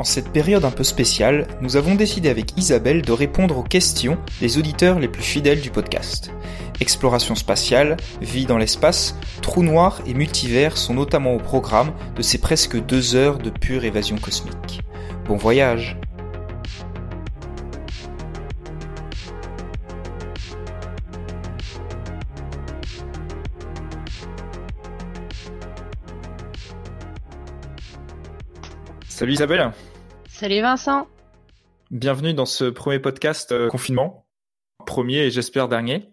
En cette période un peu spéciale, nous avons décidé avec Isabelle de répondre aux questions des auditeurs les plus fidèles du podcast. Exploration spatiale, vie dans l'espace, trous noirs et multivers sont notamment au programme de ces presque deux heures de pure évasion cosmique. Bon voyage Salut Isabelle Salut Vincent Bienvenue dans ce premier podcast euh, confinement. Premier et j'espère dernier.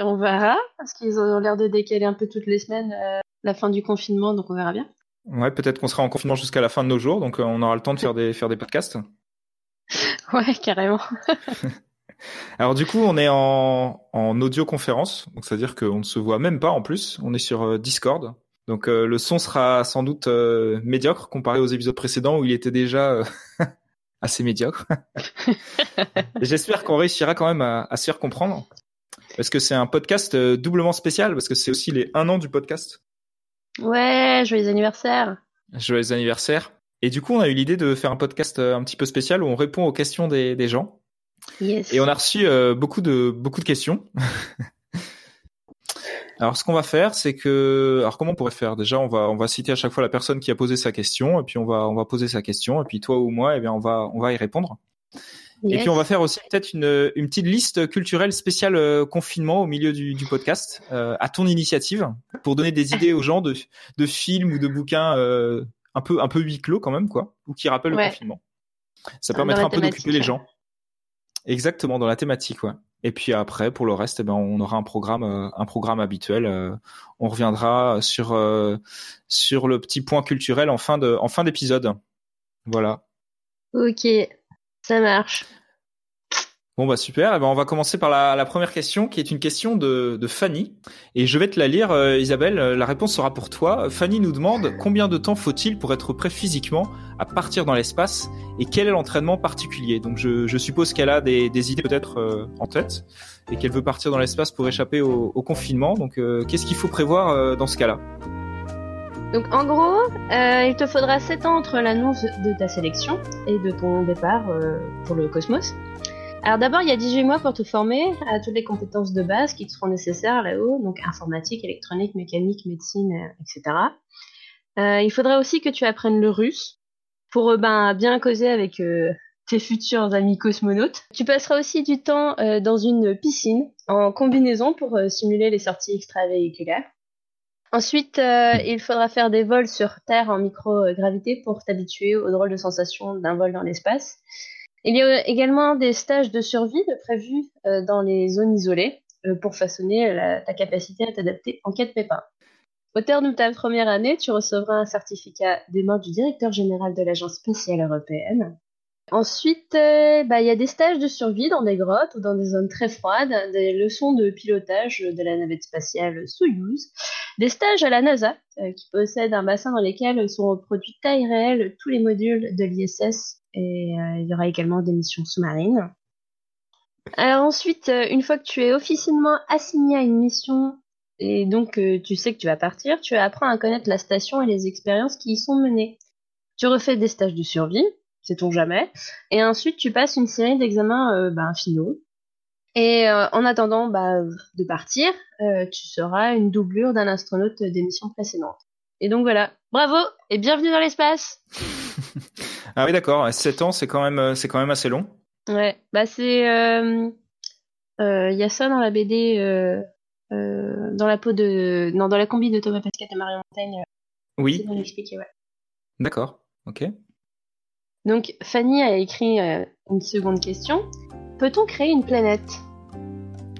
On verra, parce qu'ils ont l'air de décaler un peu toutes les semaines euh, la fin du confinement, donc on verra bien. Ouais, peut-être qu'on sera en confinement jusqu'à la fin de nos jours, donc euh, on aura le temps de faire des, faire des podcasts. ouais, carrément. Alors du coup, on est en, en audioconférence, donc c'est-à-dire qu'on ne se voit même pas en plus. On est sur Discord, donc euh, le son sera sans doute euh, médiocre comparé aux épisodes précédents où il était déjà assez médiocre. J'espère qu'on réussira quand même à, se faire comprendre. Parce que c'est un podcast doublement spécial, parce que c'est aussi les un an du podcast. Ouais, joyeux anniversaire. Joyeux anniversaire. Et du coup, on a eu l'idée de faire un podcast un petit peu spécial où on répond aux questions des, des gens. Yes. Et on a reçu beaucoup de beaucoup de questions. Alors, ce qu'on va faire, c'est que, alors comment on pourrait faire? Déjà, on va on va citer à chaque fois la personne qui a posé sa question, et puis on va on va poser sa question, et puis toi ou moi, eh bien on va on va y répondre. Et puis on va faire aussi peut-être une, une petite liste culturelle spéciale euh, confinement au milieu du, du podcast, euh, à ton initiative, pour donner des idées aux gens de, de films ou de bouquins euh, un peu un peu huis clos quand même quoi, ou qui rappellent le confinement. Ça permettra un peu d'occuper les gens. Exactement dans la thématique, ouais. Et puis après, pour le reste, eh ben, on aura un programme, euh, un programme habituel. Euh, on reviendra sur euh, sur le petit point culturel en fin de en fin d'épisode. Voilà. Ok, ça marche. Bon bah super, eh ben on va commencer par la, première question qui est une question de, Fanny et je vais te la lire Isabelle, la réponse sera pour toi. Fanny nous demande combien de temps faut-il pour être prêt physiquement à partir dans l'espace et quel est l'entraînement particulier? Donc je, suppose qu'elle a des, idées peut-être en tête et qu'elle veut partir dans l'espace pour échapper au, confinement. Donc qu'est-ce qu'il faut prévoir dans ce cas-là? Donc en gros, euh, il te faudra 7 ans entre l'annonce de ta sélection et de ton départ euh, pour le cosmos. Alors d'abord, il y a 18 mois pour te former à toutes les compétences de base qui te seront nécessaires là-haut, donc informatique, électronique, mécanique, médecine, euh, etc. Euh, il faudra aussi que tu apprennes le russe pour euh, ben, bien causer avec euh, tes futurs amis cosmonautes. Tu passeras aussi du temps dans une piscine en combinaison pour simuler les sorties extravéhiculaires. Ensuite, il faudra faire des vols sur Terre en microgravité pour t'habituer aux drôles de sensations d'un vol dans l'espace. Il y a également des stages de survie prévus euh, dans les zones isolées euh, pour façonner ta capacité à t'adapter en cas de pépin. Au terme de ta première année, tu recevras un certificat des mains du directeur général de l'Agence spatiale européenne. Ensuite, euh, bah, il y a des stages de survie dans des grottes ou dans des zones très froides, des leçons de pilotage de la navette spatiale Soyuz, des stages à la NASA, qui possède un bassin dans lequel sont reproduits taille réelle tous les modules de l'ISS et euh, il y aura également des missions sous-marines. Alors ensuite, euh, une fois que tu es officiellement assigné à une mission et donc euh, tu sais que tu vas partir, tu apprends à connaître la station et les expériences qui y sont menées. Tu refais des stages de survie, c'est ton jamais, et ensuite tu passes une série d'examens ben, finaux. Et en attendant bah, de partir, tu seras une doublure d'un astronaute des missions précédentes. Et donc voilà, bravo et bienvenue dans l'espace Ah oui, d'accord. 7 ans, c'est quand même, euh, c'est quand même assez long. Ouais, bah c'est, il euh, euh, y a ça dans la BD, dans la peau de, non, dans la combi de Thomas Pascal et Marie Montaigne. oui. Ouais. D'accord. Ok. Donc Fanny a écrit une seconde question. Peut-on créer une planète?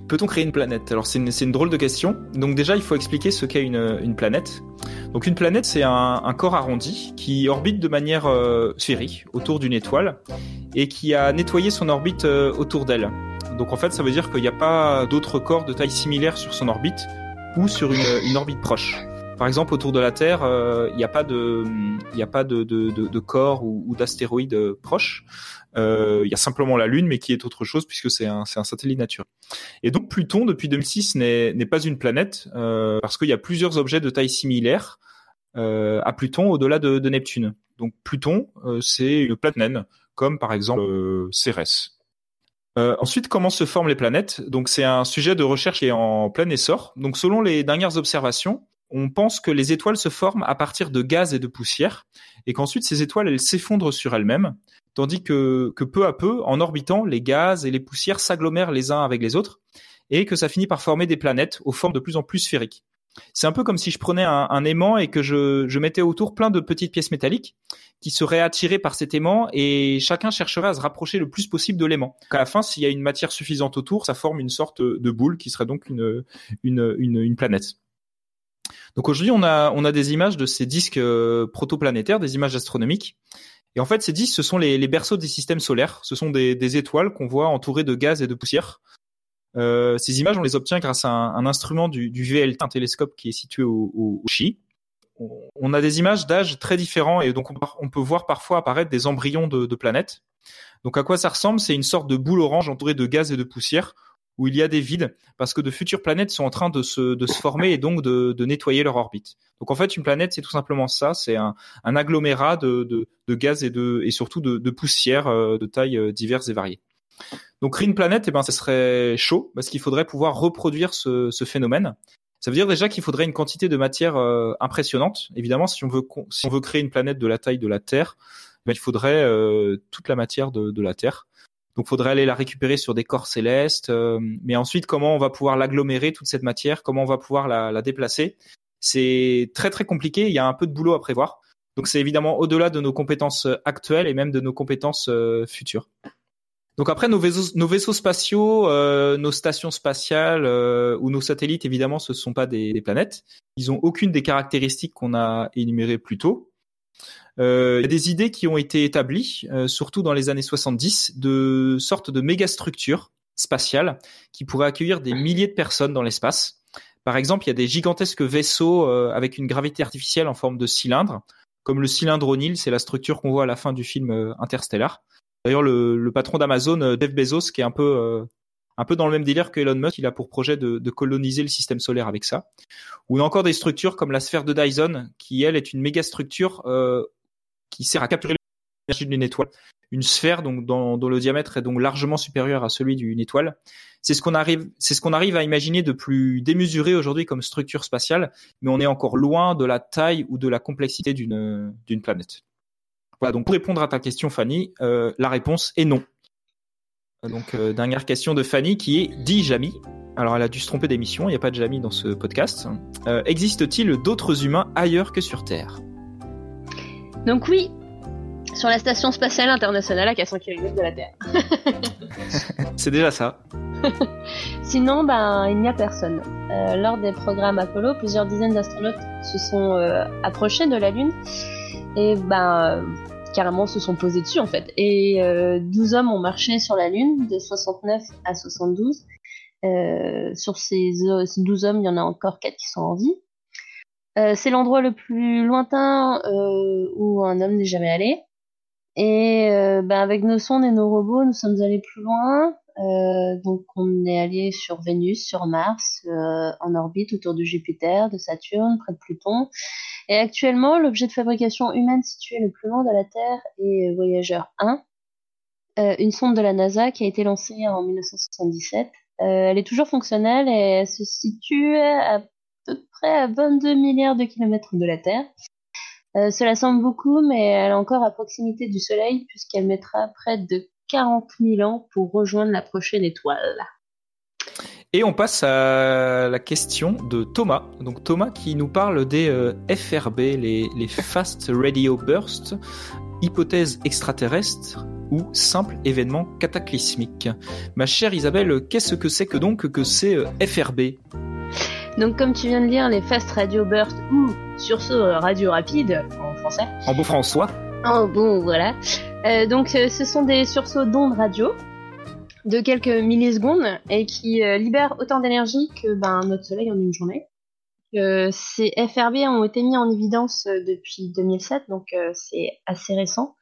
Peut-on créer une planète? Alors c'est une, drôle de question. Donc déjà, il faut expliquer ce qu'est une, planète. Donc une planète, c'est un, corps arrondi qui orbite de manière euh, sphérique autour d'une étoile et qui a nettoyé son orbite euh, autour d'elle. Donc en fait, ça veut dire qu'il n'y a pas d'autres corps de taille similaire sur son orbite ou sur une orbite proche. Par exemple, autour de la Terre, euh, il n'y a pas de, corps ou, ou d'astéroïdes proches. Euh, il y a simplement la Lune, mais qui est autre chose puisque c'est un, satellite naturel. Et donc Pluton, depuis 2006, n'est pas une planète euh, parce qu'il y a plusieurs objets de taille similaire euh, à Pluton au-delà de, de, Neptune. Donc Pluton, c'est une planète naine, comme par exemple Cérès. ensuite, comment se forment les planètes? Donc c'est un sujet de recherche qui est en plein essor. Donc selon les dernières observations, on pense que les étoiles se forment à partir de gaz et de poussière, et qu'ensuite ces étoiles elles s'effondrent sur elles-mêmes, tandis que, que peu à peu, en orbitant, les gaz et les poussières s'agglomèrent les uns avec les autres, et que ça finit par former des planètes aux formes de plus en plus sphériques. C'est un peu comme si je prenais un, aimant et que je, je, mettais autour plein de petites pièces métalliques qui seraient attirées par cet aimant et chacun chercherait à se rapprocher le plus possible de l'aimant. À la fin, s'il y a une matière suffisante autour, ça forme une sorte de boule qui serait donc une, une, une, une planète. Donc aujourd'hui, on a, des images de ces disques euh, protoplanétaires, des images astronomiques. Et en fait, ces disques, ce sont les, berceaux des systèmes solaires. Ce sont des, des étoiles qu'on voit entourées de gaz et de poussière. Euh, ces images, on les obtient grâce à un, instrument du, du, VLT, un télescope qui est situé au, au, Chi. On a des images d'âge très différents et donc on, peut voir parfois apparaître des embryons de, de planètes. Donc à quoi ça ressemble? C'est une sorte de boule orange entourée de gaz et de poussière où il y a des vides parce que de futures planètes sont en train de se, de se former et donc de, de nettoyer leur orbite. Donc en fait, une planète, c'est tout simplement ça, c'est un, un agglomérat de, de, de, gaz et, de, et surtout de, de poussière euh, de tailles euh, diverses et variées. Donc créer une planète, eh ben, ce serait chaud parce qu'il faudrait pouvoir reproduire ce, ce phénomène. Ça veut dire déjà qu'il faudrait une quantité de matière euh, impressionnante. Évidemment, si on veut si on veut créer une planète de la taille de la Terre, ben, il faudrait toute la matière de, de la Terre. Donc, faudrait aller la récupérer sur des corps célestes. Euh, mais ensuite, comment on va pouvoir l'agglomérer toute cette matière Comment on va pouvoir la, la déplacer? C'est très très compliqué. Il y a un peu de boulot à prévoir. Donc, c'est évidemment au-delà de nos compétences actuelles et même de nos compétences euh, futures. Donc après nos vaisseaux, spatiaux, euh, nos stations spatiales ou nos satellites, évidemment, ce ne sont pas des, des planètes. Ils ont aucune des caractéristiques qu'on a énumérées plus tôt. Euh, il y a des idées qui ont été établies, euh, surtout dans les années 70, de sortes de mégastructures spatiales qui pourraient accueillir des milliers de personnes dans l'espace. Par exemple, il y a des gigantesques vaisseaux euh, avec une gravité artificielle en forme de cylindre, comme le cylindre O'Neill, c'est la structure qu'on voit à la fin du film Interstellar. D'ailleurs, le, le, patron d'Amazon, Jeff Bezos, qui est un peu un peu dans le même délire que Elon Musk, il a pour projet de, de, coloniser le système solaire avec ça. Ou encore des structures comme la sphère de Dyson, qui elle est une méga structure euh, qui sert à capturer l'énergie d'une étoile. Une sphère donc dont, le diamètre est donc largement supérieur à celui d'une étoile. C'est ce qu'on arrive, c'est ce qu'on arrive à imaginer de plus démesuré aujourd'hui comme structure spatiale, mais on est encore loin de la taille ou de la complexité d'une planète. Voilà. Donc pour répondre à ta question, Fanny, euh, la réponse est non. Donc euh, dernière question de Fanny qui est dit Jamy. Alors elle a dû se tromper d'émission, il n'y a pas de Jamy dans ce podcast. Euh, existe-t-il d'autres humains ailleurs que sur Terre? Donc oui, sur la station spatiale internationale à 400 km de la Terre. C'est déjà ça. Sinon, ben, il n'y a personne. Euh, lors des programmes Apollo, plusieurs dizaines d'astronautes se sont approchés de la Lune. Et ben, carrément se sont posés dessus en fait. Et euh, 12 hommes ont marché sur la Lune de 69 à 72. Euh, sur ces, 12 hommes, il y en a encore 4 qui sont en vie. Euh, c'est l'endroit le plus lointain euh, où un homme n'est jamais allé. Et euh, ben avec nos sondes et nos robots, nous sommes allés plus loin. donc on est allé sur Vénus, sur Mars, en orbite autour de Jupiter, de Saturne, près de Pluton. Et actuellement, l'objet de fabrication humaine situé le plus loin de la Terre est Voyager 1, euh, une sonde de la NASA qui a été lancée en 1977. Euh, elle est toujours fonctionnelle et elle se situe à peu près à 22 milliards de kilomètres de la Terre. Euh, cela semble beaucoup, mais elle est encore à proximité du Soleil puisqu'elle mettra près de 40 000 ans pour rejoindre la prochaine étoile. Et on passe à la question de Thomas. Donc Thomas qui nous parle des euh, FRB, les, les Fast Radio Bursts, hypothèse extraterrestre ou simple événement cataclysmique. Ma chère Isabelle, qu'est-ce que c'est que donc que ces euh, FRB Donc comme tu viens de lire, les Fast Radio Bursts ou sursaut radio rapide en français. En beau François. En bon, voilà. Euh, donc ce sont des sursauts d'ondes radio de quelques millisecondes et qui euh, libère autant d'énergie que ben, notre Soleil en une journée. Euh, ces FRB ont été mis en évidence euh, depuis 2007, donc c'est assez récent.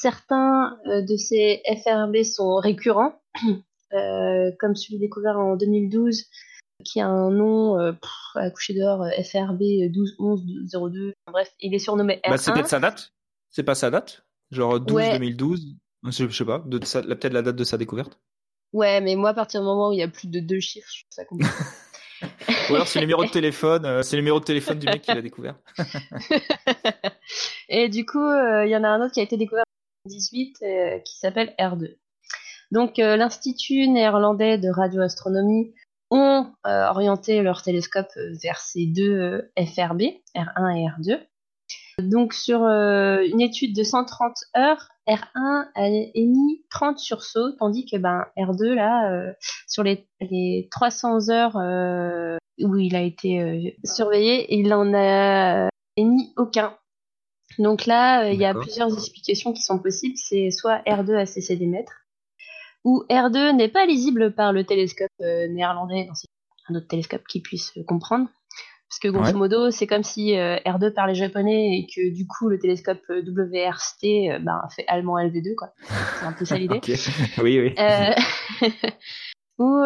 Certains de ces FRB sont récurrents, comme celui découvert en 2012, qui a un nom à coucher dehors FRB 121102. Bref, il est surnommé R1. Bah, c'est peut-être sa date C'est pas sa date Genre 12 2012 je, sais pas, peut-être la date de sa découverte. Ouais, mais moi, à partir du moment où il y a plus de deux chiffres, je trouve ça compliqué. Ou alors c'est le numéro de téléphone, euh, c'est le numéro de téléphone du mec qui l'a découvert. et du coup, euh, il y en a un autre qui a été découvert 2018 euh, qui s'appelle R2. Donc l'Institut néerlandais de radioastronomie ont orienté leur télescope vers ces deux FRB, R1 et R2. Donc sur une étude de 130 heures, R1 a émis 30 sursauts, tandis que ben, R2, là, euh, sur les, 300 heures euh, où il a été euh, surveillé, il n'en a émis aucun. Donc là, il y a plusieurs explications qui sont possibles. C'est soit R2 a cessé d'émettre, ou R2 n'est pas lisible par le télescope néerlandais, dans un autre télescope qui puisse comprendre. Parce que grosso modo, c'est comme si euh, R2 parlait japonais et que du coup le télescope euh, WRST euh, ben, fait allemand LV2, quoi. C'est un peu ça l'idée. Oui, oui. Ou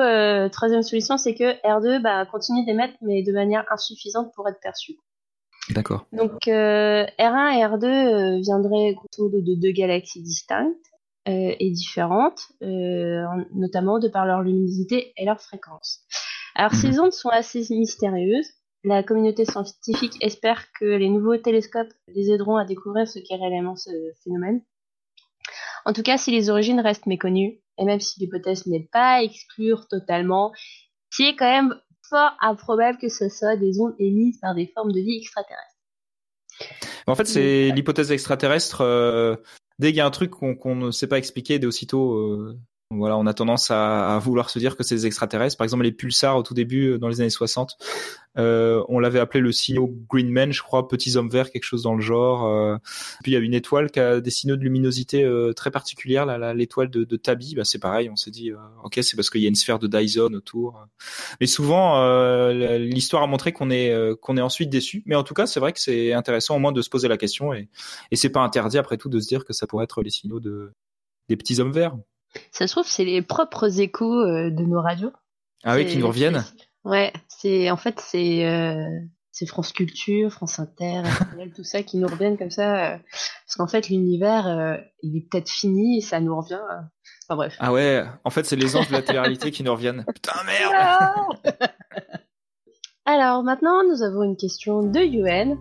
troisième solution, c'est que R2 bah, continue d'émettre, mais de manière insuffisante pour être perçu. D'accord. Donc R1 et R2 viendraient grosso modo de deux galaxies distinctes et différentes, notamment de par leur luminosité et leur fréquence. Alors ces mhm. ondes sont assez mystérieuses. La communauté scientifique espère que les nouveaux télescopes les aideront à découvrir ce qu'est réellement ce phénomène. En tout cas, si les origines restent méconnues, et même si l'hypothèse n'est pas à exclure totalement, c'est quand même fort improbable que ce soit des ondes émises par des formes de vie extraterrestres. En fait, c'est l'hypothèse extraterrestre. Euh, dès qu'il y a un truc qu'on ne sait pas expliquer, dès aussitôt, euh, voilà, on a tendance à, vouloir se dire que c'est des extraterrestres. Par exemple, les pulsars au tout début, euh, dans les années 60, euh, on l'avait appelé le signal Green Men, je crois, petits hommes verts, quelque chose dans le genre. Euh. Puis il y a une étoile qui a des signaux de luminosité très particulière, l'étoile de, de Tabi. Bah, c'est pareil, on s'est dit, ok, c'est parce qu'il y a une sphère de Dyson autour. Mais souvent, l'histoire a montré qu'on est qu'on est ensuite déçu. Mais en tout cas, c'est vrai que c'est intéressant au moins de se poser la question et, et c'est pas interdit après tout de se dire que ça pourrait être les signaux de des petits hommes verts. Ça se trouve, c'est les propres échos euh, de nos radios. Ah oui, qui nous reviennent. Ouais, c'est en fait c'est euh, France Culture, France Inter, tout ça qui nous reviennent comme ça, euh, parce qu'en fait l'univers il est peut-être fini et ça nous revient. Enfin bref. Ah ouais, en fait c'est les anges de la télé-réalité qui nous reviennent. Putain merde. Alors maintenant nous avons une question de UN.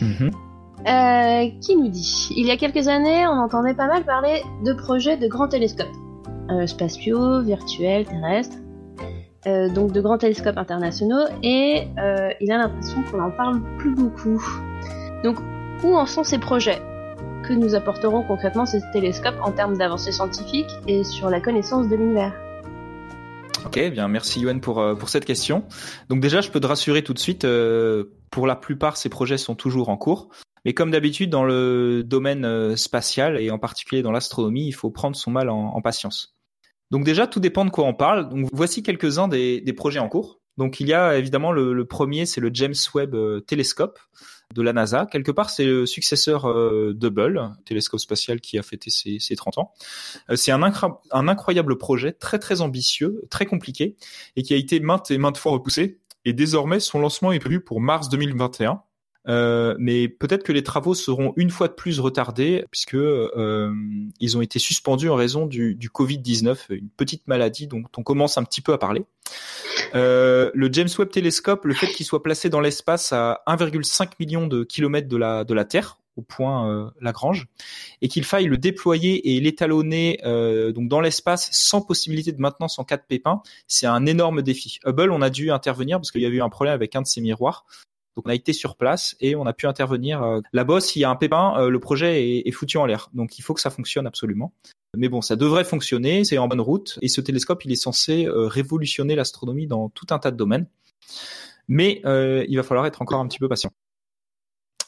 Mm euh, qui nous dit Il y a quelques années, on entendait pas mal parler de projets de grands télescopes, euh, spatiaux, virtuels, terrestres, euh, donc de grands télescopes internationaux, et il a l'impression qu'on en parle plus beaucoup. Donc, où en sont ces projets? Que nous apporteront concrètement ces télescopes en termes d'avancées scientifiques et sur la connaissance de l'univers? Ok, eh bien merci Yoann pour, pour cette question. Donc déjà, je peux te rassurer tout de suite, pour la plupart, ces projets sont toujours en cours. Mais comme d'habitude dans le domaine euh, spatial et en particulier dans l'astronomie, il faut prendre son mal en, patience. Donc déjà, tout dépend de quoi on parle. Donc voici quelques-uns des, projets en cours. Donc il y a évidemment le, premier, c'est le James Webb euh, Telescope de la NASA. Quelque part, c'est le successeur euh, d'Hubble, télescope spatial qui a fêté ses, 30 ans. c'est un, incroyable projet, très très ambitieux, très compliqué, et qui a été maintes et maintes fois repoussé. Et désormais, son lancement est prévu pour mars 2021. Euh, mais peut-être que les travaux seront une fois de plus retardés puisque euh, ils ont été suspendus en raison du, du Covid-19, une petite maladie dont on commence un petit peu à parler. Euh, le James Webb Telescope, le fait qu'il soit placé dans l'espace à 1,5 million de kilomètres de la, de la Terre, au point euh, Lagrange, et qu'il faille le déployer et l'étalonner euh, donc dans l'espace sans possibilité de maintenance en cas de pépin, c'est un énorme défi. Hubble, on a dû intervenir parce qu'il y a eu un problème avec un de ses miroirs. Donc on a été sur place et on a pu intervenir. Euh, là-bas, s'il y a un pépin, euh, le projet est, foutu en l'air. Donc il faut que ça fonctionne absolument. Mais bon, ça devrait fonctionner, c'est en bonne route. Et ce télescope, il est censé euh, révolutionner l'astronomie dans tout un tas de domaines. Mais il va falloir être encore un petit peu patient.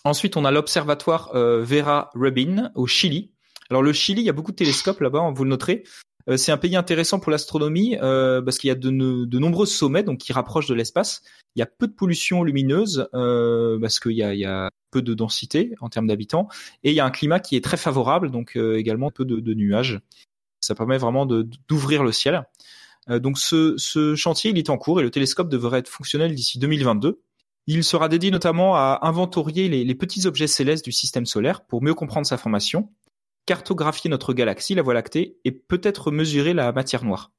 Ensuite, on a l'observatoire Vera Rubin au Chili. Alors le Chili, il y a beaucoup de télescopes là-bas, vous le noterez. Euh, c'est un pays intéressant pour l'astronomie euh, parce qu'il y a de, nombreux sommets qui rapprochent de l'espace. Il y a peu de pollution lumineuse euh, parce qu'il y a, peu de densité en termes d'habitants et il y a un climat qui est très favorable donc également peu de, nuages. Ça permet vraiment d'ouvrir le ciel. donc ce, chantier est en cours et le télescope devrait être fonctionnel d'ici 2022. Il sera dédié notamment à inventorier les, petits objets célestes du système solaire pour mieux comprendre sa formation, cartographier notre galaxie, la Voie lactée, et peut-être mesurer la matière noire.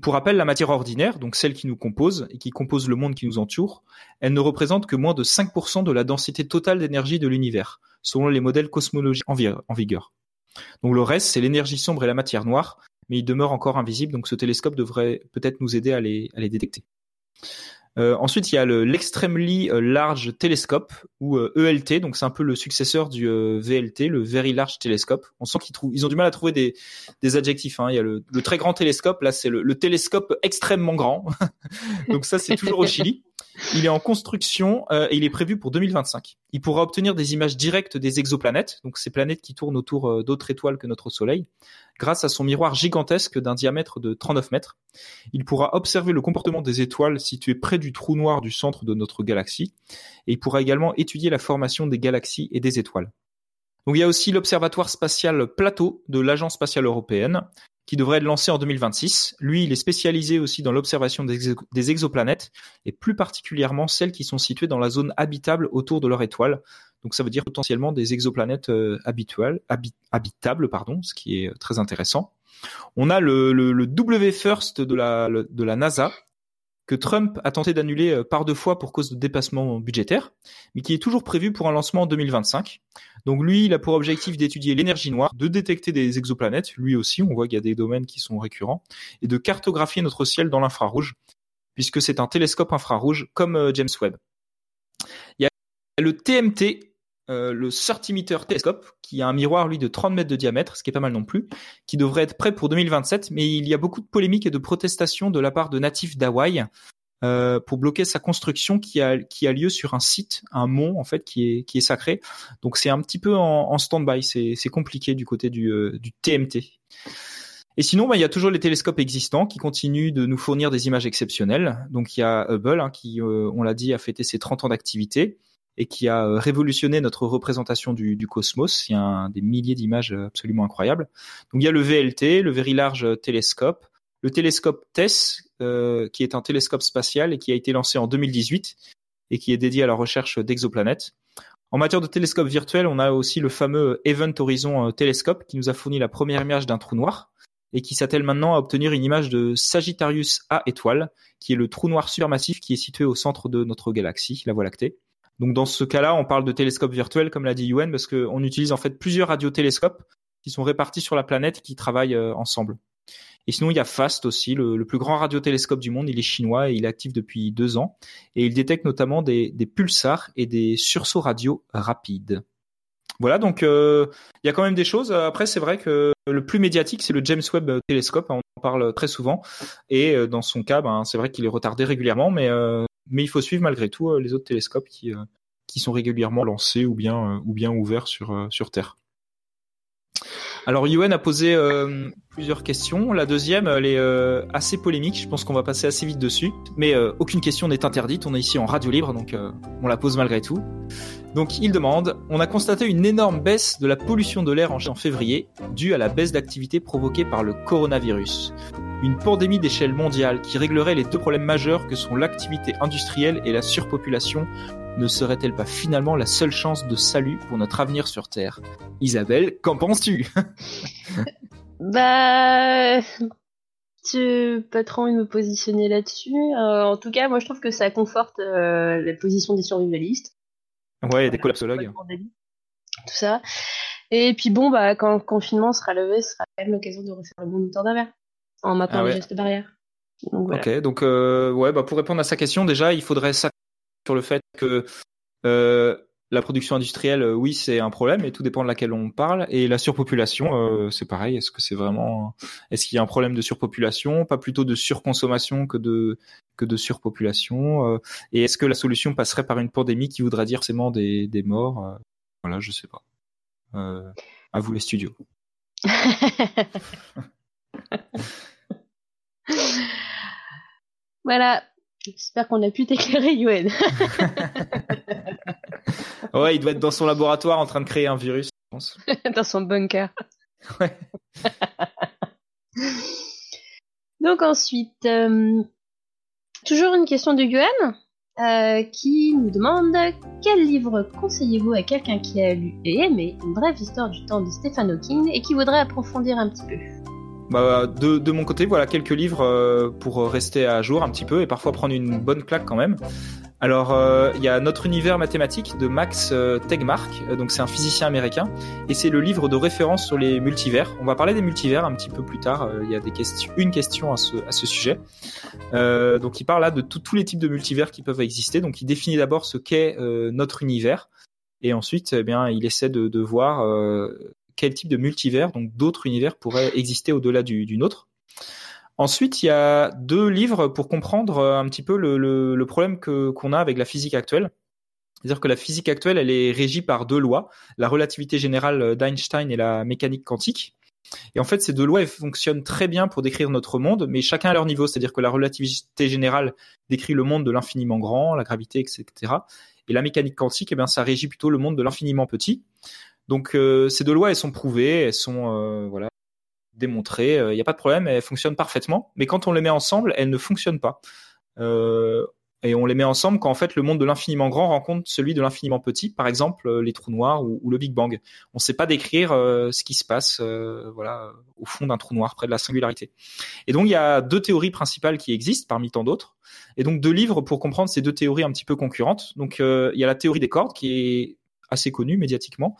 Pour rappel, la matière ordinaire, donc celle qui nous compose et qui compose le monde qui nous entoure, elle ne représente que moins de 5% de la densité totale d'énergie de l'univers, selon les modèles cosmologiques en, vigueur. Donc le reste, c'est l'énergie sombre et la matière noire, mais il demeure encore invisible, donc ce télescope devrait peut-être nous aider à les détecter. Euh, ensuite, il y a l'Extremely euh, Large Telescope ou ELT, euh, donc c'est un peu le successeur du VLT, le Very Large Telescope. On sent qu'ils trouvent, ils ont du mal à trouver des, adjectifs. Hein. Il y a le, très grand télescope, là c'est le, télescope extrêmement grand. donc ça c'est toujours au Chili. Il est en construction euh, et il est prévu pour 2025. Il pourra obtenir des images directes des exoplanètes, donc ces planètes qui tournent autour euh, d'autres étoiles que notre Soleil, grâce à son miroir gigantesque d'un diamètre de 39 mètres. Il pourra observer le comportement des étoiles situées près du trou noir du centre de notre galaxie, et il pourra également étudier la formation des galaxies et des étoiles. Donc il y a aussi l'observatoire spatial Plateau de l'Agence spatiale européenne, qui devrait être lancé en 2026. Lui, il est spécialisé aussi dans l'observation des, exoplanètes, et plus particulièrement celles qui sont situées dans la zone habitable autour de leur étoile. Donc ça veut dire potentiellement des exoplanètes euh, habituelles, habitables, pardon, ce qui est euh, très intéressant. On a le, le, W First de la, de la NASA, que Trump a tenté d'annuler euh, par deux fois pour cause de dépassement budgétaire, mais qui est toujours prévu pour un lancement en 2025. Donc lui, il a pour objectif d'étudier l'énergie noire, de détecter des exoplanètes, lui aussi, on voit qu'il y a des domaines qui sont récurrents, et de cartographier notre ciel dans l'infrarouge, puisque c'est un télescope infrarouge comme euh, James Webb. Il y a le TMT, euh, le 30 meter télescope, qui a un miroir lui de 30 mètres de diamètre, ce qui est pas mal non plus, qui devrait être prêt pour 2027, mais il y a beaucoup de polémiques et de protestations de la part de natifs d'Hawaï euh, pour bloquer sa construction qui a qui a lieu sur un site, un mont en fait qui est qui est sacré. Donc c'est un petit peu en, stand-by, c'est compliqué du côté du euh, du TMT. Et sinon, bah, il y a toujours les télescopes existants qui continuent de nous fournir des images exceptionnelles. Donc il y a Hubble hein, qui, on l'a dit, a fêté ses 30 ans d'activité et qui a euh, révolutionné notre représentation du, du cosmos. Il y a des milliers d'images euh, absolument incroyables. Donc il y a le VLT, le Very Large Telescope, le télescope TESS, euh, qui est un télescope spatial et qui a été lancé en 2018 et qui est dédié à la recherche d'exoplanètes. En matière de télescope virtuel, on a aussi le fameux Event Horizon Telescope qui nous a fourni la première image d'un trou noir et qui s'attelle maintenant à obtenir une image de Sagittarius A étoile, qui est le trou noir supermassif qui est situé au centre de notre galaxie, la Voie lactée. Donc dans ce cas-là, on parle de télescope virtuel, comme l'a dit Yuen, parce qu'on utilise en fait plusieurs radiotélescopes qui sont répartis sur la planète et qui travaillent euh, ensemble. Et sinon, il y a FAST aussi, le, plus grand radiotélescope du monde. Il est chinois et il est actif depuis deux ans. Et il détecte notamment des, pulsars et des sursauts radio rapides. Voilà, donc euh, il y a quand même des choses. Après, c'est vrai que le plus médiatique, c'est le James Webb Télescope. On en parle très souvent. Et euh, dans son cas, ben, c'est vrai qu'il est retardé régulièrement, mais mais il faut suivre malgré tout euh, les autres télescopes qui, euh, qui sont régulièrement lancés ou bien, euh, ouverts sur Terre. Alors Yuen a posé plusieurs questions. La deuxième, elle est assez polémique. Je pense qu'on va passer assez vite dessus. Mais aucune question n'est interdite. On est ici en radio libre, donc on la pose malgré tout. Donc il demande, on a constaté une énorme baisse de la pollution de l'air en février, due à la baisse d'activité provoquée par le coronavirus une pandémie d'échelle mondiale qui réglerait les deux problèmes majeurs que sont l'activité industrielle et la surpopulation ne serait-elle pas finalement la seule chance de salut pour notre avenir sur Terre? Isabelle, qu'en penses-tu? Bah, tu pas trop envie de me positionner là-dessus. Euh, en tout cas, moi je trouve que ça conforte euh, la position des survivalistes. Ouais, des collapsologues. Tout ça. Et puis bon, bah quand le confinement sera levé, ce sera quand même l'occasion de refaire le monde autour d'un verre en maintenant ah les gestes barrières. Ok, donc euh, ouais, bah pour répondre à sa question, déjà, il faudrait ça sur le fait que euh, la production industrielle, euh, oui, c'est un problème, et tout dépend de laquelle on parle. Et la surpopulation, euh, c'est pareil. Est-ce que c'est vraiment, est-ce qu'il y a un problème de surpopulation, pas plutôt de surconsommation que de que de surpopulation euh, Et est-ce que la solution passerait par une pandémie qui voudrait dire forcément des des morts Voilà, je sais pas. à vous les studios. voilà. J'espère qu'on a pu t'éclairer, Yuen. ouais, il doit être dans son laboratoire en train de créer un virus, je pense. dans son bunker. Ouais. Donc ensuite, euh, toujours une question de Yuen. euh, qui nous demande quel livre conseillez-vous à quelqu'un qui a lu et aimé une brève histoire du temps de Stephen Hawking et qui voudrait approfondir un petit peu? Bah, de, mon côté, voilà quelques livres euh, pour rester à jour un petit peu et parfois prendre une bonne claque quand même. Alors, euh, il y a Notre univers mathématique de Max euh, Tegmark, euh, donc c'est un physicien américain, et c'est le livre de référence sur les multivers. On va parler des multivers un petit peu plus tard. Il y a des questions, une question à ce, sujet. donc, il parle là de tous les types de multivers qui peuvent exister. Donc, il définit d'abord ce qu'est notre univers, et ensuite, eh bien, il essaie de, de voir quel type de multivers, donc d'autres univers, pourraient exister au-delà du, du nôtre. Ensuite, il y a deux livres pour comprendre euh, un petit peu le, problème que qu'on a avec la physique actuelle. C'est-à-dire que la physique actuelle, elle est régie par deux lois, la relativité générale d'Einstein et la mécanique quantique. Et en fait, ces deux lois, elles fonctionnent très bien pour décrire notre monde, mais chacun à leur niveau. C'est-à-dire que la relativité générale décrit le monde de l'infiniment grand, la gravité, etc. Et la mécanique quantique, eh bien, ça régit plutôt le monde de l'infiniment petit. Donc, euh, ces deux lois, elles sont prouvées, elles sont euh, voilà, démontré, il euh, n'y a pas de problème, elles fonctionnent parfaitement. Mais quand on les met ensemble, elles ne fonctionnent pas. Et on les met ensemble quand en fait le monde de l'infiniment grand rencontre celui de l'infiniment petit, par exemple les trous noirs ou, le Big Bang. On ne sait pas décrire ce qui se passe, voilà, au fond d'un trou noir près de la singularité. Et donc il y a deux théories principales qui existent parmi tant d'autres, et donc deux livres pour comprendre ces deux théories un petit peu concurrentes. Donc il y a la théorie des cordes qui est assez connue médiatiquement.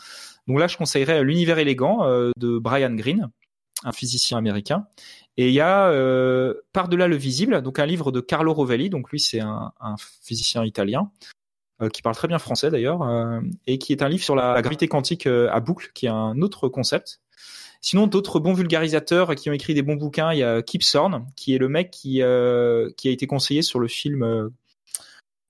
Donc là je conseillerais l'univers élégant de Brian Greene un physicien américain. Et il y a euh, Par-delà le visible, donc un livre de Carlo Rovelli, donc lui c'est un, physicien italien, euh, qui parle très bien français d'ailleurs, euh, et qui est un livre sur la, gravité quantique euh, à boucle, qui est un autre concept. Sinon, d'autres bons vulgarisateurs qui ont écrit des bons bouquins, il y a Kip Thorne, qui est le mec qui, euh, qui a été conseillé sur le film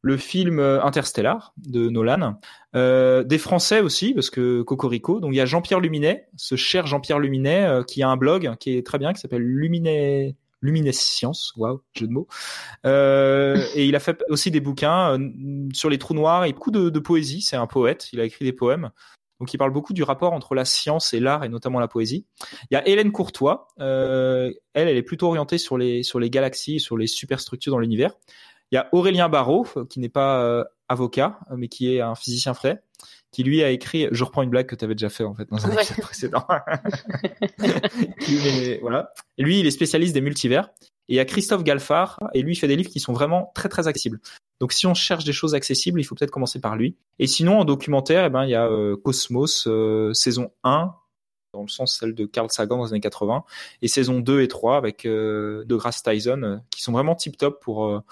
le film euh, Interstellar de Nolan, euh, des Français aussi parce que Cocorico. Donc il y a Jean-Pierre Luminet, ce cher Jean-Pierre Luminet euh, qui a un blog qui est très bien qui s'appelle Luminet Luminescence, waouh, jeu de mots. Euh, et il a fait aussi des bouquins euh, sur les trous noirs et beaucoup de, de poésie. C'est un poète, il a écrit des poèmes. Donc il parle beaucoup du rapport entre la science et l'art et notamment la poésie. Il y a Hélène Courtois. Euh, elle, elle est plutôt orientée sur les sur les galaxies, sur les superstructures dans l'univers. Il y a Aurélien Barrault, qui n'est pas euh, avocat, mais qui est un physicien frais, qui lui a écrit, je reprends une blague que tu avais déjà fait en fait dans un épisode précédent. voilà. Et lui, il est spécialiste des multivers. Et il y a Christophe Galfard, et lui, il fait des livres qui sont vraiment très très accessibles. Donc si on cherche des choses accessibles, il faut peut-être commencer par lui. Et sinon, en documentaire, eh ben, il y a euh, Cosmos, euh, saison 1, dans le sens celle de Carl Sagan dans les années 80, et saison 2 et 3 avec euh, De Grasse Tyson, qui sont vraiment tip-top pour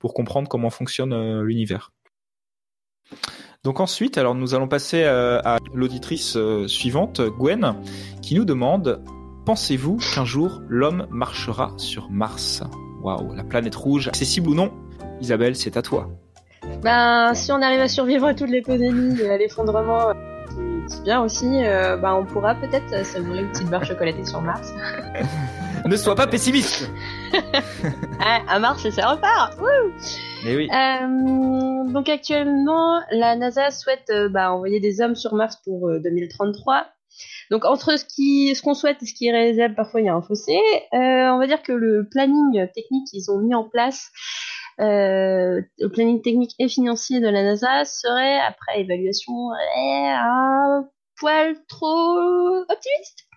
pour comprendre comment fonctionne euh, l'univers. Donc ensuite, alors nous allons passer euh, à l'auditrice euh, suivante, Gwen, qui nous demande Pensez-vous qu'un jour l'homme marchera sur Mars? Waouh, la planète rouge, accessible ou non? Isabelle, c'est à toi. Ben, si on arrive à survivre à toutes les pandémies et à l'effondrement, c'est bien aussi, ben, on pourra peut-être savourer une petite barre chocolatée sur Mars. ne sois pas pessimiste. ah, à Mars, ça repart. Mais oui. Euh, donc actuellement, la NASA souhaite euh, bah, envoyer des hommes sur Mars pour 2033. Euh, donc entre ce qui, ce qu'on souhaite et ce qui est réalisable, parfois il y a un fossé. on va dire que le planning technique qu'ils ont mis en place, le planning technique et financier de la NASA serait, après évaluation, un poil trop optimiste.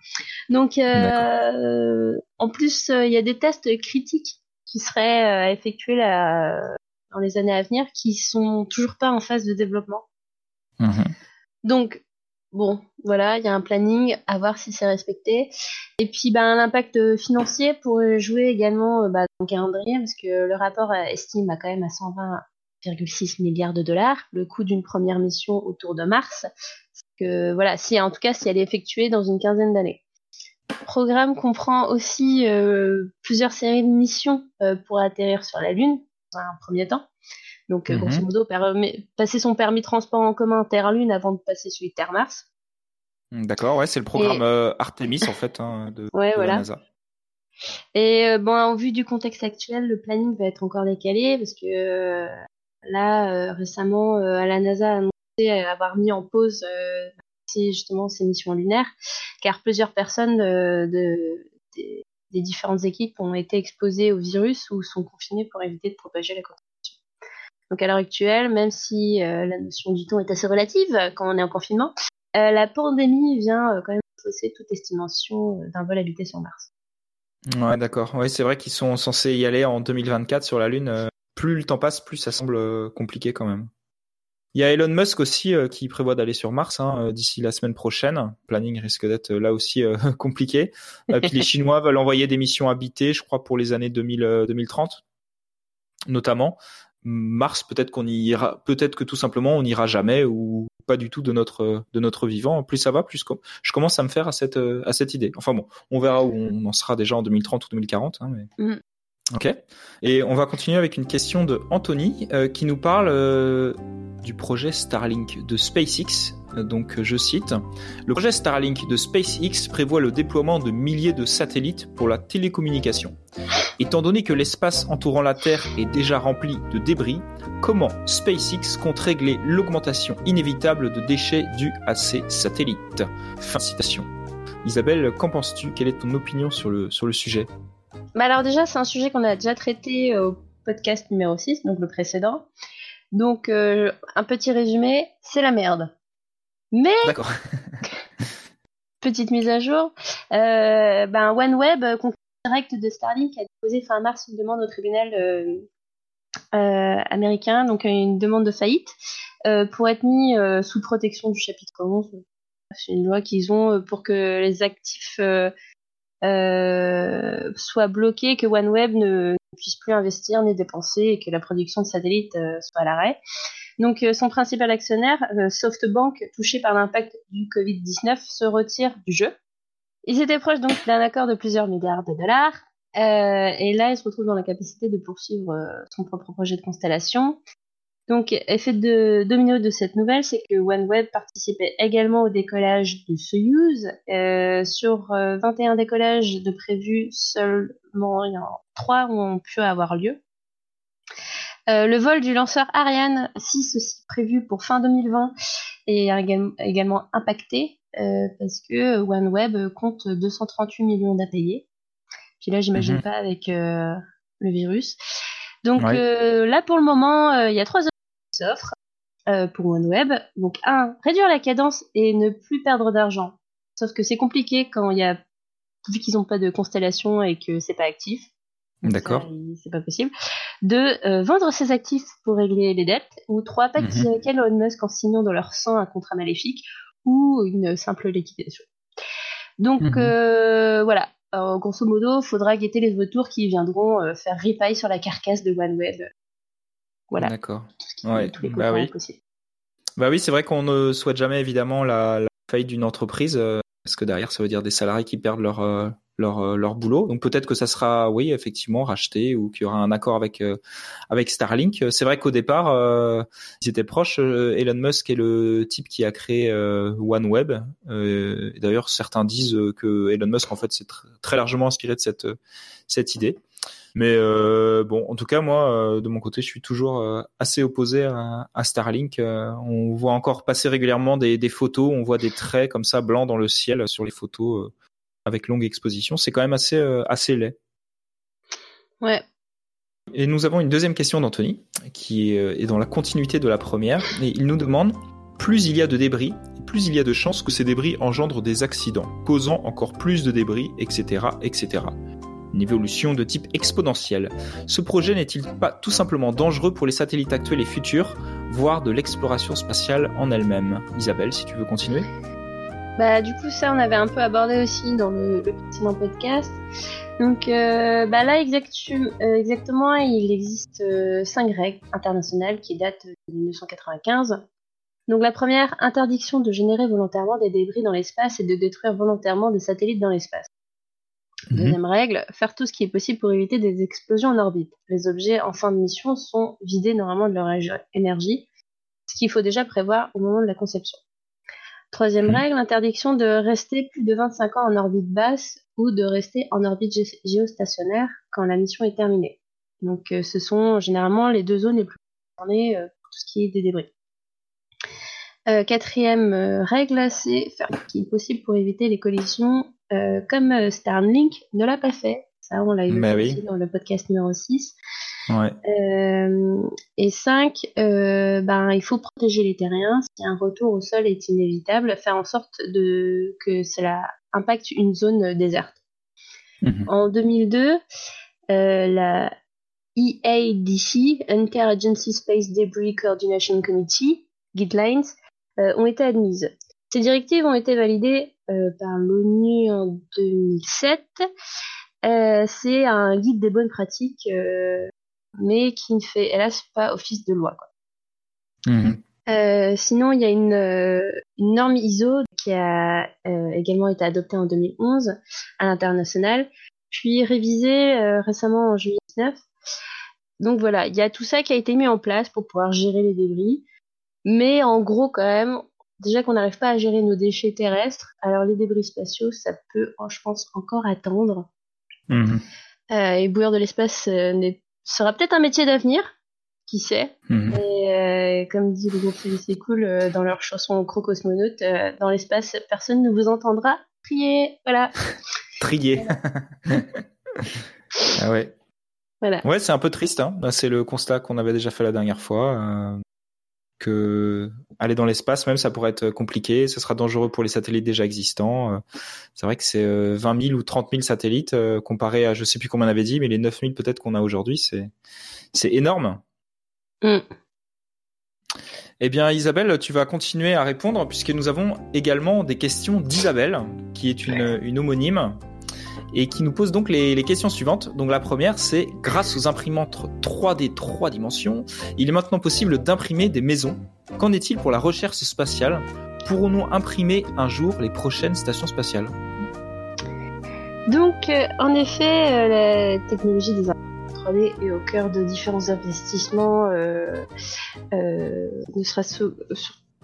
Donc, euh, en plus, euh, il y a des tests critiques qui seraient euh, effectués là, dans les années à venir qui sont toujours pas en phase de développement. Mhm. Donc, bon, voilà, il y a un planning, à voir si c'est respecté. Et puis, ben, l'impact financier pourrait jouer également bah, dans le calendrier, parce que le rapport estime à quand même à 120,6 milliards de dollars le coût d'une première mission autour de Mars. Que voilà, si en tout cas si elle est effectuée dans une quinzaine d'années. Le programme comprend aussi euh, plusieurs séries de missions euh, pour atterrir sur la Lune, dans un premier temps. Donc, euh, grosso mhm. modo, passer son permis de transport en commun Terre-Lune avant de passer celui de Terre-Mars. D'accord, ouais, c'est le programme Artemis en fait hein, de, la NASA. Et bon, en vue du contexte actuel, le planning va être encore décalé parce que là, récemment, à la NASA a annoncé avoir mis en pause justement ces missions lunaires, car plusieurs personnes de, des, différentes équipes ont été exposées au virus ou sont confinées pour éviter de propager la contagion. Donc à l'heure actuelle, même si la notion du temps est assez relative quand on est en confinement, la pandémie vient quand même fausser toute estimation d'un vol habité sur Mars. Ouais, d'accord. Ouais, c'est vrai qu'ils sont censés y aller en 2024 sur la Lune. Plus le temps passe, plus ça semble compliqué quand même. Il y a Elon Musk aussi euh, qui prévoit d'aller sur Mars hein, euh, d'ici la semaine prochaine. Le planning risque d'être euh, là aussi compliqué. puis les Chinois veulent envoyer des missions habitées, je crois, pour les années 2000, 2030, notamment. Mars, peut-être qu'on ira, peut-être que tout simplement on n'ira jamais ou pas du tout de notre de notre vivant. Plus ça va, plus je commence à me faire à cette à cette idée. Enfin bon, on verra où on en sera déjà en 2030 ou 2040. Hein, mais... Ok. Et on va continuer avec une question de Anthony qui nous parle du projet Starlink de SpaceX. Donc je cite, Le projet Starlink de SpaceX prévoit le déploiement de milliers de satellites pour la télécommunication. Étant donné que l'espace entourant la Terre est déjà rempli de débris, comment SpaceX compte régler l'augmentation inévitable de déchets dus à ces satellites? Fin de citation. Isabelle, qu'en penses-tu? Quelle est ton opinion sur le, sur le sujet? Bah Alors déjà, c'est un sujet qu'on a déjà traité au podcast numéro 6, donc le précédent. Donc, euh, un petit résumé, c'est la merde. Mais, petite mise à jour, euh, ben OneWeb, concurrent direct de Starlink, a déposé fin mars une demande au tribunal euh, américain, donc une demande de faillite, pour être mis sous protection du chapitre 11. C'est une loi qu'ils ont pour que les actifs soient bloqués, que OneWeb ne, puisse plus investir ni dépenser et que la production de satellites euh, soit à l'arrêt. Donc euh, son principal actionnaire, euh, SoftBank, touché par l'impact du Covid-19, se retire du jeu. Ils étaient proches donc d'un accord de plusieurs milliards de dollars. et là, il se retrouve dans la capacité de poursuivre son propre projet de constellation. Donc, effet de domino de cette nouvelle, c'est que OneWeb participait également au décollage de Soyuz. Euh, sur 21 euh, décollages de prévus, seulement il y en a 3 ont pu avoir lieu. Euh, le vol du lanceur Ariane 6 aussi prévu pour fin 2020 est également impacté parce que OneWeb compte 238 millions d'API. Puis là, j'imagine mhm. pas avec le virus. Donc là, pour le moment, il y a trois s'offre euh, pour OneWeb. Donc, un, réduire la cadence et ne plus perdre d'argent. Sauf que c'est compliqué quand il y a, vu qu'ils n'ont pas de constellation et que c'est pas actif. D'accord. C'est pas possible. Deux, euh, vendre ses actifs pour régler les dettes. Ou trois, pacte mhm. avec Elon Musk en signant dans leur sang un contrat maléfique ou une simple liquidation. Donc mhm. euh, voilà, grosso modo, faudra guetter les vautours qui viendront faire ripaille sur la carcasse de OneWeb voilà. D'accord. Ouais. bah oui. Bah oui, c'est vrai qu'on ne souhaite jamais évidemment la, la faillite d'une entreprise euh, parce que derrière ça veut dire des salariés qui perdent leur euh, leur euh, leur boulot. Donc peut-être que ça sera oui effectivement racheté ou qu'il y aura un accord avec avec Starlink. C'est vrai qu'au départ ils étaient proches. Elon Musk est le type qui a créé OneWeb. D'ailleurs certains disent que Elon Musk en fait s'est très largement inspiré de cette cette idée. Mais euh, bon, en tout cas, moi, euh, de mon côté, je suis toujours euh, assez opposé à, à Starlink. on voit encore passer régulièrement des, des, photos, on voit des traits comme ça blancs dans le ciel sur les photos avec longue exposition. C'est quand même assez assez laid. Ouais. Et nous avons une deuxième question d'Anthony qui est dans la continuité de la première. Et il nous demande plus il y a de débris, plus il y a de chances que ces débris engendrent des accidents, causant encore plus de débris, etc., etc une évolution de type exponentiel. Ce projet n'est-il pas tout simplement dangereux pour les satellites actuels et futurs, voire de l'exploration spatiale en elle-même? Isabelle, si tu veux continuer bah, du coup, ça, on avait un peu abordé aussi dans le, précédent podcast. Donc, euh, bah là, euh, exactement, il existe euh, cinq règles internationales qui datent de 1995. Donc, la première, interdiction de générer volontairement des débris dans l'espace et de détruire volontairement des satellites dans l'espace. Mhm. Deuxième règle, faire tout ce qui est possible pour éviter des explosions en orbite. Les objets en fin de mission sont vidés normalement de leur énergie, ce qu'il faut déjà prévoir au moment de la conception. Troisième mhm. règle, interdiction de rester plus de 25 ans en orbite basse ou de rester en orbite géostationnaire quand la mission est terminée. Donc euh, ce sont généralement les deux zones les plus concernées euh, pour tout ce qui est des débris. Euh, quatrième règle, c'est faire tout ce qui est possible pour éviter les collisions euh, comme euh, Starlink ne l'a pas fait, ça on l'a eu bah dans le podcast numéro 6. et 5, ben, il faut protéger les terriens. Si un retour au sol est inévitable, faire en sorte de, que cela impacte une zone déserte. Mhm. En 2002, la EADC, Interagency Space Debris Coordination Committee, guidelines, ont été admises. Ces directives ont été validées euh, par l'ONU en 2007. Euh, c'est un guide des bonnes pratiques, euh, mais qui ne fait hélas pas office de loi. Mhm. sinon, il y a une, norme ISO qui a également été adoptée en 2011 à l'international, puis révisée récemment en juillet 19. Donc voilà, il y a tout ça qui a été mis en place pour pouvoir gérer les débris. Mais en gros, quand même, déjà qu'on n'arrive pas à gérer nos déchets terrestres, alors les débris spatiaux, ça peut, je pense, encore attendre. Mhm. Euh, et bouillir de l'espace euh, sera peut-être un métier d'avenir, qui sait. Mhm. Et euh, comme dit le groupe C'est Cool dans leur chanson Crocosmonaute, dans l'espace, personne ne vous entendra prier. Voilà. Trier. ah ouais. Voilà. Ouais, c'est un peu triste. Hein. C'est le constat qu'on avait déjà fait la dernière fois que aller dans l'espace même ça pourrait être compliqué, ce sera dangereux pour les satellites déjà existants. Euh, c'est vrai que c'est 20 euh, 000 ou 30 000 satellites euh, comparé à je sais plus combien on avait dit, mais les 9 000 peut-être qu'on a aujourd'hui, c'est c'est énorme. Mm. Eh bien, Isabelle, tu vas continuer à répondre puisque nous avons également des questions d'Isabelle, qui est une, une homonyme et qui nous pose donc les, questions suivantes. Donc la première, c'est grâce aux imprimantes 3D 3 dimensions, il est maintenant possible d'imprimer des maisons. Qu'en est-il pour la recherche spatiale? Pourrons-nous imprimer un jour les prochaines stations spatiales? Donc, euh, en effet, euh, la technologie des imprimantes 3D est au cœur de différents investissements, euh, ne serait-ce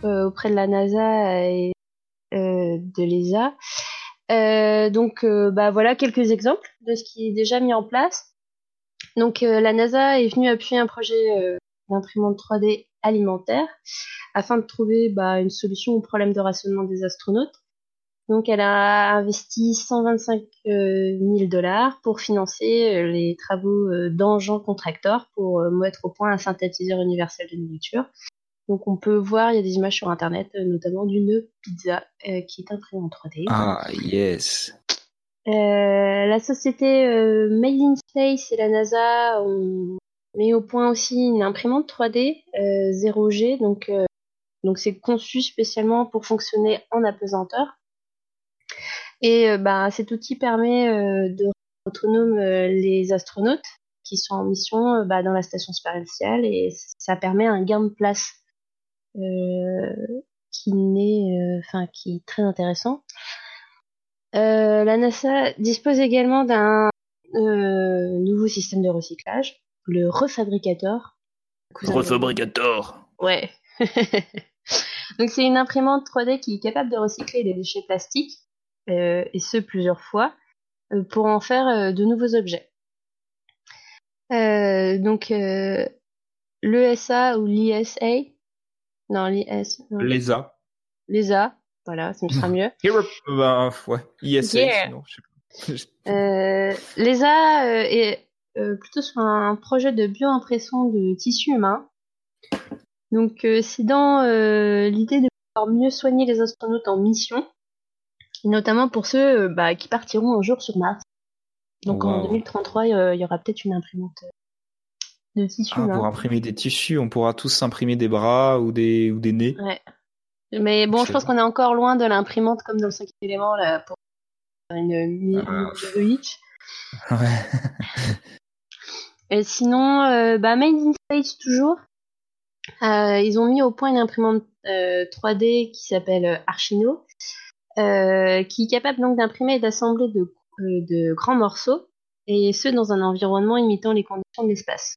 auprès de la NASA et de l'ESA. Euh, donc, euh, bah voilà quelques exemples de ce qui est déjà mis en place. Donc, euh, la NASA est venue appuyer un projet d'imprimante 3D alimentaire afin de trouver bah, une solution au problème de rationnement des astronautes. Donc, elle a investi 125 000 dollars pour financer les travaux d'Engin Contractor pour mettre au point un synthétiseur universel de nourriture. Donc on peut voir, il y a des images sur internet, euh, notamment d'une pizza euh, qui est imprimée en 3D. Ah yes. Euh, la société Made in Space et la NASA ont mis au point aussi une imprimante 3D 0G, donc donc c'est conçu spécialement pour fonctionner en apesanteur. Et bah, cet outil permet de rendre autonome les astronautes qui sont en mission bah, dans la station spatiale et ça permet un gain de place qui n'est, euh, enfin, qui est très intéressant. Euh, la NASA dispose également d'un nouveau système de recyclage, le refabricator. Refabricator. Ouais. Donc c'est une imprimante 3D qui est capable de recycler des déchets plastiques, euh, et ce plusieurs fois, euh, pour en faire de nouveaux objets. donc l'ESA ou l'ISA, non, l'IS. L'ESA. L'ESA, voilà, ça me sera mieux. ben, ouais, ISA, sinon, je sais pas. euh, L'ESA euh, est euh, plutôt sur un projet de bioimpression de tissus humains. Donc, c'est dans l'idée de pouvoir mieux soigner les astronautes en mission, notamment pour ceux bah, qui partiront un jour sur Mars. Donc, en 2033, il y aura peut-être une imprimante de tissus. Ah, pour imprimer des tissus, on pourra tous s'imprimer des bras ou des, ou des nez. Ouais. Mais bon, je pense qu'on est encore loin de l'imprimante comme dans le cinquième élément là, pour une, une, ah. Ouais. Et sinon, euh, bah, Made in Space toujours. Euh, ils ont mis au point une imprimante euh, 3D qui s'appelle euh, Archino, euh, qui est capable donc d'imprimer et d'assembler de, euh, de grands morceaux, et ce dans un environnement imitant les conditions de l'espace.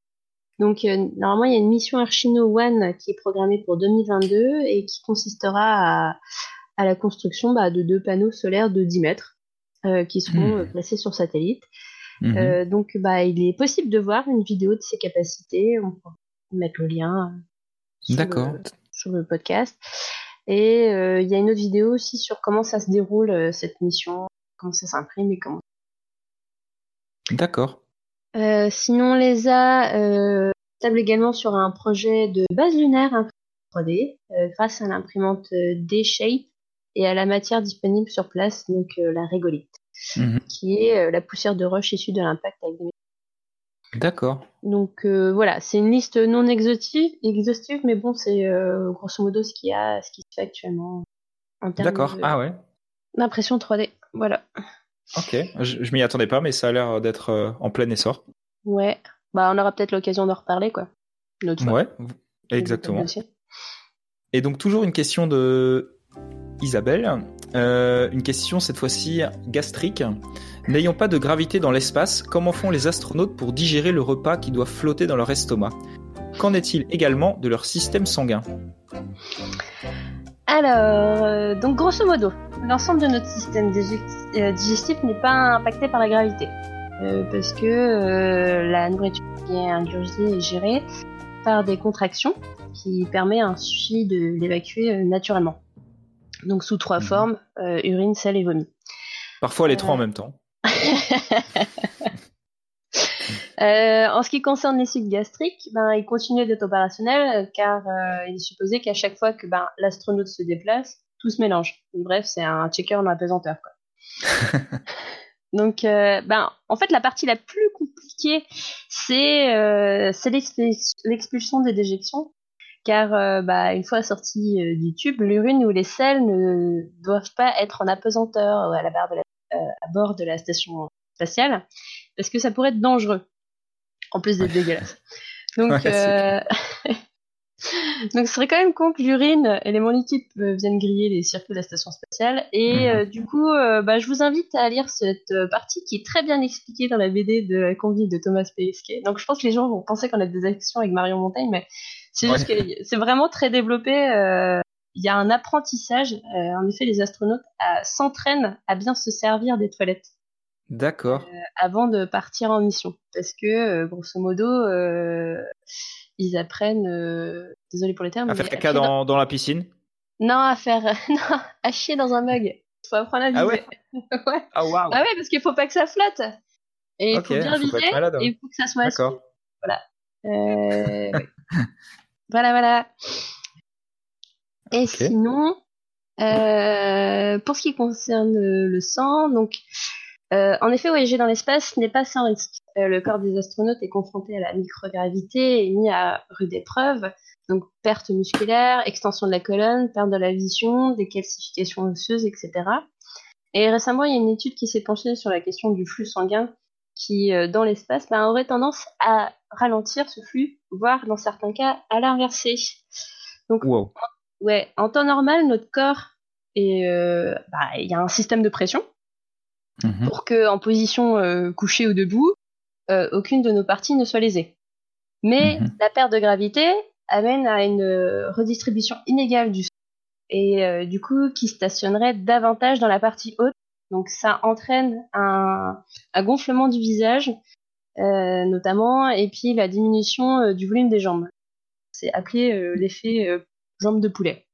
Donc euh, normalement il y a une mission Archino One qui est programmée pour 2022 et qui consistera à, à la construction bah, de deux panneaux solaires de 10 mètres euh, qui seront hmm. euh, placés sur satellite. Mhm. Euh, donc bah, il est possible de voir une vidéo de ces capacités. On peut mettre le lien sur, le, sur le podcast. Et il y a une autre vidéo aussi sur comment ça se déroule cette mission, comment ça s'imprime et comment. D'accord. Euh, sinon, l'ESA euh, table également sur un projet de base lunaire 3D euh, grâce à l'imprimante D-Shape et à la matière disponible sur place, donc la régolite, mhm. qui est la poussière de roche issue de l'impact avec des D'accord. Donc voilà, c'est une liste non exhaustive, exhaustive mais bon, c'est grosso modo ce qu'il y a, ce qui se fait actuellement en termes D'accord. Ah ouais. d'impression 3D. Voilà. Ok, je, je m'y attendais pas, mais ça a l'air d'être euh, en plein essor. Ouais, bah on aura peut-être l'occasion d'en reparler, quoi. Ouais, exactement. Et donc toujours une question de Isabelle, euh, une question cette fois-ci gastrique. N'ayant pas de gravité dans l'espace, comment font les astronautes pour digérer le repas qui doit flotter dans leur estomac? Qu'en est-il également de leur système sanguin? Alors, euh, donc grosso modo, l'ensemble de notre système euh, digestif n'est pas impacté par la gravité. Euh, parce que la nourriture qui est ingurgitée est gérée par des contractions qui permet ainsi de l'évacuer naturellement. Donc sous trois mhm. formes, urine, sel et vomi. Parfois les trois en même temps. Euh, en ce qui concerne les sucs gastriques, ben, ils continuent d'être opérationnels car euh, il est supposé qu'à chaque fois que ben, l'astronaute se déplace, tout se mélange. Bref, c'est un checker dans la pesanteur. Quoi. Donc, euh, ben, en fait, la partie la plus compliquée, c'est euh, l'expulsion des déjections. Car euh, bah, une fois sorti euh, du tube, l'urine ou les sels ne doivent pas être en apesanteur à, la barre de la, à bord de la station spatiale, parce que ça pourrait être dangereux en plus d'être dégueulasse. Donc, euh... donc ce serait quand même con que l'urine, élément liquide, viennent griller les circuits de la station spatiale. Et mhm. euh, du coup, euh, bah, je vous invite à lire cette euh, partie qui est très bien expliquée dans la BD de la convive de Thomas Pesquet. Donc je pense que les gens vont penser qu'on a des actions avec Marion Montaigne, mais c'est juste que c'est vraiment très développé. Il y a un apprentissage. en effet, les astronautes s'entraînent à bien se servir des toilettes. D'accord. Euh, avant de partir en mission. Parce que, euh, grosso modo, euh, ils apprennent, désolé pour les termes. À faire caca dans, dans... la piscine? Non, à faire. non, à chier dans un mug. Il faut apprendre à viser. Ah ouais, ouais. Ah, wow. ah ouais, parce qu'il faut pas que ça flotte. Et il faut bien viser. Hein. Et il faut que ça soit D'accord. Voilà. voilà, voilà. Et sinon, pour ce qui concerne le sang, donc euh, en effet, voyager dans l'espace n'est pas sans risque. Euh, le corps des astronautes est confronté à la microgravité et mis à rude épreuve. Donc perte musculaire, extension de la colonne, perte de la vision, décalcification osseuse, etc. Et récemment, il y a une étude qui s'est penchée sur la question du flux sanguin qui, euh, dans l'espace, ben, aurait tendance à ralentir ce flux, voire dans certains cas à l'inverser. Donc, ouais, en temps normal, notre corps, et bah, il y a un système de pression Mhm. pour que en position euh, couchée ou debout, euh, aucune de nos parties ne soit lésée. Mais mhm. la perte de gravité amène à une euh, redistribution inégale du sol et du coup qui stationnerait davantage dans la partie haute. Donc ça entraîne un, gonflement du visage notamment et puis la diminution du volume des jambes. C'est appelé l'effet jambe de poulet.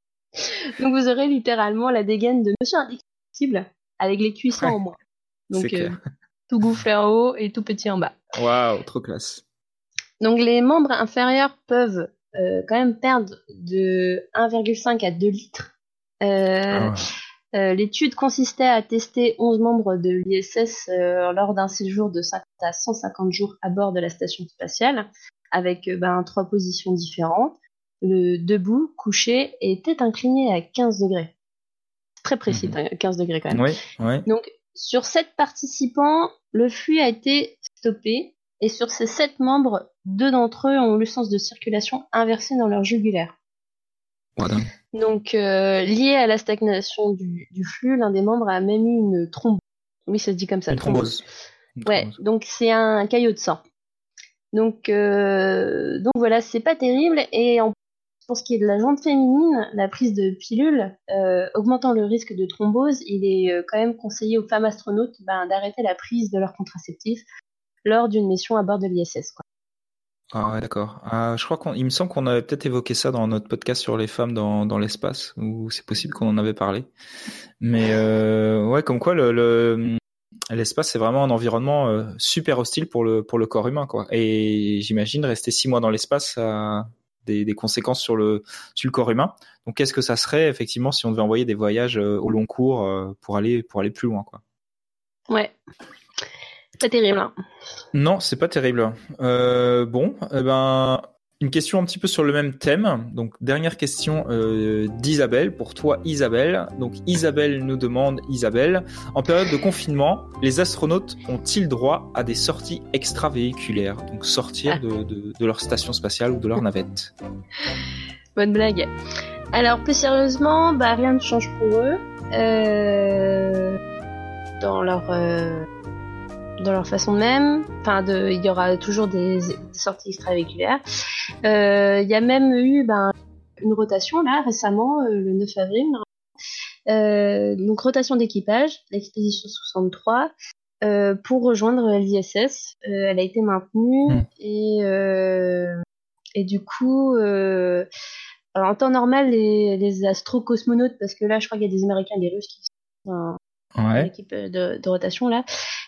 Donc vous aurez littéralement la dégaine de Monsieur Indexcible avec les cuissons en moins. Donc euh, tout gonflé en haut et tout petit en bas. Waouh, trop classe. Donc les membres inférieurs peuvent euh, quand même perdre de 1,5 à 2 litres. Euh, ah l'étude consistait à tester 11 membres de l'ISS lors d'un séjour de 50 à 150 jours à bord de la station spatiale, avec ben, trois positions différentes le debout, couché et tête inclinée à 15 degrés. Très précis, 15 mhm. degrés quand même. Oui, oui. Donc sur sept participants, le flux a été stoppé et sur ces sept membres, deux d'entre eux ont le sens de circulation inversé dans leur jugulaire. Donc, euh, lié à la stagnation du, flux, l'un des membres a même eu une thrombose. Oui, ça se dit comme ça. Une thrombose. ouais, donc c'est un caillot de sang. Donc, euh, donc voilà, c'est pas terrible. Et en pour ce qui est de la jante féminine, la prise de pilules, euh, augmentant le risque de thrombose, il est euh, quand même conseillé aux femmes astronautes ben, d'arrêter la prise de leur contraceptif lors d'une mission à bord de l'ISS. Ah ouais, d'accord. Ah, je crois qu'il me semble qu'on avait peut-être évoqué ça dans notre podcast sur les femmes dans, l'espace, ou c'est possible qu'on en avait parlé. Mais euh, ouais, comme quoi le, l'espace c'est vraiment un environnement super hostile pour le corps humain quoi. Et j'imagine rester six mois dans l'espace des, des, conséquences sur le sur le corps humain. Donc qu'est-ce que ça serait effectivement si on devait envoyer des voyages au long cours pour aller pour aller plus loin quoi? Ouais. Pas terrible. Hein. Non, c'est pas terrible. Euh, bon, eh ben, une question un petit peu sur le même thème. Donc, dernière question euh, d'Isabelle. Pour toi, Isabelle. Donc, Isabelle nous demande, Isabelle, en période de confinement, les astronautes ont-ils droit à des sorties extravéhiculaires? Donc, sortir de, de, de, leur station spatiale ou de leur navette Bonne blague. Alors, plus sérieusement, bah, rien ne change pour eux. Euh, dans leur euh, dans leur façon de même. Enfin, de, il y aura toujours des, sorties extravéhiculaires. Euh, il y a même eu ben, une rotation là récemment, euh, le 9 avril. Euh, donc rotation d'équipage, l'expédition 63, euh, pour rejoindre l'ISS. Euh, elle a été maintenue hmm. et et du coup. en temps normal, les, les astrocosmonautes, parce que là, je crois qu'il y a des Américains et des Russes qui sont ouais. l'équipe de, de, rotation là.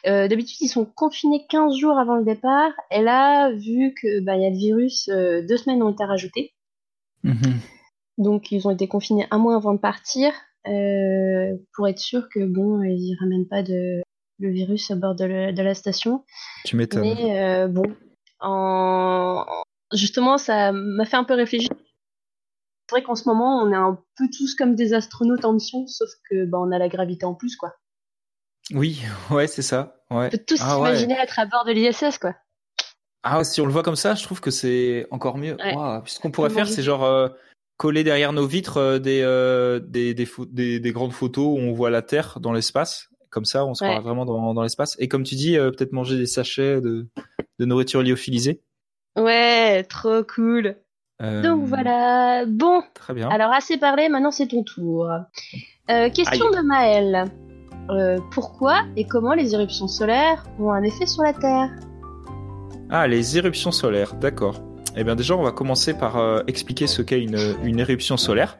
Euh, D'habitude, ils sont confinés 15 jours avant le départ. Et là, vu que bah, y a le virus, euh, deux semaines ont été rajoutées. Mm-hmm. Donc, ils ont été confinés un mois avant de partir euh, pour être sûr que bon, ils ramènent pas de le virus à bord de, de la station. Tu m'étonnes. Mais euh, bon, en... justement, ça m'a fait un peu réfléchir c'est vrai qu'en ce moment, on est un peu tous comme des astronautes en mission, sauf que bah, on a la gravité en plus, quoi. Oui, ouais, c'est ça. Ouais. On peut tous ah, s'imaginer être à bord de l'ISS, quoi. Ah, si on le voit comme ça, je trouve que c'est encore mieux. ce qu'on pourrait faire, c'est genre euh, coller derrière nos vitres euh, des, euh, des, des, des, grandes photos où on voit la Terre dans l'espace. Comme ça, on sera vraiment dans, dans l'espace. Et comme tu dis, peut-être manger des sachets de, de nourriture lyophilisée. Ouais, trop cool. Donc voilà. Bon. Très bien. Alors assez parlé, maintenant c'est ton tour. question de Maël. Euh, pourquoi et comment les éruptions solaires ont un effet sur la Terre Ah, les éruptions solaires, d'accord. Eh bien déjà, on va commencer par euh, expliquer ce qu'est une, éruption solaire.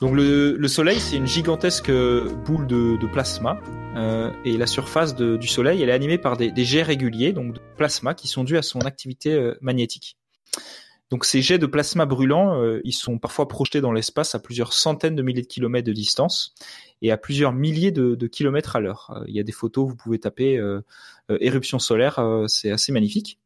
Donc le, Soleil, c'est une gigantesque boule de, plasma. Euh, et la surface du Soleil, elle est animée par des, jets réguliers, donc de plasma, qui sont dus à son activité magnétique. Donc ces jets de plasma brûlant, ils sont parfois projetés dans l'espace à plusieurs centaines de milliers de kilomètres de distance et à plusieurs milliers de, kilomètres à l'heure. Euh, il y a des photos, vous pouvez taper euh, euh, éruption solaire, c'est assez magnifique.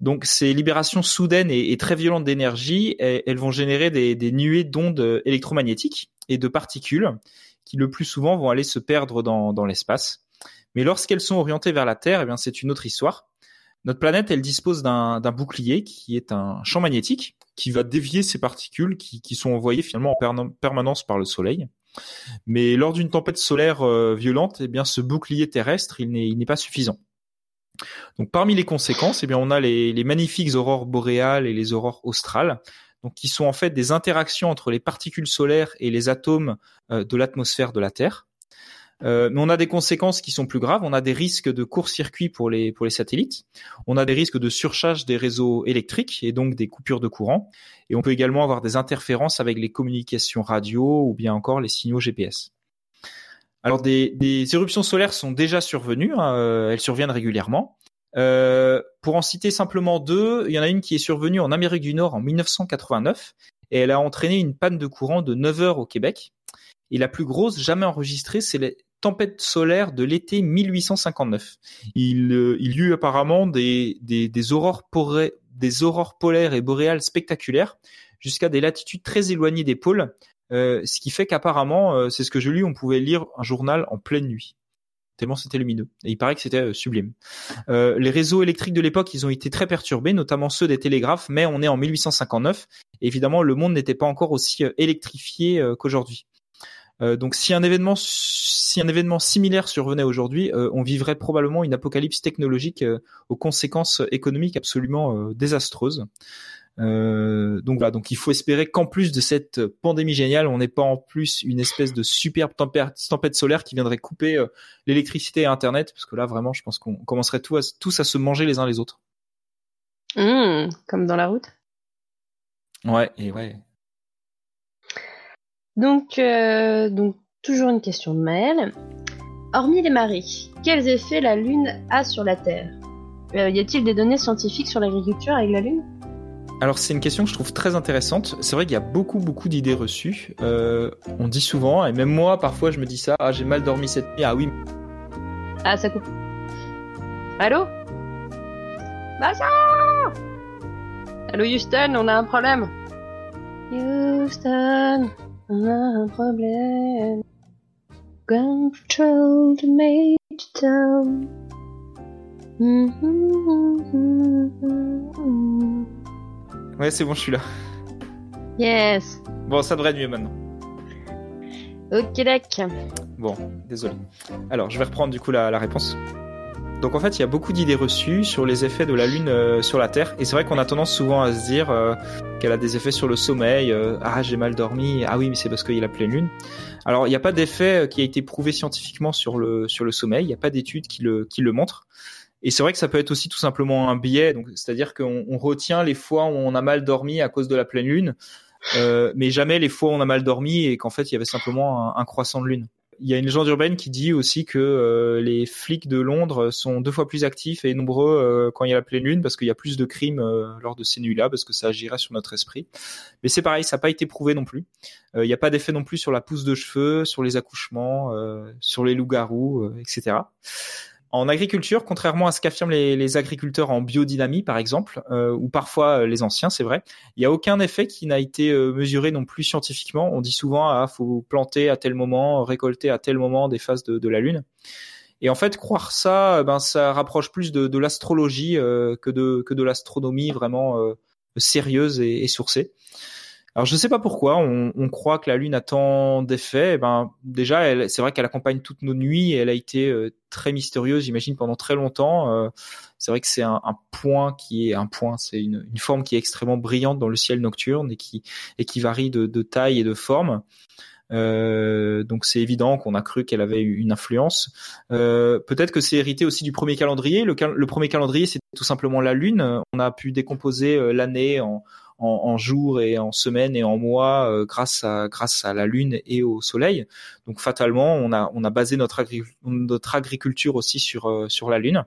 Donc ces libérations soudaines et, très violentes d'énergie, elles, vont générer des, nuées d'ondes électromagnétiques et de particules qui le plus souvent vont aller se perdre dans, dans l'espace. Mais lorsqu'elles sont orientées vers la Terre, eh bien c'est une autre histoire. Notre planète, elle dispose d'un bouclier qui est un champ magnétique qui va dévier ces particules qui, sont envoyées finalement en permanence par le Soleil. Mais lors d'une tempête solaire euh, violente, eh bien, ce bouclier terrestre, il n'est pas suffisant. Donc, parmi les conséquences, eh bien, on a les, magnifiques aurores boréales et les aurores australes, donc qui sont en fait des interactions entre les particules solaires et les atomes euh, de l'atmosphère de la Terre. Euh, mais on a des conséquences qui sont plus graves. On a des risques de court-circuit pour les pour les satellites. On a des risques de surcharge des réseaux électriques et donc des coupures de courant. Et on peut également avoir des interférences avec les communications radio ou bien encore les signaux GPS. Alors des, des éruptions solaires sont déjà survenues. Hein, euh, elles surviennent régulièrement. Euh, pour en citer simplement deux, il y en a une qui est survenue en Amérique du Nord en 1989 et elle a entraîné une panne de courant de 9 heures au Québec. Et la plus grosse jamais enregistrée, c'est tempête solaire de l'été 1859. Il, euh, il y eut apparemment des, aurores polaires et boréales spectaculaires jusqu'à des latitudes très éloignées des pôles, euh, ce qui fait qu'apparemment, euh, c'est ce que je lis, on pouvait lire un journal en pleine nuit tellement c'était lumineux. Et il paraît que c'était sublime. Euh, les réseaux électriques de l'époque, ils ont été très perturbés, notamment ceux des télégraphes, mais on est en 1859. Et évidemment, le monde n'était pas encore aussi électrifié qu'aujourd'hui. Euh, donc si un événement si un événement similaire survenait aujourd'hui, euh, on vivrait probablement une apocalypse technologique euh, aux conséquences économiques absolument désastreuses. donc voilà, donc il faut espérer qu'en plus de cette pandémie géniale, on n'ait pas en plus une espèce de superbe tempête solaire qui viendrait couper l'électricité et Internet, parce que là vraiment, je pense qu'on commencerait tous à, tous à se manger les uns les autres. Mmh, comme dans la route. Ouais, et ouais, donc, euh, donc toujours une question de Maël. hormis les marées, quels effets la Lune a sur la Terre? Euh, Y a-t-il des données scientifiques sur l'agriculture avec la Lune? Alors c'est une question que je trouve très intéressante. C'est vrai qu'il y a beaucoup beaucoup d'idées reçues. Euh, on dit souvent, et même moi parfois je me dis ça, ah j'ai mal dormi cette nuit, ah oui. Ah ça coupe. Allô? Bassa Allô Houston, on a un problème. Houston, un problème. Control to Major Town. Ouais, c'est bon, je suis là. Yes. Bon, ça devrait être mieux maintenant. Ok, d'accord. Bon, désolé. Alors, je vais reprendre du coup la, la réponse. Donc en fait, il y a beaucoup d'idées reçues sur les effets de la Lune euh, sur la Terre. Et c'est vrai qu'on a tendance souvent à se dire euh, qu'elle a des effets sur le sommeil. Euh, ah, j'ai mal dormi. Ah oui, mais c'est parce qu'il y a la pleine Lune. Alors, il n'y a pas d'effet qui a été prouvé scientifiquement sur le, sur le sommeil. Il n'y a pas d'études qui le, qui le montrent. Et c'est vrai que ça peut être aussi tout simplement un biais. Donc, c'est-à-dire qu'on on retient les fois où on a mal dormi à cause de la pleine Lune. mais jamais les fois où on a mal dormi et qu'en fait il y avait simplement un croissant de lune il y a une légende urbaine qui dit aussi que euh, les flics de Londres sont deux fois plus actifs et nombreux euh, quand il y a la pleine lune parce qu'il y a plus de crimes euh, lors de ces nuits-là parce que ça agirait sur notre esprit. Mais c'est pareil, ça n'a pas été prouvé non plus. Il n'y a pas d'effet non plus sur la pousse de cheveux, sur les accouchements, sur les loups-garous, etc. En agriculture, contrairement à ce qu'affirment les, agriculteurs en biodynamie, par exemple, euh, ou parfois euh, les anciens, c'est vrai, il n'y a aucun effet qui n'a été euh, mesuré non plus scientifiquement. On dit souvent, ah, faut planter à tel moment, récolter à tel moment des phases de, la Lune. Et en fait, croire ça, ben, ça rapproche plus de, l'astrologie que de que de l'astronomie vraiment sérieuse et, et sourcée. Alors je ne sais pas pourquoi on, croit que la Lune a tant d'effets. Eh ben déjà, c'est vrai qu'elle accompagne toutes nos nuits. Et elle a été euh, très mystérieuse, j'imagine, pendant très longtemps. Euh, c'est vrai que c'est un, point qui est un point, c'est une, forme qui est extrêmement brillante dans le ciel nocturne et qui et qui varie de, taille et de forme. Euh, donc c'est évident qu'on a cru qu'elle avait une influence. Euh, Peut-être que c'est hérité aussi du premier calendrier. Le, le premier calendrier, c'est tout simplement la lune. On a pu décomposer euh, l'année en, en, en, jours et en semaines et en mois euh, grâce à grâce à la lune et au soleil. Donc fatalement, on a on a basé notre, notre agriculture aussi sur euh, sur la lune.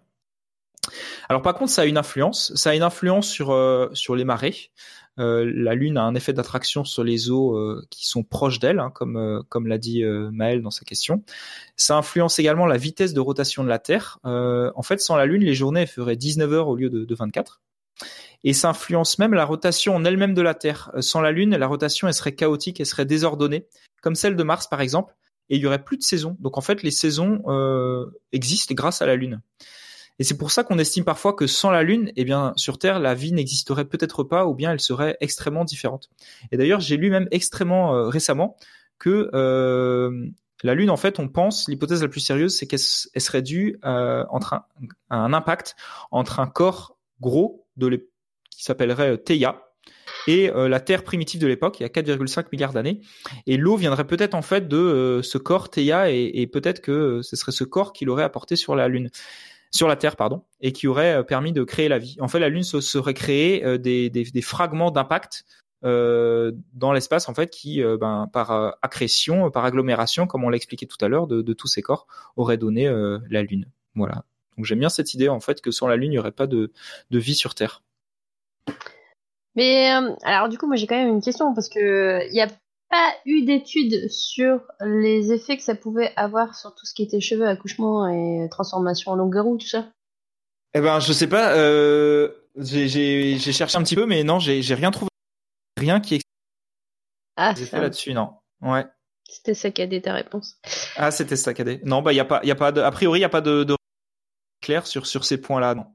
Alors par contre, ça a une influence. Ça a une influence sur euh, sur les marées. la Lune a un effet d'attraction sur les eaux qui sont proches d'elle, hein, comme comme l'a dit Maël dans sa question. Ça influence également la vitesse de rotation de la Terre. en fait, sans la Lune, les journées feraient 19 heures au lieu de 24 et ça influence même la rotation en elle-même de la Terre. Euh, sans la Lune, la rotation elle serait chaotique, elle serait désordonnée, comme celle de Mars par exemple, et il y aurait plus de saisons. Donc en fait, les saisons euh, existent grâce à la Lune. Et c'est pour ça qu'on estime parfois que sans la Lune, eh bien sur Terre, la vie n'existerait peut-être pas, ou bien elle serait extrêmement différente. Et d'ailleurs, j'ai lu même extrêmement euh, récemment que la Lune, en fait, on pense, l'hypothèse la plus sérieuse, c'est qu'elle serait due à un impact entre un corps gros qui s'appellerait euh, Theia et euh, la Terre primitive de l'époque, il y a 4,5 milliards d'années. Et l'eau viendrait peut-être en fait de euh, ce corps Theia et, peut-être que ce serait ce corps qui l'aurait apporté sur la Lune, sur la Terre pardon, et qui aurait permis de créer la vie. En fait, la Lune serait créée des, des, fragments d'impact dans l'espace en fait qui, ben, par accrétion, par agglomération, comme on l'a expliqué tout à l'heure, de, de, tous ces corps, aurait donné la Lune. Voilà. Donc j'aime bien cette idée en fait que sans la Lune, il n'y aurait pas de, de vie sur Terre. Mais euh, alors du coup, moi j'ai quand même une question parce que il n'y a pas eu d'études sur les effets que ça pouvait avoir sur tout ce qui était cheveux, accouchement et transformation en loup-garou, tout ça? Eh ben, je sais pas. Euh, j'ai cherché un petit peu, mais non, j'ai rien trouvé, rien qui ah, fait là-dessus, non. Ouais. C'était saccadé ta réponse. Ah, c'était saccadé. Non, bah il y a pas, il y a pas de, a priori il y a pas de, de clair sur sur ces points-là, non?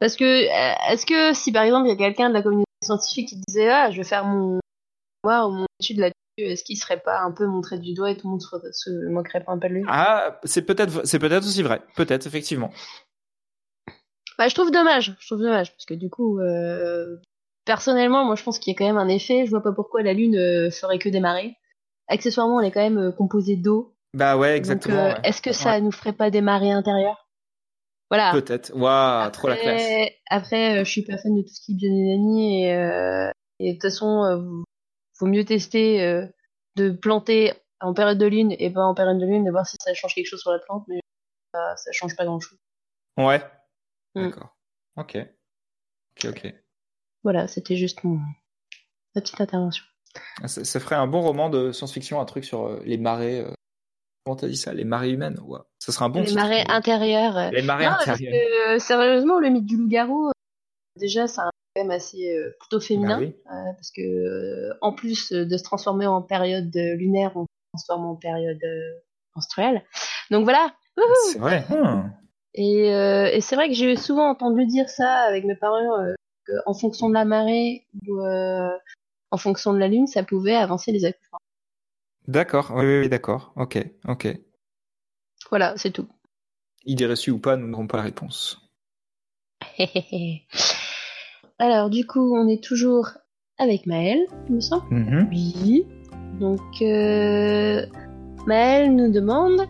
Parce que, euh, est-ce que si par exemple il y a quelqu'un de la communauté scientifique qui disait ah je vais faire mon ou mon étude là-dessus, est-ce qu'il serait pas un peu montré du doigt et tout le monde se, moquerait pas un peu de lui? Ah, c'est peut-être, c'est peut-être aussi vrai, peut-être effectivement. Bah, je trouve dommage, je trouve dommage parce que du coup, euh, personnellement, moi je pense qu'il y a quand même un effet. Je vois pas pourquoi la Lune euh, ferait que démarrer. Accessoirement, elle est quand même euh, composée d'eau. Bah ouais, exactement. Est-ce que ça nous ferait pas démarrer intérieur? Voilà. Peut-être. Waouh, trop la classe. Après, euh, je suis pas fan de tout ce qui est biodynamie et, euh, et de toute façon, euh, faut mieux tester de planter en période de lune et pas en période de lune et voir si ça change quelque chose sur la plante, mais ça, ça change pas grand chose. Ouais. Mm. D'accord. Ok. Ok, ok. Voilà, c'était juste mon... ma petite intervention. Ah, ça, ferait un bon roman de science-fiction, un truc sur euh, les marées. Euh... Comment t'as dit ça? Les marées humaines ouais. Ça serait un bon Les marées intérieures. Les marées intérieures. Euh, sérieusement, le mythe du loup-garou, déjà, c'est un thème assez euh, plutôt féminin. Bah parce que, en plus de se transformer en période lunaire, on se transforme en période menstruelle. Donc voilà. C'est vrai. Hmm. Et, et c'est vrai que j'ai souvent entendu dire ça avec mes parents, qu'en fonction de la marée ou en fonction de la lune, ça pouvait avancer les accouchements. D'accord, oui, oui, d'accord. Ok, ok. Voilà, c'est tout. Idée reçue ou pas, nous n'aurons pas la réponse. Alors, du coup, on est toujours avec Maëlle, il me semble. Mm-hmm. Oui. Donc, euh... Maëlle nous demande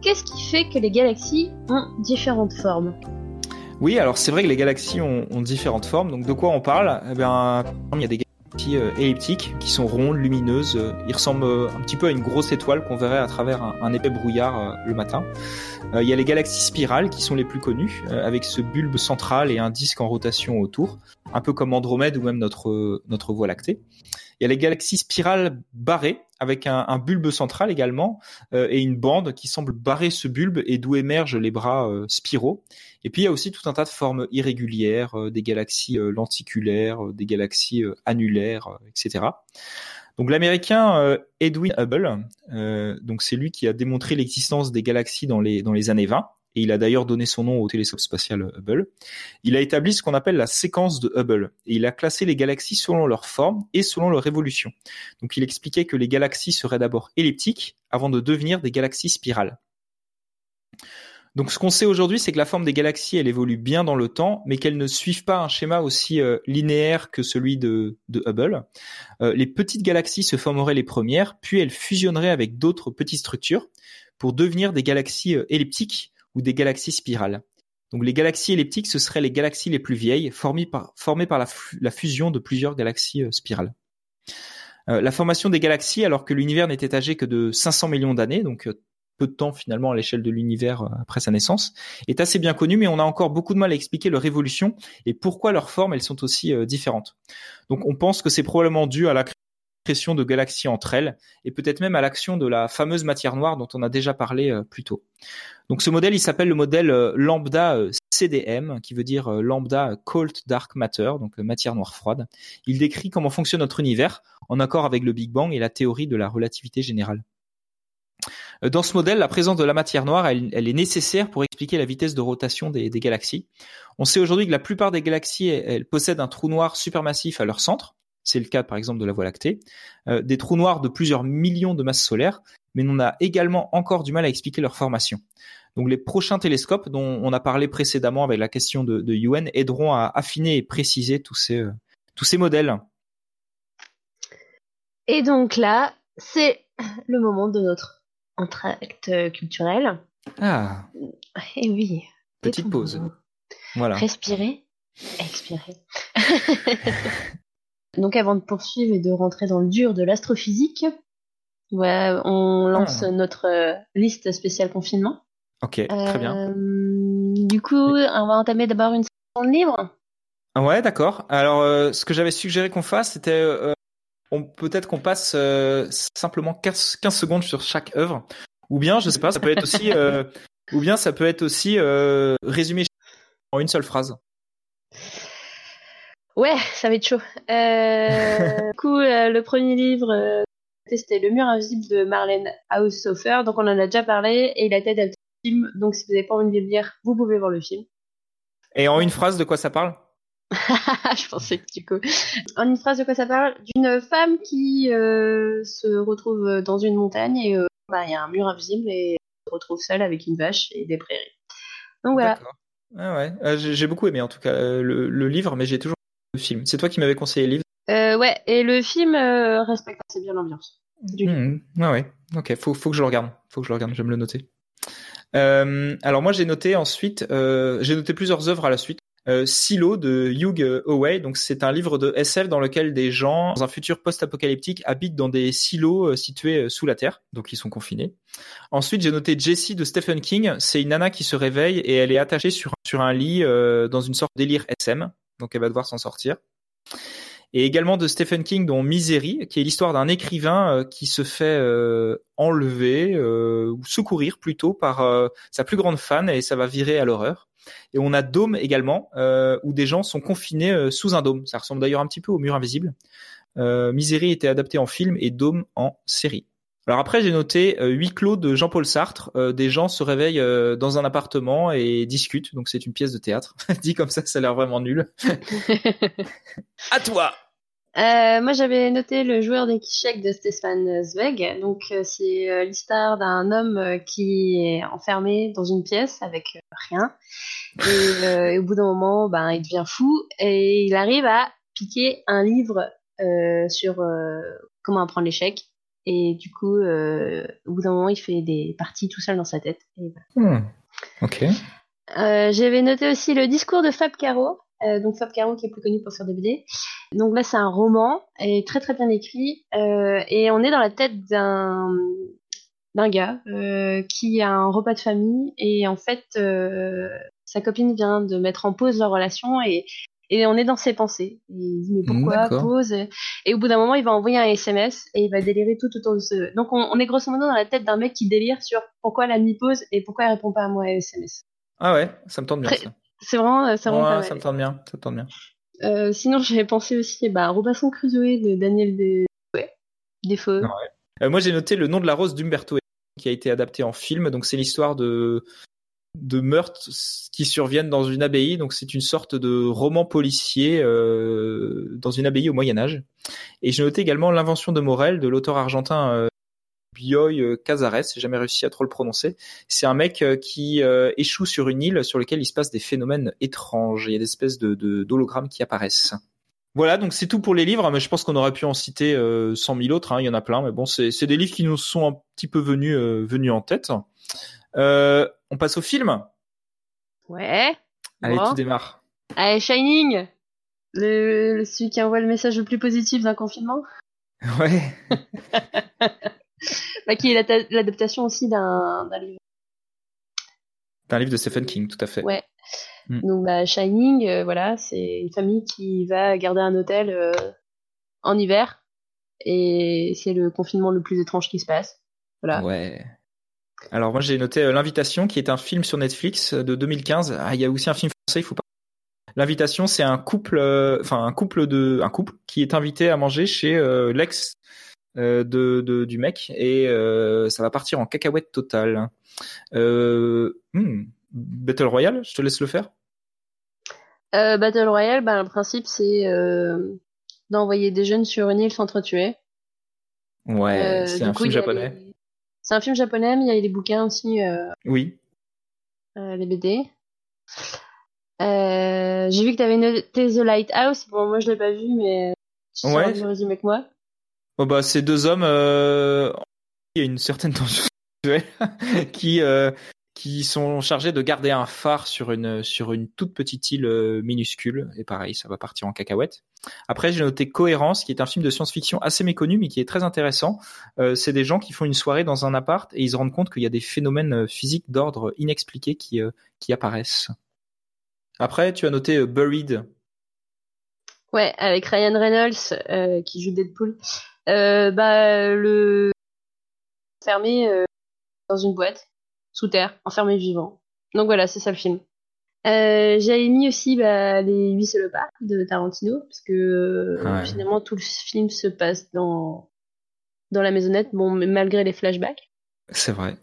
qu'est-ce qui fait que les galaxies ont différentes formes? Oui, alors c'est vrai que les galaxies ont, ont, différentes formes. Donc, de quoi on parle? Eh bien, il y a des euh, elliptiques qui sont rondes, lumineuses. Ils ressemblent euh, un petit peu à une grosse étoile qu'on verrait à travers un, épais brouillard euh, le matin. Il y a les galaxies spirales qui sont les plus connues, avec ce bulbe central et un disque en rotation autour, un peu comme Andromède ou même notre notre Voie lactée. Il y a les galaxies spirales barrées, avec un, bulbe central également, et une bande qui semble barrer ce bulbe et d'où émergent les bras spiraux. Et puis il y a aussi tout un tas de formes irrégulières, euh, des galaxies euh, lenticulaires, euh, des galaxies annulaires, etc. Donc l'américain Edwin Hubble, c'est lui qui a démontré l'existence des galaxies dans les dans les années 20 et il a d'ailleurs donné son nom au télescope spatial Hubble. Il a établi ce qu'on appelle la séquence de Hubble et il a classé les galaxies selon leur forme et selon leur évolution. Donc il expliquait que les galaxies seraient d'abord elliptiques avant de devenir des galaxies spirales. Donc ce qu'on sait aujourd'hui, c'est que la forme des galaxies, elle évolue bien dans le temps, mais qu'elles ne suivent pas un schéma aussi euh, linéaire que celui de, Hubble. Euh, les petites galaxies se formeraient les premières, puis elles fusionneraient avec d'autres petites structures pour devenir des galaxies euh, elliptiques ou des galaxies spirales. Donc les galaxies elliptiques, ce seraient les galaxies les plus vieilles, formées par, la, fusion de plusieurs galaxies spirales. la formation des galaxies, alors que l'univers n'était âgé que de 500 millions d'années, donc peu de temps finalement à l'échelle de l'univers euh, après sa naissance, est assez bien connu, mais on a encore beaucoup de mal à expliquer leur évolution et pourquoi leurs formes elles sont aussi euh, différentes. Donc on pense que c'est probablement dû à la de galaxies entre elles et peut-être même à l'action de la fameuse matière noire dont on a déjà parlé euh, plus tôt. Donc ce modèle, il s'appelle le modèle lambda CDM, qui veut dire lambda cold dark matter, donc matière noire froide. Il décrit comment fonctionne notre univers en accord avec le Big Bang et la théorie de la relativité générale. Euh, dans ce modèle, la présence de la matière noire, elle, est nécessaire pour expliquer la vitesse de rotation des, galaxies. On sait aujourd'hui que la plupart des galaxies, possèdent un trou noir supermassif à leur centre. C'est le cas par exemple de la Voie lactée. Euh, des trous noirs de plusieurs millions de masses solaires, mais on a également encore du mal à expliquer leur formation. Donc les prochains télescopes dont on a parlé précédemment avec la question de, de UN aideront à affiner et préciser tous ces, euh, tous ces modèles. Et donc là, c'est le moment de notre entracte culturel. Ah. Et eh oui. Petite pause. Voilà. Respirer, expirer. Donc avant de poursuivre et de rentrer dans le dur de l'astrophysique, on lance ah. notre euh, liste spéciale confinement. Ok, très bien. Euh, du coup, on va entamer d'abord une session de livres. Ouais, d'accord. Alors, euh, ce que j'avais suggéré qu'on fasse, c'était peut-être qu'on passe simplement 15, secondes sur chaque œuvre, ou bien je sais pas, ça peut être aussi, ou bien ça peut être aussi résumé en une seule phrase. Ouais, ça va être chaud. du coup, le premier livre, c'était Le mur invisible de Marlène Haushofer, donc on en a déjà parlé, et il a été adapté film, donc si vous n'avez pas envie de le lire, vous pouvez voir le film. Et en une phrase, de quoi ça parle? Je pensais que du coup. En une phrase de quoi ça parle? D'une femme qui euh, se retrouve dans une montagne et euh, bah, il y a un mur invisible et se retrouve seule avec une vache et des prairies. Donc voilà. Ah ouais, euh, j'ai beaucoup aimé en tout cas le, livre, mais j'ai toujours film. C'est toi qui m'avais conseillé le livre Ouais, et le film respecte assez bien l'ambiance. Mmh, ah ouais, ok, faut, faut que je le regarde. Faut que je le regarde, je vais me le noter. alors moi j'ai noté ensuite, j'ai noté plusieurs œuvres à la suite. euh, Silo de Hugh Howey. Donc c'est un livre de SF dans lequel des gens, dans un futur post-apocalyptique, habitent dans des silos euh, situés euh, sous la terre, donc ils sont confinés. Ensuite, j'ai noté Jessie de Stephen King. C'est une nana qui se réveille et elle est attachée sur sur un lit dans une sorte de délire SM, donc elle va devoir s'en sortir. Et également de Stephen King dont Misery, qui est l'histoire d'un écrivain qui se fait enlever ou secourir plutôt par sa plus grande fan et ça va virer à l'horreur. Et on a Dôme également, euh, où des gens sont confinés euh, sous un dôme. Ça ressemble d'ailleurs un petit peu au mur invisible. Euh, Misery était adapté en film et Dôme en série. Alors après, j'ai noté euh, huit clos de Jean-Paul Sartre. Euh, des gens se réveillent euh, dans un appartement et discutent. Donc c'est une pièce de théâtre. Dit comme ça, ça a l'air vraiment nul. à toi. Euh, moi, j'avais noté le joueur d'échecs de Stefan Zweig. Donc, c'est l'histoire d'un homme qui est enfermé dans une pièce avec rien et, euh, au bout d'un moment, ben, il devient fou et il arrive à piquer un livre euh, sur euh, comment apprendre l'échec. Et du coup, euh, au bout d'un moment, il fait des parties tout seul dans sa tête. Et hmm. Ok. Euh, J'avais noté aussi le discours de Fab Caro. donc Fab Caro qui est plus connu pour faire des BD. Donc là, c'est un roman et très très bien écrit. et on est dans la tête d'un d'un gars euh, qui a un repas de famille et en fait euh, sa copine vient de mettre en pause leur relation et, et on est dans ses pensées. il dit mais pourquoi pause? Et au bout d'un moment il va envoyer un SMS et il va délirer tout autour de ce. Donc on, est grosso modo dans la tête d'un mec qui délire sur pourquoi elle a mis pause et pourquoi elle répond pas à moi à SMS. Ah ouais, ça me tente bien. C'est vraiment, ça, ouais, ça me tente bien, ça me tente bien. Euh, sinon j'avais pensé aussi bah, Robinson Crusoe de Daniel de... ouais, Defoe. Euh, moi j'ai noté le nom de la rose d'Umberto qui a été adapté en film. Donc c'est l'histoire de de meurtres qui surviennent dans une abbaye. Donc c'est une sorte de roman policier euh, dans une abbaye au Moyen Âge. Et j'ai noté également l'invention de Morel de l'auteur argentin euh, Bioy euh, Cazares. J'ai jamais réussi à trop le prononcer. C'est un mec euh, qui euh, échoue sur une île sur laquelle il se passe des phénomènes étranges. Il y a des espèces de d'hologrammes qui apparaissent. Voilà, donc c'est tout pour les livres, mais je pense qu'on aurait pu en citer 100 000 autres, hein, il y en a plein, mais bon, c'est des livres qui nous sont un petit peu venus, venus en tête. Euh, on passe au film? Ouais. Allez, tu démarres. Allez, Shining le, Celui qui envoie le message le plus positif d'un confinement Ouais. bah, qui est l'adaptation aussi d'un livre. D'un livre de Stephen King, tout à fait. Ouais. Mm. Donc bah, Shining, euh, voilà, c'est une famille qui va garder un hôtel euh, en hiver et c'est le confinement le plus étrange qui se passe. Voilà. Ouais. Alors moi j'ai noté euh, l'invitation qui est un film sur Netflix de 2015. Ah, il y a aussi un film français, il faut pas. L'invitation c'est un couple, enfin un couple de, un couple qui est invité à manger chez l'ex de, de, du mec et ça va partir en cacahuète totale. Euh, hmm. Battle Royale, je te laisse le faire. Euh, Battle Royale, bah, le principe c'est euh, d'envoyer des jeunes sur une île s'entretuer. Ouais, euh, c'est un film japonais. C'est un film japonais, mais il y a les bouquins aussi. oui. les BD. J'ai vu que tu avais noté The Lighthouse. Bon, moi je l'ai pas vu, mais tu ouais. sais résumé que moi. Oh bah, ces deux hommes, il y a une certaine tension qui qui sont chargés de garder un phare sur une sur une toute petite île euh, minuscule et pareil ça va partir en cacahuète. Après j'ai noté Cohérence qui est un film de science-fiction assez méconnu mais qui est très intéressant. Euh, c'est des gens qui font une soirée dans un appart et ils se rendent compte qu'il y a des phénomènes euh, physiques d'ordre inexpliqués qui qui apparaissent. Après tu as noté Buried. Ouais avec Ryan Reynolds qui joue Deadpool. bah le fermé dans une boîte sous terre, enfermé vivant. Donc voilà, c'est ça le film. Euh, J'avais mis aussi bah, les huit salopards de Tarantino parce que euh, finalement tout le film se passe dans dans la maisonnette, bon malgré les flashbacks. C'est vrai.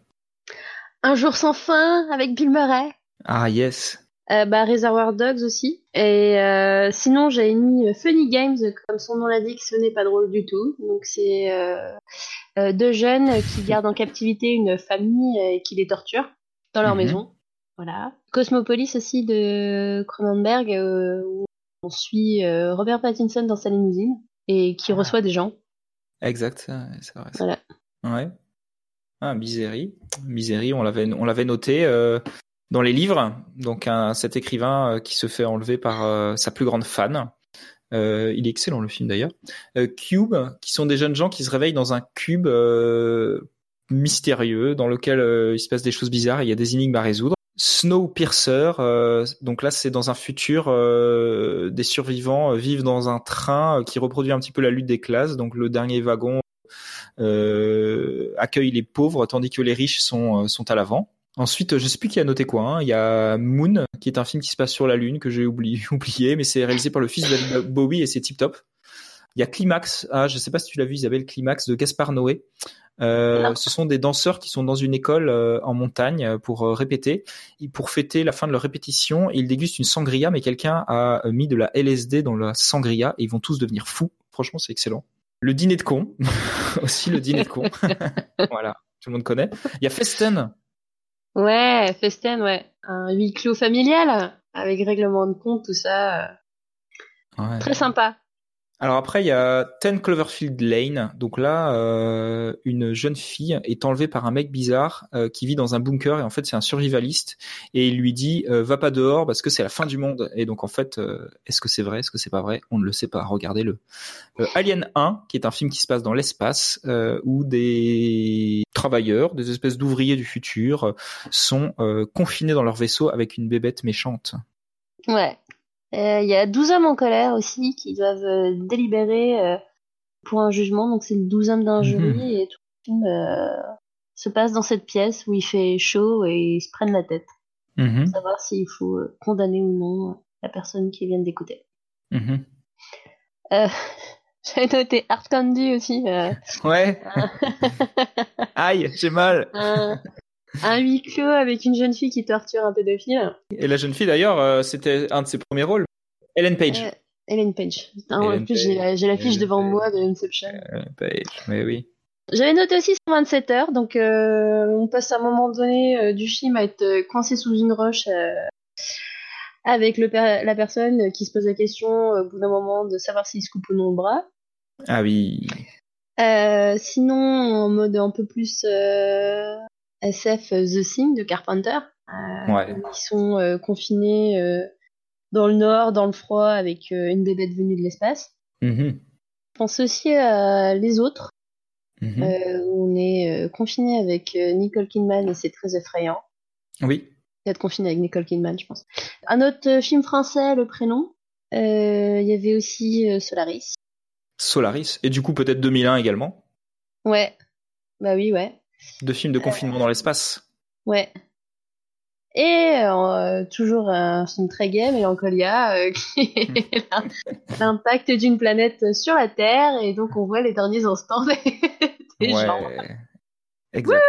Un jour sans fin avec Bill Murray. Ah yes. Euh, bah, Reservoir Dogs aussi. Et euh, sinon, j'avais mis Funny Games, comme son nom l'indique, ce n'est pas drôle du tout. Donc c'est euh, euh, deux jeunes qui gardent en captivité une famille et qui les torturent dans leur mhm. maison. Voilà. Cosmopolis aussi de Cronenberg, où on suit Robert Pattinson dans sa limousine et qui ah. reçoit des gens. Exact, c'est vrai. Voilà. Ouais. Ah, Misery. Misery, on l'avait, on l'avait noté. Euh, dans les livres. Donc un, cet écrivain qui se fait enlever par sa plus grande fan. il est excellent le film d'ailleurs. Cube, qui sont des jeunes gens qui se réveillent dans un cube mystérieux dans lequel il se passe des choses bizarres. Et il y a des énigmes à résoudre. Snowpiercer, euh, donc là c'est dans un futur, euh, des survivants euh, vivent dans un train qui reproduit un petit peu la lutte des classes. Donc le dernier wagon accueille les pauvres tandis que les riches sont sont à l'avant. Ensuite, je sais plus qui a noté quoi. Hein. Il y a Moon, qui est un film qui se passe sur la Lune que j'ai oublié, oublié, mais c'est réalisé par le fils de Bowie et c'est tip top. Il y a Climax, ah je sais pas si tu l'as vu Isabelle, Climax de Gaspard Noé. Euh, ce sont des danseurs qui sont dans une école euh, en montagne euh, pour répéter. Pour fêter la fin de leur répétition, ils dégustent une sangria, mais quelqu'un a mis de la LSD dans la sangria et ils vont tous devenir fous. Franchement, c'est excellent. Le dîner de con, aussi le dîner de con. voilà, tout le monde connaît. Il y a Festen. Ouais, Festen, ouais. Un huis clos familial avec règlement de compte, tout ça. Ouais. Très sympa. Alors après, il y a Ten Cloverfield Lane. Donc là, euh, une jeune fille est enlevée par un mec bizarre euh, qui vit dans un bunker et en fait c'est un survivaliste et il lui dit euh, va pas dehors parce que c'est la fin du monde. Et donc en fait, est-ce que c'est vrai, est-ce que c'est pas vrai? On ne le sait pas. Regardez-le. Alien 1, qui est un film qui se passe dans l'espace où des travailleurs, des espèces d'ouvriers du futur, sont confinés dans leur vaisseau avec une bébête méchante. Ouais, euh, il y a 12 hommes en colère aussi qui doivent euh, délibérer euh, pour un jugement. Donc c'est 12 hommes d'un jury mhm. et tout le film se passe dans cette pièce où il fait chaud et ils se prennent la tête. Mhm. Pour savoir s'il faut condamner ou non la personne qui vient d'écouter. Mhm. J'avais noté Art Candy aussi. Ouais. Aïe, j'ai mal un huis clos avec une jeune fille qui torture un pédophile. Et la jeune fille d'ailleurs, euh, c'était un de ses premiers rôles. Ellen Page. Euh, Ellen Page. en plus, j'ai la, fiche devant moi de Inception. Ellen Page, mais oui. J'avais noté aussi 127 heures, donc euh, on passe à un moment donné du film à être coincé sous une roche avec le la personne qui se pose la question au bout d'un moment de savoir s'il se coupe ou non le bras. Ah oui. sinon, en mode un peu plus SF euh, The Thing de Carpenter, euh, qui sont euh, confinés dans le nord, dans le froid, avec une bébête venue de l'espace. Mm-hmm. Je pense aussi à Les Autres, mm-hmm. où on est confiné avec Nicole Kidman et c'est très effrayant. Oui. Être confiné avec Nicole Kidman, je pense. Un autre film français, Le Prénom. Il y avait aussi Solaris. Solaris. Et du coup, peut-être 2001 également? Ouais. Bah oui, ouais. De films de confinement dans l'espace. Ouais. Et euh, toujours un film très gay, Mélancolia, euh, qui est l'impact d'une planète sur la Terre, et donc on voit les derniers instants des, ouais. gens. Exact.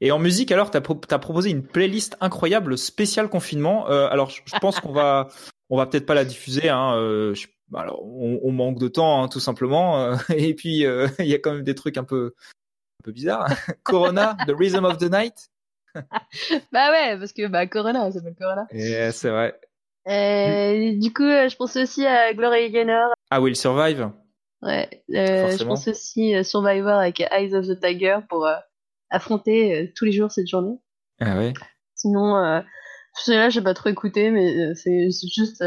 et en musique, alors, t'as as proposé une playlist incroyable spéciale confinement. Euh, alors, je pense qu'on va, on va peut-être pas la diffuser. Hein, euh, alors, on, on, manque de temps, hein, tout simplement. et puis, il y a quand même des trucs un peu, peu bizarre. Corona, The Rhythm of the Night. bah ouais, parce que bah Corona, ça s'appelle Corona. Yeah, c'est vrai. Euh, du coup, euh, je pense aussi à Glory Gaynor. Ah, Will Survive. Ouais, euh, je pense aussi à Survivor avec Eyes of the Tiger pour affronter tous les jours cette journée. Ah ouais. Sinon, celui-là, j'ai pas trop écouté, mais c'est juste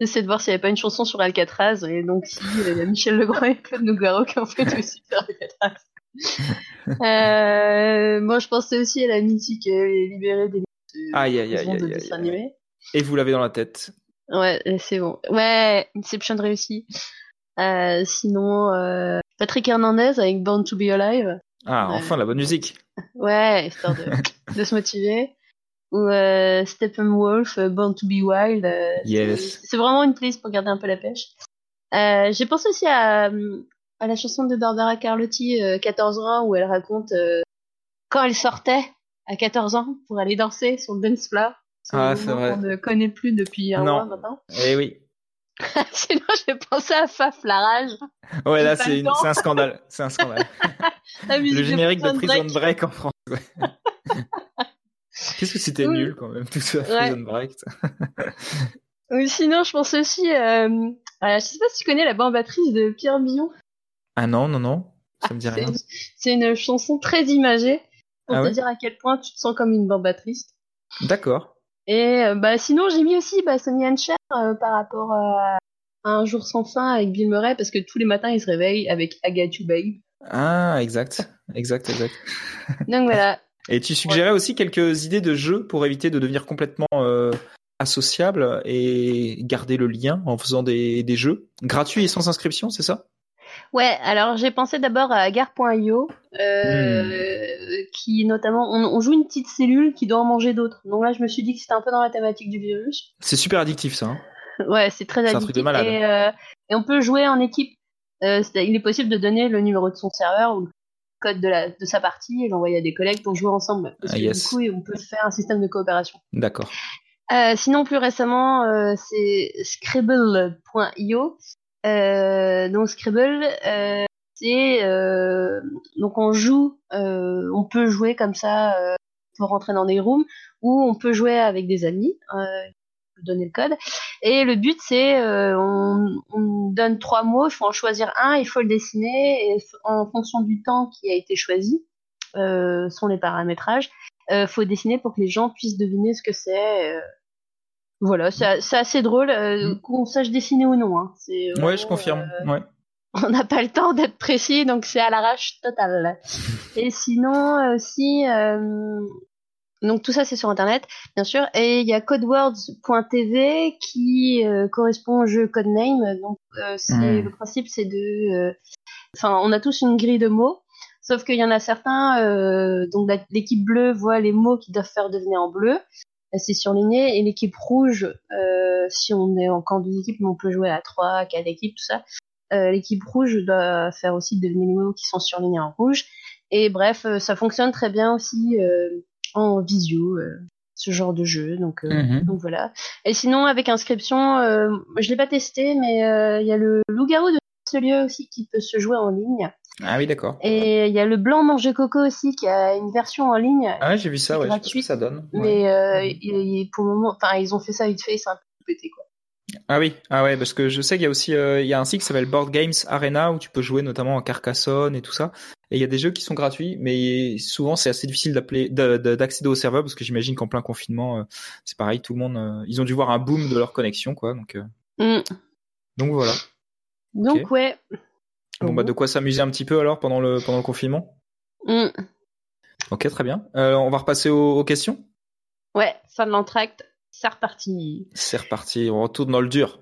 J'essaie de voir s'il n'y avait pas une chanson sur Alcatraz, et donc si, Michel Legrand et Claude Nougaro qui ont fait aussi sur Alcatraz. euh, moi, je pensais aussi à la mythique euh, Libérée des aïe, aïe, aïe, animés. Et vous l'avez dans la tête. Ouais, c'est bon. Ouais, Inception réussi. Euh, sinon, euh, Patrick Hernandez avec Born to Be Alive. Ah, enfin la bonne musique. Ouais, histoire de, de se motiver. Ou euh, Steppenwolf, Born to Be Wild. yes. C'est vraiment une playlist pour garder un peu la pêche. J'ai pensé aussi à à la chanson de Barbara Carlotti, 14 euh, ans, où elle raconte euh, quand elle sortait à 14 ans pour aller danser sur le dance floor. Ah, c'est vrai. On ne connaît plus depuis un mois maintenant. Eh oui. Sinon, j'ai pensé à Faf la rage. Ouais, là, c'est un scandale. C'est un scandale. le générique de Prison Break, en France. Qu'est-ce que c'était nul quand même, tout ça, Prison Break. oui, sinon, je pense aussi. Euh, je sais pas si tu connais la bambatrice de Pierre Billon. Ah non, non, non, ça me dit rien. C'est une chanson très imagée pour ah te dire à quel point tu te sens comme une bambatrice. D'accord. Et bah sinon j'ai mis aussi bah, Sonny Cher par rapport à un jour sans fin avec Bill Murray parce que tous les matins il se réveille avec I Got You Babe. Ah exact, exact, exact. Donc voilà. Et tu suggérais aussi quelques idées de jeux pour éviter de devenir complètement associable et garder le lien en faisant des, des jeux gratuits et sans inscription, c'est ça? Ouais, alors j'ai pensé d'abord à Gare.io, euh, hmm. qui notamment, on, joue une petite cellule qui doit en manger d'autres. Donc là, je me suis dit que c'était un peu dans la thématique du virus. C'est super addictif, ça. Hein ouais, c'est très addictif. Un truc de malade. Et, euh, et, on peut jouer en équipe. Euh, il est possible de donner le numéro de son serveur ou le code de, la, de sa partie et l'envoyer à des collègues pour jouer ensemble. Parce ah, que du coup, on peut faire un système de coopération. D'accord. Euh, sinon, plus récemment, euh, c'est Scribble.io. Euh, donc Scribble, euh, c'est euh, donc on joue, euh, on peut jouer comme ça pour rentrer dans des rooms ou on peut jouer avec des amis. donner le code. Et le but, c'est on, on, donne trois mots, il faut en choisir un, il faut le dessiner et en fonction du temps qui a été choisi, sont les paramétrages. Euh, faut dessiner pour que les gens puissent deviner ce que c'est. Voilà, c'est assez drôle euh, mm. qu'on sache dessiner ou non. Hein. ouais, je confirme. Euh, ouais. On n'a pas le temps d'être précis, donc c'est à l'arrache totale. et sinon aussi, euh, donc tout ça c'est sur internet, bien sûr. Et il y a codewords.tv qui correspond au jeu Codename. Donc c'est mm. le principe, c'est de, enfin, on a tous une grille de mots. Sauf qu'il y en a certains, donc l'équipe bleue voit les mots qui doivent faire devenir en bleu c'est surligné et l'équipe rouge euh, si on est en camp deux équipes mais on peut jouer à trois quatre équipes tout ça. Euh, l'équipe rouge doit faire aussi des mots qui sont surlignés en rouge. Et bref euh, ça fonctionne très bien aussi en visio ce genre de jeu. Donc, mhm. donc voilà. Et sinon avec inscription je l'ai pas testé mais il y a le loup-garou de ce lieu aussi qui peut se jouer en ligne ah oui, d'accord. Et il y a le blanc manger coco aussi qui a une version en ligne. Ah j'ai vu ça, ouais, gratuit, ça donne. Mais euh, pour le moment, enfin, ils ont fait ça vite fait, c'est un peu pété quoi. Ah oui, ah ouais, parce que je sais qu'il y a aussi, euh, il y a un site qui s'appelle Board Games Arena où tu peux jouer notamment en Carcassonne et tout ça. Et il y a des jeux qui sont gratuits, mais souvent c'est assez difficile d'appeler, d'accéder au serveur parce que j'imagine qu'en plein confinement, euh, c'est pareil, tout le monde, euh, ils ont dû voir un boom de leur connexion, quoi. Donc, mm. donc voilà. Donc ouais. Bon, bah, de quoi s'amuser un petit peu alors pendant le, pendant le confinement? Mm. Ok, très bien. Euh, on va repasser aux, questions? Ouais, fin de l'entracte, c'est reparti. C'est reparti, on retourne dans le dur.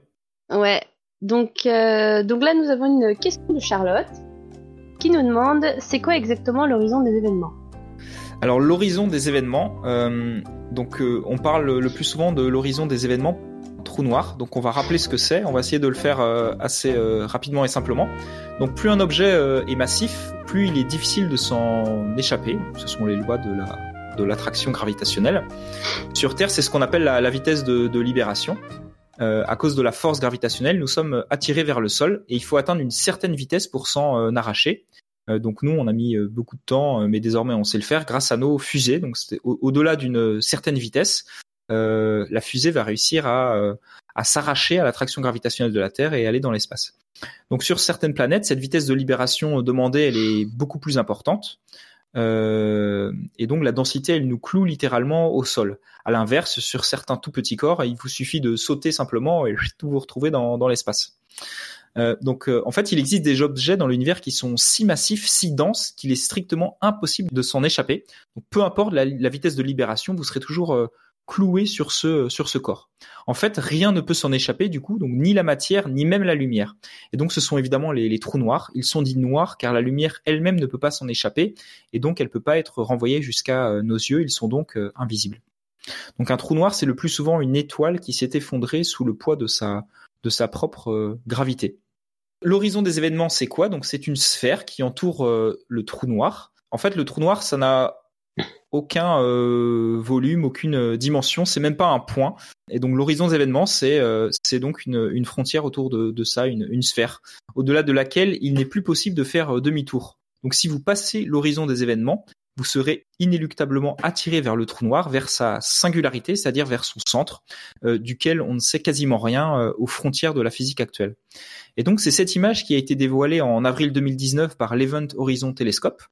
Ouais, donc, euh, donc là nous avons une question de Charlotte qui nous demande c'est quoi exactement l'horizon des événements? Alors l'horizon des événements, euh, donc on parle le plus souvent de l'horizon des événements noir. Donc on va rappeler ce que c'est, on va essayer de le faire euh, assez euh, rapidement et simplement. Donc plus un objet euh, est massif, plus il est difficile de s'en échapper. Ce sont les lois de l'attraction gravitationnelle. Sur Terre, c'est ce qu'on appelle la, vitesse de, libération. à cause de la force gravitationnelle, nous sommes attirés vers le sol et il faut atteindre une certaine vitesse pour s'en arracher. donc nous, on a mis beaucoup de temps, mais désormais on sait le faire grâce à nos fusées. Donc au-delà d'une certaine vitesse, euh, la fusée va réussir à, euh, à s'arracher à l'attraction gravitationnelle de la Terre et aller dans l'espace. Donc sur certaines planètes, cette vitesse de libération demandée, elle est beaucoup plus importante. Euh, et donc la densité, elle nous cloue littéralement au sol. À l'inverse, sur certains tout petits corps, il vous suffit de sauter simplement et tout vous retrouver dans, dans l'espace. Euh, donc en fait, il existe des objets dans l'univers qui sont si massifs, si denses, qu'il est strictement impossible de s'en échapper. Peu importe la, vitesse de libération, vous serez toujours cloué sur ce sur ce corps. En fait, rien ne peut s'en échapper du coup, donc ni la matière ni même la lumière. Et donc, ce sont évidemment les, trous noirs. Ils sont dits noirs car la lumière elle-même ne peut pas s'en échapper et donc elle peut pas être renvoyée jusqu'à euh, nos yeux. Ils sont donc euh, invisibles. Donc, un trou noir, c'est le plus souvent une étoile qui s'est effondrée sous le poids de sa de sa propre euh, gravité. L'horizon des événements, c'est quoi? Donc, c'est une sphère qui entoure le trou noir. En fait, le trou noir, ça n'a aucun euh, volume, aucune euh, dimension, c'est même pas un point. Et donc l'horizon des événements, c'est euh, donc une, une frontière autour de, de ça, une, une sphère, au-delà de laquelle il n'est plus possible de faire demi-tour. Donc si vous passez l'horizon des événements, vous serez inéluctablement attiré vers le trou noir, vers sa singularité, c'est-à-dire vers son centre, duquel on ne sait quasiment rien aux frontières de la physique actuelle. Et donc c'est cette image qui a été dévoilée en avril 2019 par l'Event Horizon Telescope,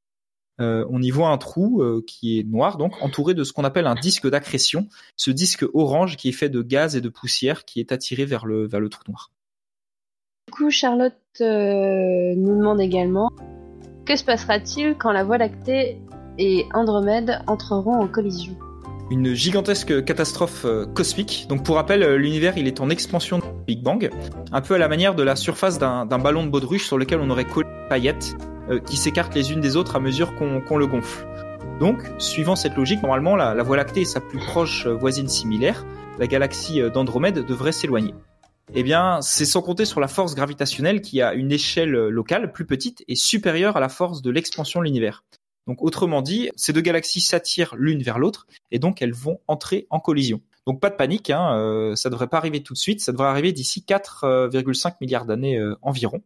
on y voit un trou qui est noir, donc entouré de ce qu'on appelle un disque d'accrétion, ce disque orange qui est fait de gaz et de poussière qui est attiré vers le, vers le trou noir. Du coup, Charlotte nous demande également que se passera-t-il quand la Voie lactée et Andromède entreront en collision? Une gigantesque catastrophe euh, cosmique. Donc pour rappel, euh, l'univers il est en expansion de Big Bang, un peu à la manière de la surface d'un ballon de baudruche sur lequel on aurait collé des paillettes euh, qui s'écartent les unes des autres à mesure qu'on le gonfle. Donc, suivant cette logique, normalement la, Voie lactée et sa plus proche voisine similaire, la galaxie d'Andromède, devrait s'éloigner. Eh bien, c'est sans compter sur la force gravitationnelle qui a une échelle locale plus petite et supérieure à la force de l'expansion de l'univers. Donc autrement dit, ces deux galaxies s'attirent l'une vers l'autre et donc elles vont entrer en collision. Donc pas de panique, hein, euh, ça devrait pas arriver tout de suite, ça devrait arriver d'ici 4,5 milliards d'années euh, environ.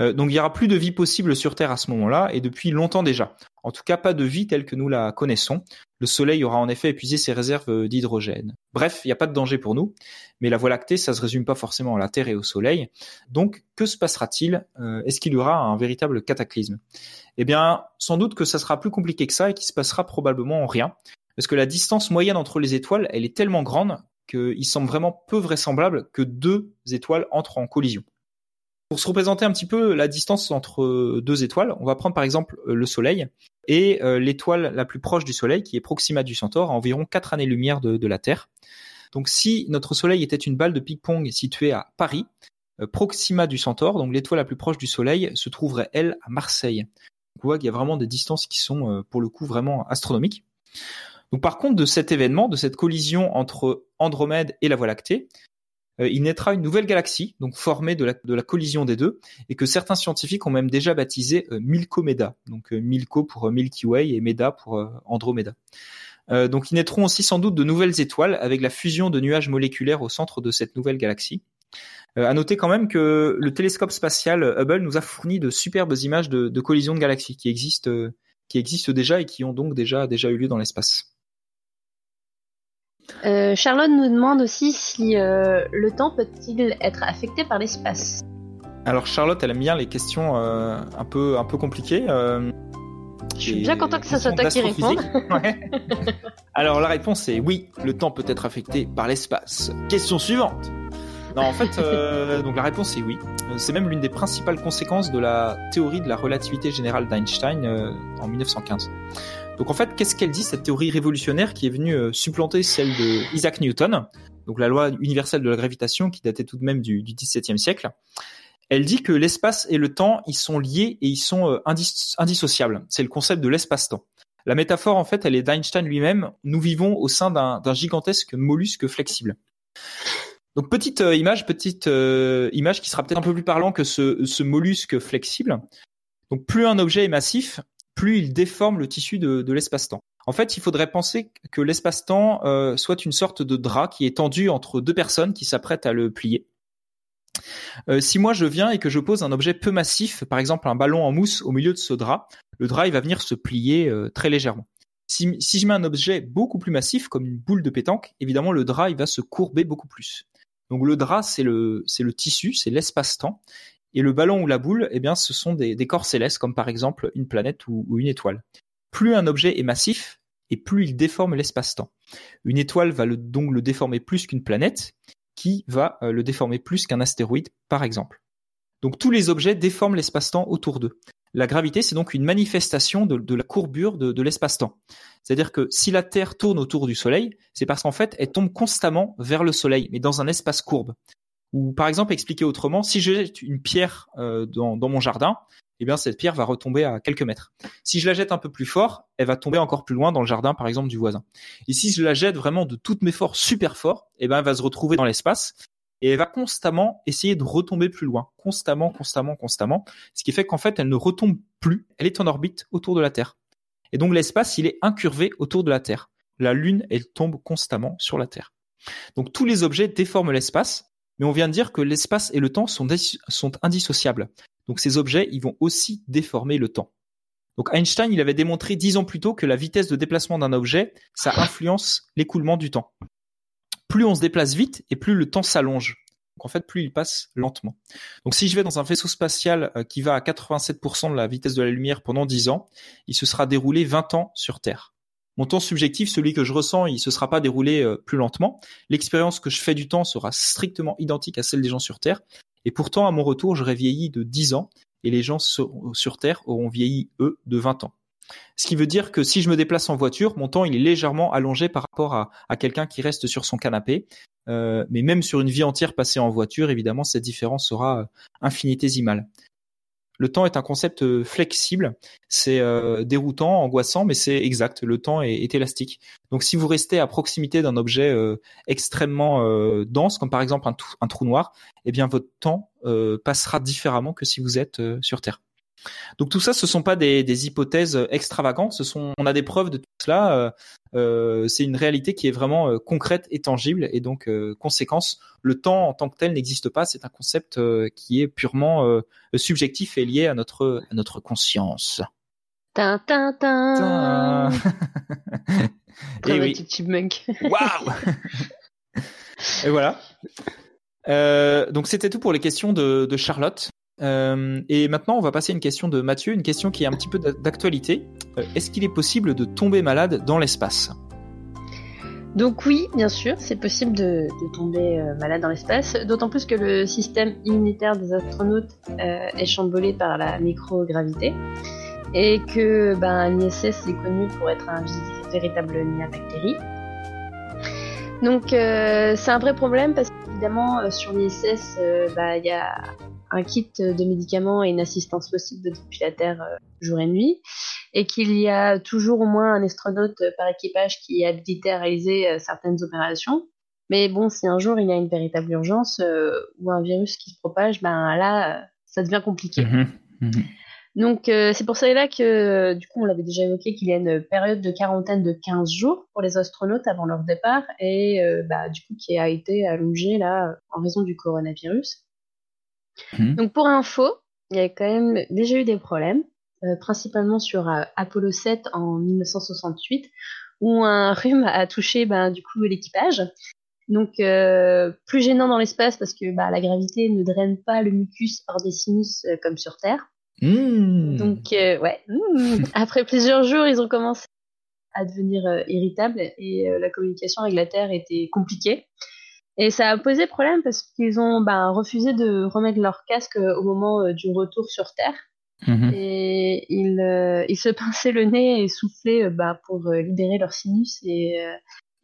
Euh, donc il y aura plus de vie possible sur Terre à ce moment-là et depuis longtemps déjà. En tout cas, pas de vie telle que nous la connaissons. Le Soleil aura en effet épuisé ses réserves d'hydrogène. Bref, il n'y a pas de danger pour nous, mais la Voie lactée, ça se résume pas forcément à la Terre et au Soleil. Donc, que se passera-t-il Est-ce qu'il y aura un véritable cataclysme? Eh bien, sans doute que ça sera plus compliqué que ça et qu'il se passera probablement rien, parce que la distance moyenne entre les étoiles, elle est tellement grande qu'il semble vraiment peu vraisemblable que deux étoiles entrent en collision. Pour se représenter un petit peu la distance entre deux étoiles, on va prendre par exemple euh, le Soleil et euh, l'étoile la plus proche du Soleil, qui est Proxima du Centaure, à environ 4 années-lumière de, la Terre. Donc si notre Soleil était une balle de ping-pong située à Paris, euh, Proxima du Centaure, donc l'étoile la plus proche du Soleil, se trouverait elle à Marseille. On voit qu'il y a vraiment des distances qui sont pour le coup vraiment astronomiques. Donc par contre de cet événement, de cette collision entre Andromède et la Voie lactée, euh, il naîtra une nouvelle galaxie, donc formée de la, collision des deux, et que certains scientifiques ont même déjà baptisé euh, Milko-Meda. Donc euh, Milko pour Milky Way et Meda pour Andromeda. donc ils naîtront aussi sans doute de nouvelles étoiles avec la fusion de nuages moléculaires au centre de cette nouvelle galaxie. à noter quand même que le télescope spatial Hubble nous a fourni de superbes images de, de collisions de galaxies qui existent, qui existent déjà et qui ont donc déjà déjà eu lieu dans l'espace. Euh, Charlotte nous demande aussi si euh, le temps peut-il être affecté par l'espace. Alors Charlotte, elle aime bien les questions euh, un peu un peu compliquées. Je suis bien content que ça soit toi qui réponde. Alors la réponse est oui, le temps peut être affecté par l'espace. Question suivante. Non, en fait, donc la réponse est oui. C'est même l'une des principales conséquences de la théorie de la relativité générale d'Einstein en 1915. Donc en fait, qu'est-ce qu'elle dit cette théorie révolutionnaire qui est venue euh, supplanter celle de Isaac Newton, donc la loi universelle de la gravitation qui datait tout de même du, XVIIe siècle? Elle dit que l'espace et le temps, ils sont liés et ils sont euh, indissociables. C'est le concept de l'espace-temps. La métaphore, en fait, elle est d'Einstein lui-même. Nous vivons au sein d'un gigantesque mollusque flexible. Donc petite euh, image, petite image qui sera peut-être un peu plus parlant que ce mollusque flexible. Donc plus un objet est massif, plus il déforme le tissu de, l'espace-temps. En fait, il faudrait penser que l'espace-temps euh, soit une sorte de drap qui est tendu entre deux personnes qui s'apprêtent à le plier. Euh, si moi je viens et que je pose un objet peu massif, par exemple un ballon en mousse au milieu de ce drap, le drap va venir se plier euh, très légèrement. Si, je mets un objet beaucoup plus massif, comme une boule de pétanque, évidemment le drap va se courber beaucoup plus. Donc le drap c'est le tissu, c'est l'espace-temps, et le ballon ou la boule, eh bien, ce sont des, corps célestes, comme par exemple une planète ou, une étoile. Plus un objet est massif, et plus il déforme l'espace-temps. Une étoile va donc le déformer plus qu'une planète, qui va euh, le déformer plus qu'un astéroïde, par exemple. Donc tous les objets déforment l'espace-temps autour d'eux. La gravité, c'est donc une manifestation de, la courbure de, de l'espace-temps. C'est-à-dire que si la Terre tourne autour du Soleil, c'est parce qu'en fait, elle tombe constamment vers le Soleil, mais dans un espace courbe. Ou par exemple, expliquer autrement, si je jette une pierre euh, dans, mon jardin, eh bien cette pierre va retomber à quelques mètres. Si je la jette un peu plus fort, elle va tomber encore plus loin dans le jardin, par exemple, du voisin. Et si je la jette vraiment de toutes mes forces super fort, eh bien elle va se retrouver dans l'espace et elle va constamment essayer de retomber plus loin, constamment, constamment, constamment, ce qui fait qu'en fait elle ne retombe plus, elle est en orbite autour de la Terre. Et donc l'espace, il est incurvé autour de la Terre. La Lune, elle tombe constamment sur la Terre. Donc tous les objets déforment l'espace mais on vient de dire que l'espace et le temps sont, indissociables. Donc ces objets, ils vont aussi déformer le temps. Donc Einstein, il avait démontré dix ans plus tôt que la vitesse de déplacement d'un objet, ça influence l'écoulement du temps. Plus on se déplace vite et plus le temps s'allonge. Donc en fait, plus il passe lentement. Donc si je vais dans un vaisseau spatial euh, qui va à 87% de la vitesse de la lumière pendant 10 ans, il se sera déroulé 20 ans sur Terre. Mon temps subjectif, celui que je ressens, il se sera pas déroulé euh, plus lentement. L'expérience que je fais du temps sera strictement identique à celle des gens sur Terre. Et pourtant, à mon retour, j'aurai vieilli de 10 ans et les gens sur Terre auront vieilli, eux, de 20 ans. Ce qui veut dire que si je me déplace en voiture, mon temps il est légèrement allongé par rapport à, quelqu'un qui reste sur son canapé. Euh, mais même sur une vie entière passée en voiture, évidemment, cette différence sera euh, infinitésimale. Le temps est un concept euh, flexible, c'est déroutant, angoissant, mais c'est exact. Le temps est, élastique. Donc, si vous restez à proximité d'un objet extrêmement dense, comme par exemple un, un, trou noir, eh bien votre temps passera différemment que si vous êtes sur Terre. Donc tout ça, ce sont pas des, hypothèses extravagantes, ce sont, on a des preuves de tout cela. Euh, euh, c'est une réalité qui est vraiment euh, concrète et tangible, et donc conséquence, le temps en tant que tel n'existe pas. C'est un concept qui est purement subjectif et lié à notre à notre conscience. Tin, tin, tin. et oui. Waouh Et voilà. donc c'était tout pour les questions de Charlotte. Euh, et maintenant, on va passer à une question de Mathieu, une question qui est un petit peu d'actualité. Euh, est-ce qu'il est possible de tomber malade dans l'espace? Donc oui, bien sûr, c'est possible de, tomber euh, malade dans l'espace, d'autant plus que le système immunitaire des astronautes est chamboulé par la microgravité et que ben, l'ISS est connu pour être un véritable nid à bactéries. Donc c'est un vrai problème parce qu'évidemment sur l'ISS, ben, il y a un kit de médicaments et une assistance possible depuis la Terre euh, jour et nuit, et qu'il y a toujours au moins un astronaute par équipage qui est habilité à réaliser euh, certaines opérations. Mais bon, si un jour il y a une véritable urgence euh, ou un virus qui se propage, ben là, ça devient compliqué. Mhm. Mhm. Donc c'est pour cela que, du coup, on l'avait déjà évoqué, qu'il y a une période de quarantaine de 15 jours pour les astronautes avant leur départ, et bah, du coup qui a été allongée là en raison du coronavirus. Mhm. Donc pour info, il y a quand même déjà eu des problèmes, euh, principalement sur euh, Apollo 7 en 1968, où un rhume a touché ben, du coup l'équipage. Donc euh, plus gênant dans l'espace parce que bah, la gravité ne draine pas le mucus hors des sinus comme sur Terre. Mmh. Donc ouais, mmh. après plusieurs jours, ils ont commencé à devenir irritables et la communication avec la Terre était compliquée. Et ça a posé problème parce qu'ils ont ben, refusé de remettre leur casque euh, au moment euh, du retour sur Terre. Mhm. Et ils, euh, ils, se pinçaient le nez et soufflaient ben, pour libérer leur sinus. Et,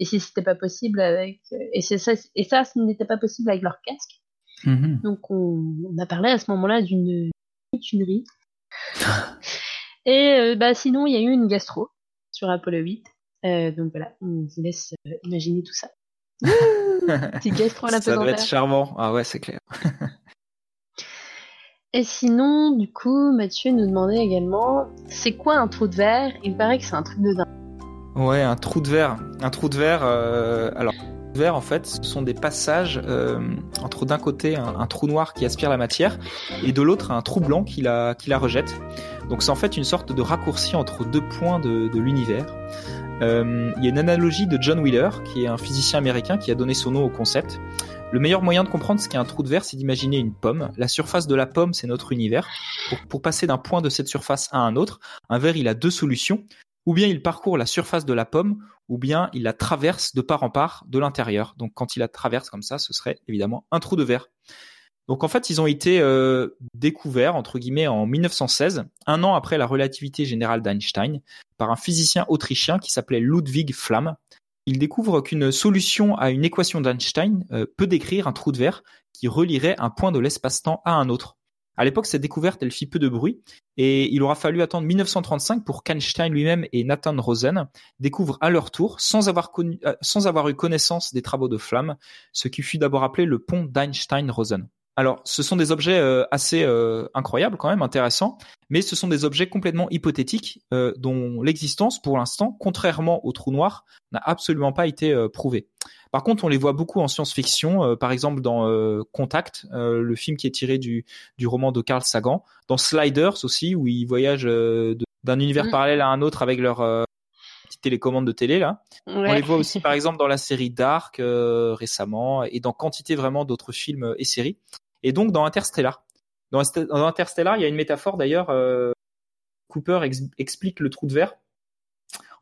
et si c'était pas possible avec. Et, ça, et ça, ce n'était pas possible avec leur casque. Mhm. Donc on, on, a parlé à ce moment-là d'une tunerie. et bah, sinon, il y a eu une gastro sur Apollo 8. donc voilà, on vous laisse imaginer tout ça. Ça doit être charmant. Ah ouais, c'est clair. Et sinon, du coup, Mathieu nous demandait également, c'est quoi un trou de verre? Il paraît que c'est un truc de dingue. Ouais, un trou de verre. Un trou de verre. Euh, alors, de verre, en fait, ce sont des passages euh, entre d'un côté un, trou noir qui aspire la matière et de l'autre un trou blanc qui la, qui la rejette. Donc c'est en fait une sorte de raccourci entre deux points de, de l'univers. Euh, il y a une analogie de John Wheeler, qui est un physicien américain qui a donné son nom au concept. Le meilleur moyen de comprendre ce qu'est un trou de verre, c'est d'imaginer une pomme. La surface de la pomme, c'est notre univers. Pour, pour, passer d'un point de cette surface à un autre, un verre, il a deux solutions. Ou bien il parcourt la surface de la pomme, ou bien il la traverse de part en part de l'intérieur. Donc quand il la traverse comme ça, ce serait évidemment un trou de verre. Donc en fait, ils ont été euh, découverts entre guillemets en 1916, un an après la relativité générale d'Einstein, par un physicien autrichien qui s'appelait Ludwig Flamm. Il découvre qu'une solution à une équation d'Einstein euh, peut décrire un trou de verre qui relierait un point de l'espace-temps à un autre. À l'époque, cette découverte, elle fit peu de bruit, et il aura fallu attendre 1935 pour qu'Einstein lui-même et Nathan Rosen découvrent à leur tour, sans avoir, euh, sans avoir eu connaissance des travaux de Flamm, ce qui fut d'abord appelé le pont d'Einstein-Rosen. Alors, ce sont des objets euh, assez euh, incroyables quand même, intéressants, mais ce sont des objets complètement hypothétiques euh, dont l'existence, pour l'instant, contrairement au trou noir, n'a absolument pas été prouvée. Par contre, on les voit beaucoup en science-fiction, par exemple dans Contact, le film qui est tiré du, du roman de Carl Sagan, dans Sliders aussi, où ils voyagent d'un univers mm. parallèle à un autre avec leur télécommande de télé là. On les voit aussi par exemple dans la série Dark récemment et dans quantité vraiment d'autres films et séries. Et donc dans Interstellar. Dans, Interstellar, il y a une métaphore d'ailleurs. Cooper explique le trou de verre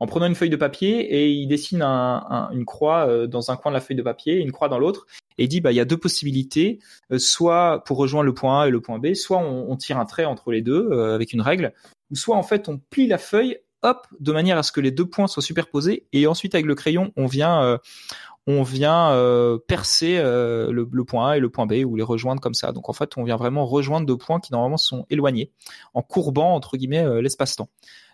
en prenant une feuille de papier et il dessine une croix euh, dans un coin de la feuille de papier, une croix dans l'autre, et il dit bah il y a deux possibilités, euh, soit pour rejoindre le point A et le point B, soit on, tire un trait entre les deux euh, avec une règle, ou soit en fait on plie la feuille, hop, de manière à ce que les deux points soient superposés, et ensuite avec le crayon on vient on vient percer le, point A et le point B ou les rejoindre comme ça. Donc en fait, on vient vraiment rejoindre deux points qui normalement sont éloignés en courbant entre guillemets l'espace-temps.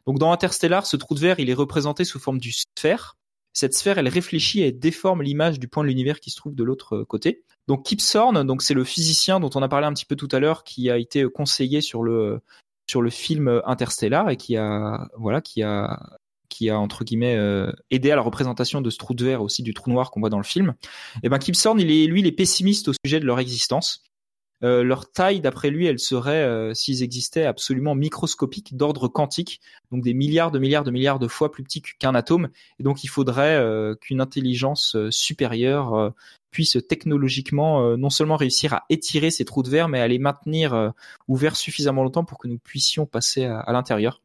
Donc dans Interstellar, ce trou de verre, il est représenté sous forme du sphère. Cette sphère, elle réfléchit et déforme l'image du point de l'univers qui se trouve de l'autre côté. Donc Kip Thorne, donc c'est le physicien dont on a parlé un petit peu tout à l'heure, qui a été conseillé sur le sur le film Interstellar et qui a voilà qui a qui a entre guillemets euh, aidé à la représentation de ce trou de verre aussi du trou noir qu'on voit dans le film. Et eh ben Kip Thorne, il est lui, il est pessimiste au sujet de leur existence. Euh, leur taille, d'après lui, elle serait, euh, s'ils existaient, absolument microscopique, d'ordre quantique, donc des milliards de milliards de milliards de fois plus petits qu'un atome. Et donc, il faudrait qu'une intelligence supérieure puisse technologiquement non seulement réussir à étirer ces trous de verre, mais à les maintenir ouverts suffisamment longtemps pour que nous puissions passer à l'intérieur.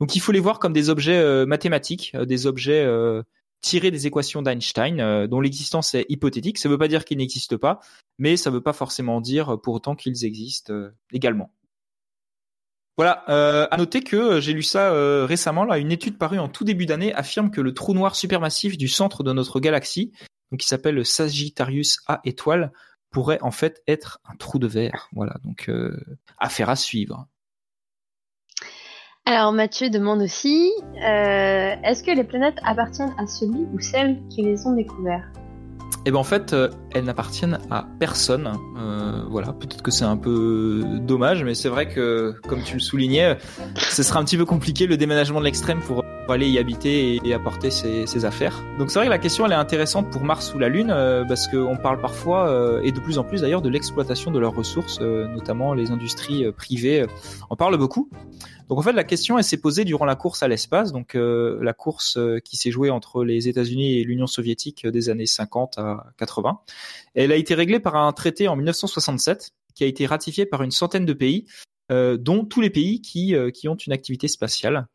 Donc, il faut les voir comme des objets mathématiques, des objets tirés des équations d'Einstein, dont l'existence est hypothétique. Ça ne veut pas dire qu'ils n'existent pas, mais ça ne veut pas forcément dire pour autant qu'ils existent euh, également. Voilà, euh, à noter que euh, j'ai lu ça euh, récemment, là, une étude parue en tout début d'année affirme que le trou noir supermassif du centre de notre galaxie, donc qui s'appelle le Sagittarius A étoile, pourrait en fait être un trou de verre. Voilà, donc affaire à suivre. Alors Mathieu demande aussi, est-ce que les planètes appartiennent à celui ou celle qui les ont découvertes? Eh ben en fait, euh, elles n'appartiennent à personne. Euh, voilà, peut-être que c'est un peu dommage, mais c'est vrai que, comme tu le soulignais, ce sera un petit peu compliqué le déménagement de l'extrême pour, aller y habiter et, apporter ses, affaires. Donc c'est vrai que la question elle est intéressante pour Mars ou la Lune euh, parce qu'on parle parfois et de plus en plus d'ailleurs de l'exploitation de leurs ressources, notamment les industries privées en parlent beaucoup. Donc en fait, la question elle s'est posée durant la course à l'espace, donc euh, la course euh, qui s'est jouée entre les États-Unis et l'Union soviétique euh, des années 50 à 80. Elle a été réglée par un traité en 1967 qui a été ratifié par une centaine de pays, dont tous les pays qui qui ont une activité spatiale.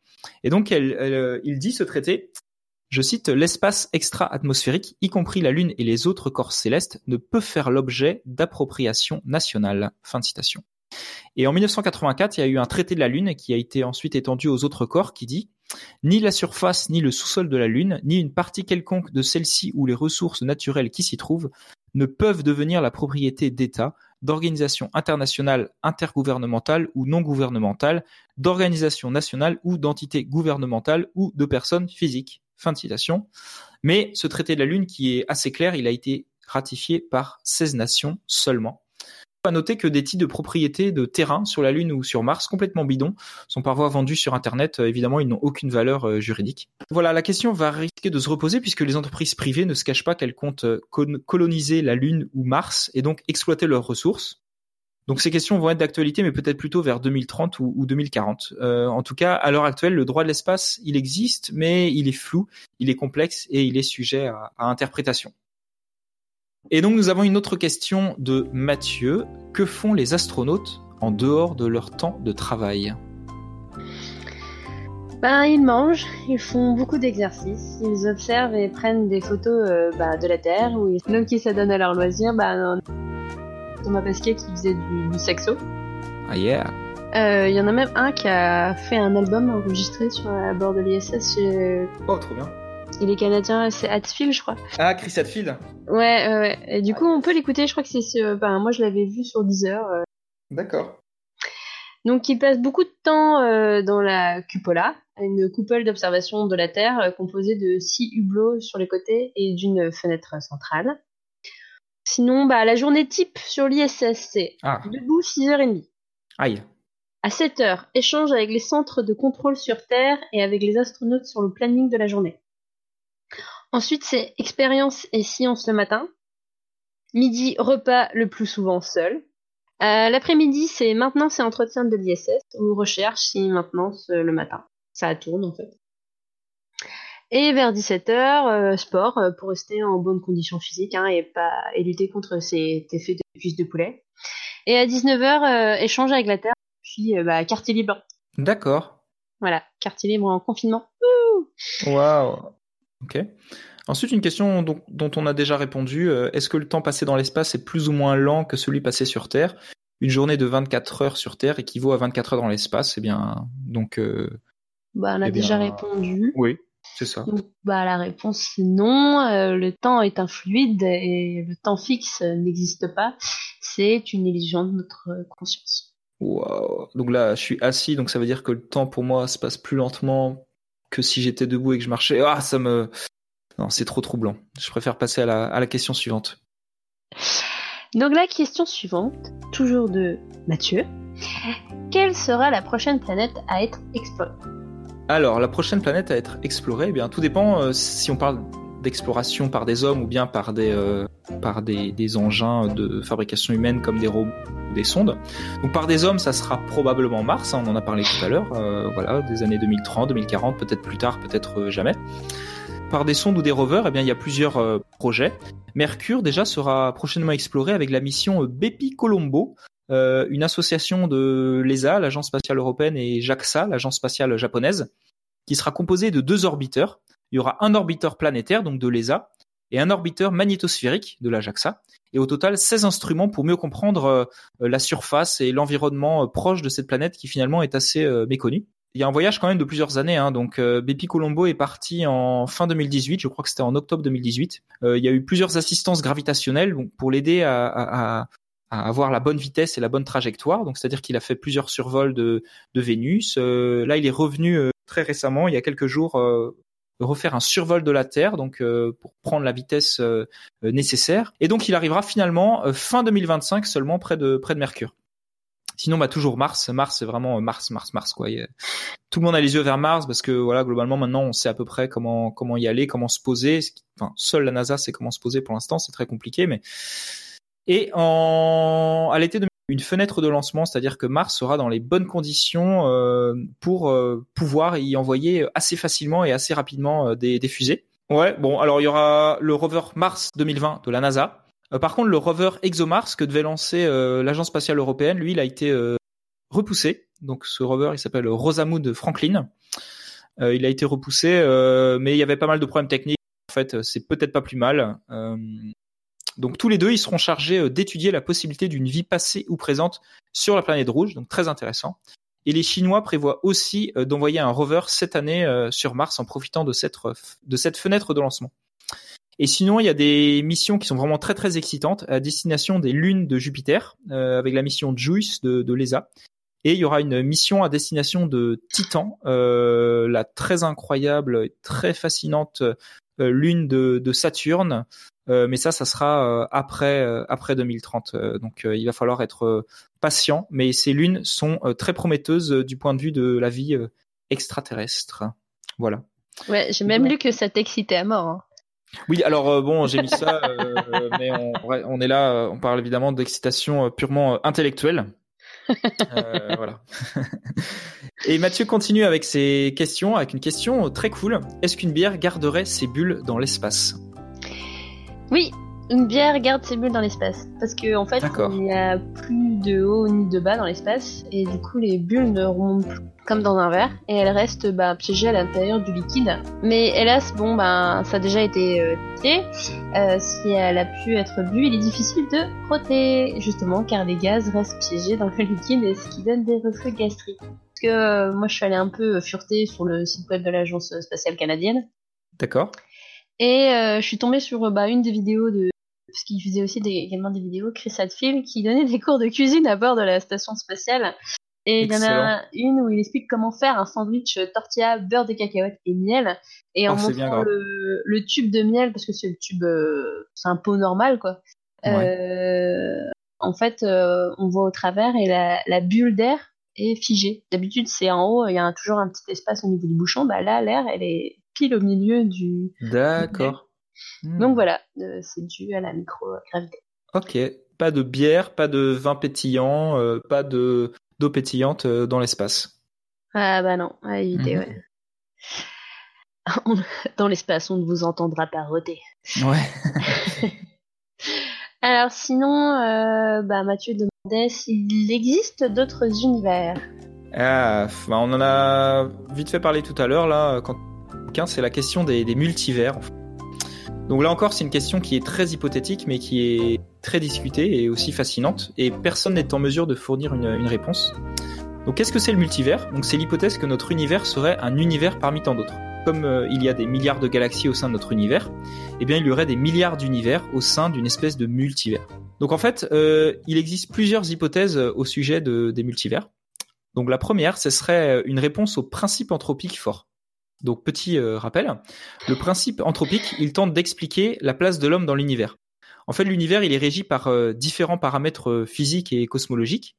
Et donc elle, il dit ce traité. Je cite, l'espace extra-atmosphérique, y compris la Lune et les autres corps célestes, ne peut faire l'objet d'appropriation nationale. Fin de citation. Et en 1984, il y a eu un traité de la Lune qui a été ensuite étendu aux autres corps qui dit ni la surface ni le sous-sol de la Lune, ni une partie quelconque de celle-ci ou les ressources naturelles qui s'y trouvent ne peuvent devenir la propriété d'États, d'organisations internationales, intergouvernementales ou non gouvernementales, d'organisations nationales ou d'entités gouvernementales ou de personnes physiques. Fin citation. Mais ce traité de la Lune qui est assez clair, il a été ratifié par 16 nations seulement à noter que des titres de propriété de terrain sur la Lune ou sur Mars complètement bidons sont parfois vendus sur Internet. Euh, évidemment, ils n'ont aucune valeur euh, juridique. Voilà, la question va risquer de se reposer puisque les entreprises privées ne se cachent pas qu'elles comptent euh, coloniser la Lune ou Mars et donc exploiter leurs ressources. Donc ces questions vont être d'actualité, mais peut-être plutôt vers 2030 ou, 2040. en tout cas, à l'heure actuelle, le droit de l'espace, il existe, mais il est flou, il est complexe et il est sujet à interprétation. Et donc nous avons une autre question de Mathieu. Que font les astronautes en dehors de leur temps de travail? Ben, ils mangent, ils font beaucoup d'exercices, ils observent et prennent des photos euh, bah, de la Terre, ou donc qui s'adonnent à leur loisir. Bah, Thomas Pesquet qui faisait du, sexo. Ah yeah euh, Il y en a même un qui a fait un album enregistré sur à bord de l'ISS. Oh, trop bien il est canadien, c'est Hatfield, je crois. Ah, Chris Hatfield Ouais, ouais. Et du coup, on peut l'écouter, je crois que c'est. Ben, moi, je l'avais vu sur Deezer. Euh. D'accord. Donc, il passe beaucoup de temps euh, dans la cupola, une coupole d'observation de la Terre euh, composée de six hublots sur les côtés et d'une fenêtre centrale. Sinon, bah, la journée type sur l'ISS, c'est ah. debout 6h30. Aïe. À 7h, échange avec les centres de contrôle sur Terre et avec les astronautes sur le planning de la journée. Ensuite, c'est expérience et science le matin. Midi, repas le plus souvent seul. Euh, l'après-midi, c'est maintenance et entretien de l'ISS ou recherche si maintenance euh, le matin. Ça tourne en fait. Et vers 17h, sport pour rester en bonne condition physique hein, et pas et lutter contre ces effets de cuisse de poulet. Et à 19h, échange avec la Terre, puis bah, quartier libre. D'accord. Voilà, quartier libre en confinement. Waouh. Ok. Ensuite, une question dont, on a déjà répondu. Euh, est-ce que le temps passé dans l'espace est plus ou moins lent que celui passé sur Terre? Une journée de 24 heures sur Terre équivaut à 24 heures dans l'espace. Eh bien, donc. Euh, bah, on a eh déjà répondu. Oui, c'est ça. bah, la réponse c'est non. Euh, le temps est un fluide et le temps fixe n'existe pas. C'est une illusion de notre conscience. Donc là, je suis assis, donc ça veut dire que le temps pour moi se passe plus lentement que si j'étais debout et que je marchais. Ah, ça me. Non, c'est trop troublant. Je préfère passer à la, à la question suivante. Donc la question suivante, toujours de Mathieu. Quelle sera la prochaine planète à être explorée? Alors, la prochaine planète à être explorée, eh bien, tout dépend euh, si on parle d'exploration par des hommes ou bien par des, euh, par des, des, engins de fabrication humaine comme des robots des sondes. Donc par des hommes, ça sera probablement Mars, hein, on en a parlé tout à l'heure, euh, voilà, des années 2030, 2040, peut-être plus tard, peut-être euh, jamais. Par des sondes ou des rovers, eh bien, il y a plusieurs projets. Mercure déjà sera prochainement exploré avec la mission Bepi Colombo, une association de l'ESA, l'Agence spatiale européenne, et JAXA, l'Agence spatiale japonaise, qui sera composée de deux orbiteurs il y aura un orbiteur planétaire, donc de l'ESA, et un orbiteur magnétosphérique de la JAXA, et au total 16 instruments pour mieux comprendre euh, la surface et l'environnement euh, proche de cette planète qui finalement est assez euh, méconnue. Il y a un voyage quand même de plusieurs années, hein, donc Bepi Colombo est parti en fin 2018, je crois que c'était en octobre 2018. il y a eu plusieurs assistances gravitationnelles pour l'aider à, avoir la bonne vitesse et la bonne trajectoire. Donc c'est-à-dire qu'il a fait plusieurs survols de, de Vénus. là, il est revenu très récemment, il y a quelques jours, refaire un survol de la Terre, donc euh, pour prendre la vitesse euh, nécessaire. Et donc il arrivera finalement euh, fin 2025 seulement près de près de Mercure. Sinon, bah toujours Mars. Mars, c'est vraiment Mars, Mars, Mars quoi. Tout le monde a les yeux vers Mars parce que voilà, globalement maintenant, on sait à peu près comment comment y aller, comment se poser. Enfin, seule la NASA sait comment se poser pour l'instant. C'est très compliqué, mais et en à l'été une fenêtre de lancement, c'est-à-dire que Mars sera dans les bonnes conditions euh, pour euh, pouvoir y envoyer assez facilement et assez rapidement euh, des, fusées. Ouais, bon, alors il y aura le rover Mars 2020 de la NASA. par contre, le rover ExoMars que devait lancer l'agence spatiale européenne, lui, il a été repoussé. Donc ce rover, il s'appelle Rosamund Franklin. il a été repoussé, mais il y avait pas mal de problèmes techniques. En fait, c'est peut-être pas plus mal. Donc tous les deux, ils seront chargés euh, d'étudier la possibilité d'une vie passée ou présente sur la planète rouge, donc très intéressant. Et les Chinois prévoient aussi euh, d'envoyer un rover cette année euh, sur Mars en profitant de cette, fenêtre de lancement. Et sinon, il y a des missions qui sont vraiment très très excitantes à destination des lunes de Jupiter, avec la mission JUICE de, l'ESA. Et il y aura une mission à destination de Titan, la très incroyable et très fascinante lune de Saturne, euh, mais ça, ça sera euh, après euh, après 2030. donc il va falloir être patient. Mais ces lunes sont très prometteuses du point de vue de la vie extraterrestre. Voilà. Ouais, j'ai même lu que ça t'excitait à mort. Hein. Oui, alors bon, j'ai mis ça, mais on, on, est là, on parle évidemment d'excitation purement intellectuelle. voilà. Et Mathieu continue avec ses questions, avec une question très cool. Est-ce qu'une bière garderait ses bulles dans l'espace? Oui, une bière garde ses bulles dans l'espace. Parce qu'en en fait, il n'y a plus de haut ni de bas dans l'espace. Et du coup, les bulles ne remontent plus comme dans un verre. Et elles restent bah, piégées à l'intérieur du liquide. Mais hélas, bon, ben, ça a déjà été euh, testé. Euh, si elle a pu être bue, il est difficile de frotter. Justement, car les gaz restent piégés dans le liquide. Et ce qui donne des reflux gastriques. Parce que euh, moi, je suis allée un peu fureter sur le site web de l'Agence spatiale canadienne. D'accord. Et euh, je suis tombée sur bah, une des vidéos de parce qu'il faisait aussi également des vidéos, Chris Hadfield, qui donnait des cours de cuisine à bord de la station spatiale. Et il y en a une où il explique comment faire un sandwich tortilla, beurre de cacahuètes et miel. Et en oh, montrant le, tube de miel, parce que c'est le tube, euh, c'est un pot normal, quoi. Euh, en fait, on voit au travers et la, bulle d'air est figée. D'habitude, c'est en haut, il y a toujours un petit espace au niveau du bouchon. Bah là, l'air, elle est pile au milieu du. D'accord. Hmm. Donc voilà, euh, c'est dû à la microgravité. Ok, pas de bière, pas de vin pétillant, euh, pas de d'eau pétillante euh, dans l'espace. Ah bah non, à éviter, mhm. ouais. dans l'espace, on ne vous entendra pas rôder. Ouais. Alors sinon, bah, Mathieu demandait s'il existe d'autres univers. Ah, bah, on en a vite fait parler tout à l'heure là. Quand c'est la question des, multivers. Donc là encore, c'est une question qui est très hypothétique, mais qui est très discutée et aussi fascinante, et personne n'est en mesure de fournir une, réponse. Donc qu'est-ce que c'est le multivers? Donc c'est l'hypothèse que notre univers serait un univers parmi tant d'autres. Comme euh, il y a des milliards de galaxies au sein de notre univers, eh bien il y aurait des milliards d'univers au sein d'une espèce de multivers. Donc en fait, euh, il existe plusieurs hypothèses au sujet des multivers. Donc la première, ce serait une réponse au principe anthropique fort. Donc petit euh, rappel, le principe anthropique, il tente d'expliquer la place de l'homme dans l'univers. En fait, l'univers, il est régi par euh, différents paramètres euh, physiques et cosmologiques,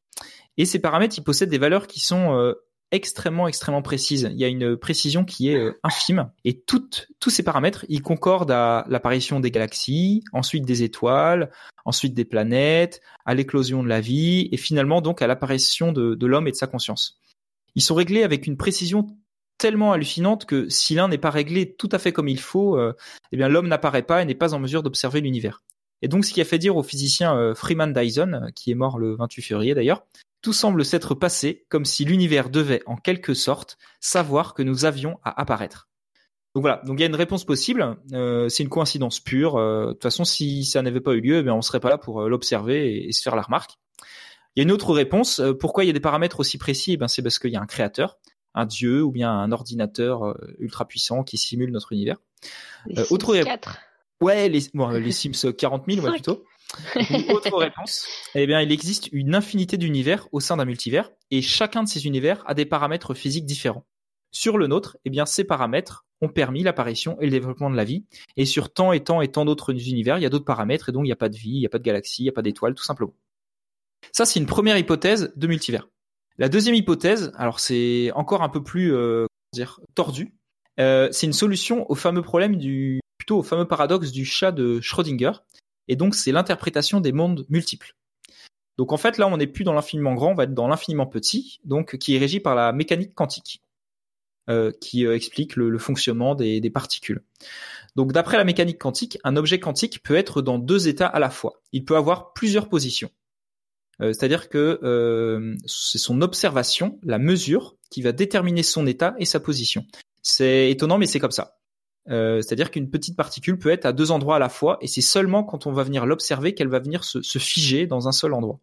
et ces paramètres, ils possèdent des valeurs qui sont extrêmement, extrêmement précises. Il y a une précision qui est infime, et toutes, tous ces paramètres, ils concordent à l'apparition des galaxies, ensuite des étoiles, ensuite des planètes, à l'éclosion de la vie, et finalement donc à l'apparition de, de l'homme et de sa conscience. Ils sont réglés avec une précision tellement hallucinante que si l'un n'est pas réglé tout à fait comme il faut, euh, eh bien l'homme n'apparaît pas et n'est pas en mesure d'observer l'univers. Et donc ce qui a fait dire au physicien euh, Freeman Dyson, euh, qui est mort le 28 février d'ailleurs, tout semble s'être passé comme si l'univers devait en quelque sorte savoir que nous avions à apparaître. Donc voilà, donc il y a une réponse possible, c'est une coïncidence pure. de toute façon, si ça n'avait pas eu lieu, eh on serait pas là pour l'observer et, se faire la remarque. Il y a une autre réponse. pourquoi il y a des paramètres aussi précis? Eh C'est parce qu'il y a un créateur un dieu ou bien un ordinateur euh, ultra puissant qui simule notre univers. Les euh, Sims autre 4. Ouais, les, bon, les Sims 40 000, ouais, plutôt. autre réponse, eh bien, il existe une infinité d'univers au sein d'un multivers, et chacun de ces univers a des paramètres physiques différents. Sur le nôtre, eh bien, ces paramètres ont permis l'apparition et le développement de la vie, et sur tant et tant et tant d'autres univers, il y a d'autres paramètres, et donc il n'y a pas de vie, il n'y a pas de galaxie, il n'y a pas d'étoiles, tout simplement. Ça, c'est une première hypothèse de multivers. La deuxième hypothèse, alors c'est encore un peu plus euh, dire tordu, euh, c'est une solution au fameux problème du plutôt au fameux paradoxe du chat de Schrödinger, et donc c'est l'interprétation des mondes multiples. Donc en fait là on n'est plus dans l'infiniment grand, on va être dans l'infiniment petit, donc qui est régi par la mécanique quantique, euh, qui euh, explique le, fonctionnement des, particules. Donc d'après la mécanique quantique, un objet quantique peut être dans deux états à la fois. Il peut avoir plusieurs positions. Euh, c'est-à-dire que euh, c'est son observation, la mesure, qui va déterminer son état et sa position. C'est étonnant, mais c'est comme ça. Euh, c'est-à-dire qu'une petite particule peut être à deux endroits à la fois, et c'est seulement quand on va venir l'observer qu'elle va venir se, se, figer dans un seul endroit.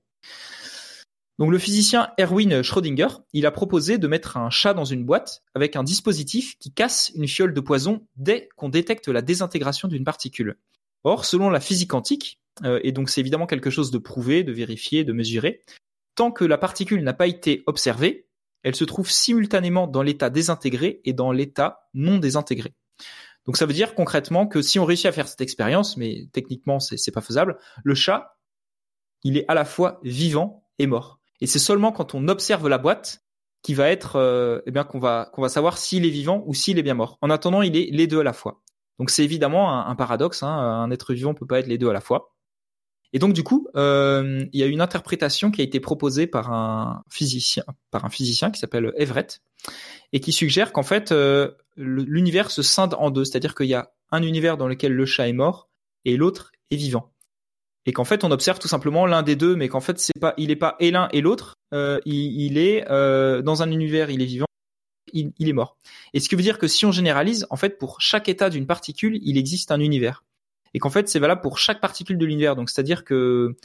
Donc le physicien Erwin Schrödinger, il a proposé de mettre un chat dans une boîte avec un dispositif qui casse une fiole de poison dès qu'on détecte la désintégration d'une particule. Or, selon la physique quantique, et donc c'est évidemment quelque chose de prouvé, de vérifié, de mesuré. Tant que la particule n'a pas été observée, elle se trouve simultanément dans l'état désintégré et dans l'état non désintégré. Donc ça veut dire concrètement que si on réussit à faire cette expérience, mais techniquement c'est pas faisable, le chat, il est à la fois vivant et mort. Et c'est seulement quand on observe la boîte qui va être, euh, eh bien qu'on va qu'on va savoir s'il est vivant ou s'il est bien mort. En attendant, il est les deux à la fois. Donc c'est évidemment un, paradoxe. Hein, un être vivant peut pas être les deux à la fois. Et donc du coup, euh, il y a une interprétation qui a été proposée par un physicien, par un physicien qui s'appelle Everett, et qui suggère qu'en fait euh, l'univers se scinde en deux, c'est-à-dire qu'il y a un univers dans lequel le chat est mort et l'autre est vivant, et qu'en fait on observe tout simplement l'un des deux, mais qu'en fait c'est pas, il est pas et l'un et l'autre, euh, il, est euh, dans un univers il est vivant, il est mort. Et ce qui veut dire que si on généralise, en fait pour chaque état d'une particule, il existe un univers et qu'en fait c'est valable pour chaque particule de l'univers. Donc c'est-à-dire que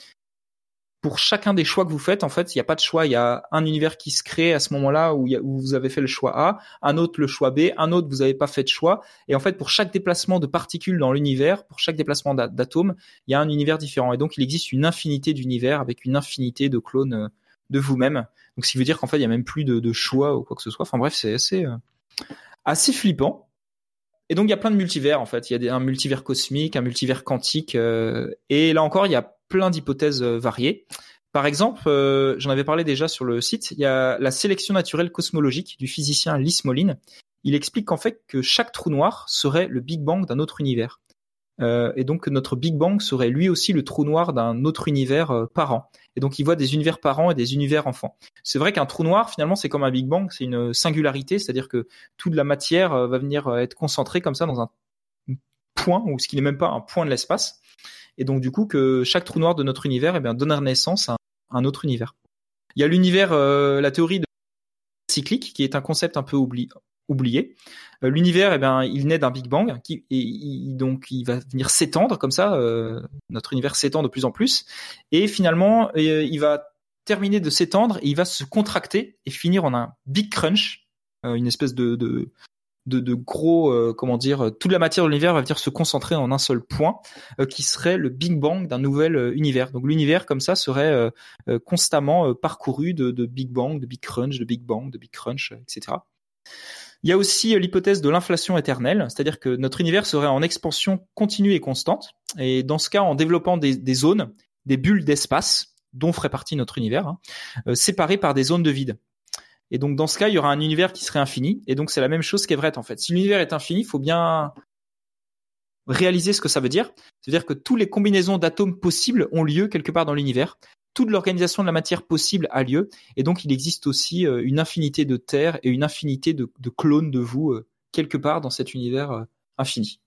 pour chacun des choix que vous faites, en fait, il n'y a pas de choix. Il y a un univers qui se crée à ce moment-là où, vous avez fait le choix A, un autre le choix B, un autre vous n'avez pas fait de choix. Et en fait, pour chaque déplacement de particules dans l'univers, pour chaque déplacement d'atomes, il y a un univers différent. Et donc, il existe une infinité d'univers avec une infinité de clones euh, de vous-même. Donc, ce qui veut dire qu'en fait, il y a même plus de, de, choix ou quoi que ce soit. Enfin bref, c'est assez euh, assez flippant. Et donc il y a plein de multivers en fait. Il y a un multivers cosmique, un multivers quantique, euh, et là encore il y a plein d'hypothèses euh, variées. Par exemple, euh, j'en avais parlé déjà sur le site, il y a la sélection naturelle cosmologique du physicien Lee Smolin. Il explique qu'en fait que chaque trou noir serait le Big Bang d'un autre univers. Et donc notre Big Bang serait lui aussi le trou noir d'un autre univers parent. Et donc il voit des univers parents et des univers enfants. C'est vrai qu'un trou noir, finalement, c'est comme un Big Bang, c'est une singularité, c'est-à-dire que toute la matière va venir être concentrée comme ça dans un point, ou ce qui n'est même pas un point de l'espace. Et donc du coup que chaque trou noir de notre univers eh bien, donne naissance à un autre univers. Il y a l'univers, la théorie de cyclique, qui est un concept un peu oublié. Oublié. Euh, l'univers, eh bien, il naît d'un Big Bang, et donc il va venir s'étendre comme ça. Euh, notre univers s'étend de plus en plus, et finalement, euh, il va terminer de s'étendre et il va se contracter et finir en un Big Crunch, une espèce de, de gros, comment dire, toute la matière de l'univers va venir se concentrer en un seul point, qui serait le Big Bang d'un nouvel univers. Donc l'univers comme ça serait constamment parcouru de, Big Bang, de Big Crunch, de Big Bang, de Big Crunch, etc. Il y a aussi l'hypothèse de l'inflation éternelle, c'est-à-dire que notre univers serait en expansion continue et constante, et dans ce cas en développant des, zones, des bulles d'espace, dont ferait partie notre univers, hein, séparées par des zones de vide. Et donc dans ce cas, il y aura un univers qui serait infini. Et donc c'est la même chose qu'Everett en fait. Si l'univers est infini, il faut bien réaliser ce que ça veut dire. C'est-à-dire que toutes les combinaisons d'atomes possibles ont lieu quelque part dans l'univers. Toute l'organisation de la matière possible a lieu. Et donc il existe aussi euh, une infinité de terres et une infinité de, clones de vous euh, quelque part dans cet univers euh, infini.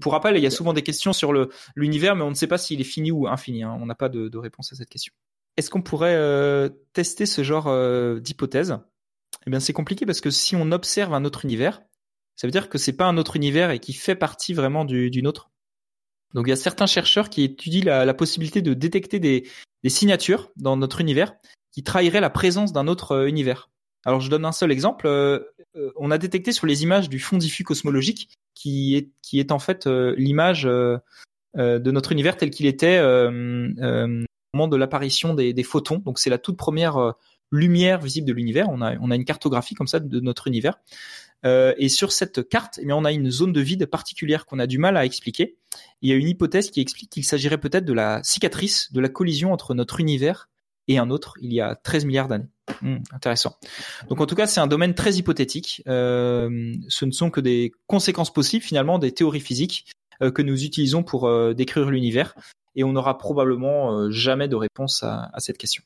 Pour rappel, il y a souvent des questions sur l'univers, mais on ne sait pas s'il est fini ou infini. Hein. On n'a pas de, de, réponse à cette question. Est-ce qu'on pourrait tester ce genre d'hypothèse? Eh bien, c'est compliqué parce que si on observe un autre univers, ça veut dire que c'est pas un autre univers et qui fait partie vraiment d'une autre. Donc, il y a certains chercheurs qui étudient la, possibilité de détecter des, signatures dans notre univers qui trahiraient la présence d'un autre euh, univers. Alors, je donne un seul exemple. Euh, euh, on a détecté sur les images du fond diffus cosmologique qui est, en fait l'image de notre univers tel qu'il était au moment de l'apparition des, des, photons. Donc, c'est la toute première lumière visible de l'univers. On a, on a une cartographie comme ça de notre univers. Euh, et sur cette carte, eh on a une zone de vide particulière qu'on a du mal à expliquer. Il y a une hypothèse qui explique qu'il s'agirait peut-être de la cicatrice de la collision entre notre univers et un autre il y a 13 milliards d'années. Hmm, intéressant. Donc en tout cas, c'est un domaine très hypothétique. Euh, ce ne sont que des conséquences possibles finalement des théories physiques euh, que nous utilisons pour décrire l'univers. Et on n'aura probablement jamais de réponse à cette question.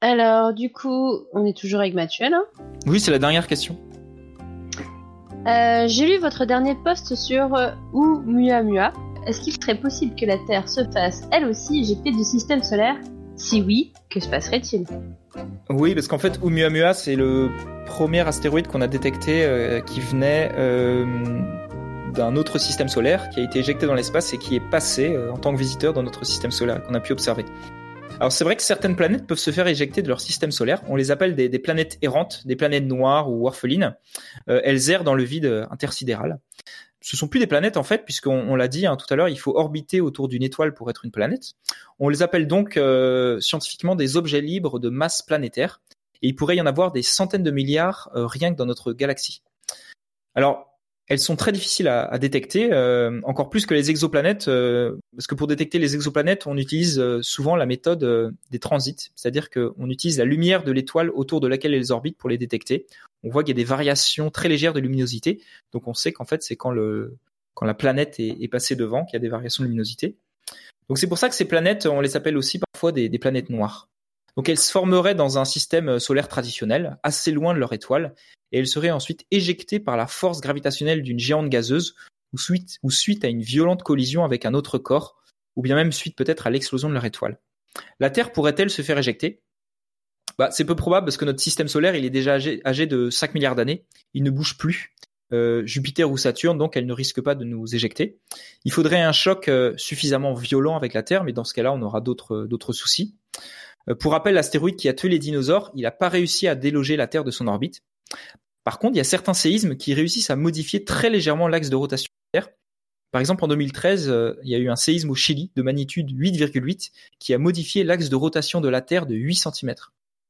Alors, du coup, on est toujours avec Mathieu, là Oui, c'est la dernière question. Euh, j'ai lu votre dernier post sur euh, Oumuamua. Est-ce qu'il serait possible que la Terre se fasse, elle aussi, éjecter du système solaire? Si oui, que se passerait-il? Oui, parce qu'en fait, Oumuamua, c'est le premier astéroïde qu'on a détecté euh, qui venait d'un autre système solaire, qui a été éjecté dans l'espace et qui est passé en tant que visiteur dans notre système solaire, qu'on a pu observer. Alors c'est vrai que certaines planètes peuvent se faire éjecter de leur système solaire. On les appelle des, planètes errantes, des planètes noires ou orphelines. Euh, elles errent dans le vide intersidéral. Ce sont plus des planètes en fait, puisqu'on l'a dit hein, tout à l'heure, il faut orbiter autour d'une étoile pour être une planète. On les appelle donc euh, scientifiquement des objets libres de masse planétaire. Et il pourrait y en avoir des centaines de milliards euh, rien que dans notre galaxie. Alors elles sont très difficiles à, détecter, euh, encore plus que les exoplanètes, euh, parce que pour détecter les exoplanètes, on utilise euh, souvent la méthode des transits, c'est-à-dire qu'on utilise la lumière de l'étoile autour de laquelle elles orbitent pour les détecter. On voit qu'il y a des variations très légères de luminosité, donc on sait qu'en fait c'est quand quand la planète est, passée devant qu'il y a des variations de luminosité. Donc c'est pour ça que ces planètes, on les appelle aussi parfois des planètes noires. Donc elles se formeraient dans un système solaire traditionnel, assez loin de leur étoile, et elles seraient ensuite éjectées par la force gravitationnelle d'une géante gazeuse, ou suite, à une violente collision avec un autre corps, ou bien même suite peut-être à l'explosion de leur étoile. La Terre pourrait-elle se faire éjecter? Bah, C'est peu probable parce que notre système solaire il est déjà âgé, de 5 milliards d'années, il ne bouge plus. Euh, Jupiter ou Saturne, donc elle ne risque pas de nous éjecter. Il faudrait un choc euh, suffisamment violent avec la Terre, mais dans ce cas-là, on aura d'autres d'autres soucis. Euh, pour rappel, l'astéroïde qui a tué les dinosaures, il n'a pas réussi à déloger la Terre de son orbite. Par contre, il y a certains séismes qui réussissent à modifier très légèrement l'axe de rotation de la Terre. Par exemple, en 2013, euh, il y a eu un séisme au Chili de magnitude 8,8 qui a modifié l'axe de rotation de la Terre de 8 cm.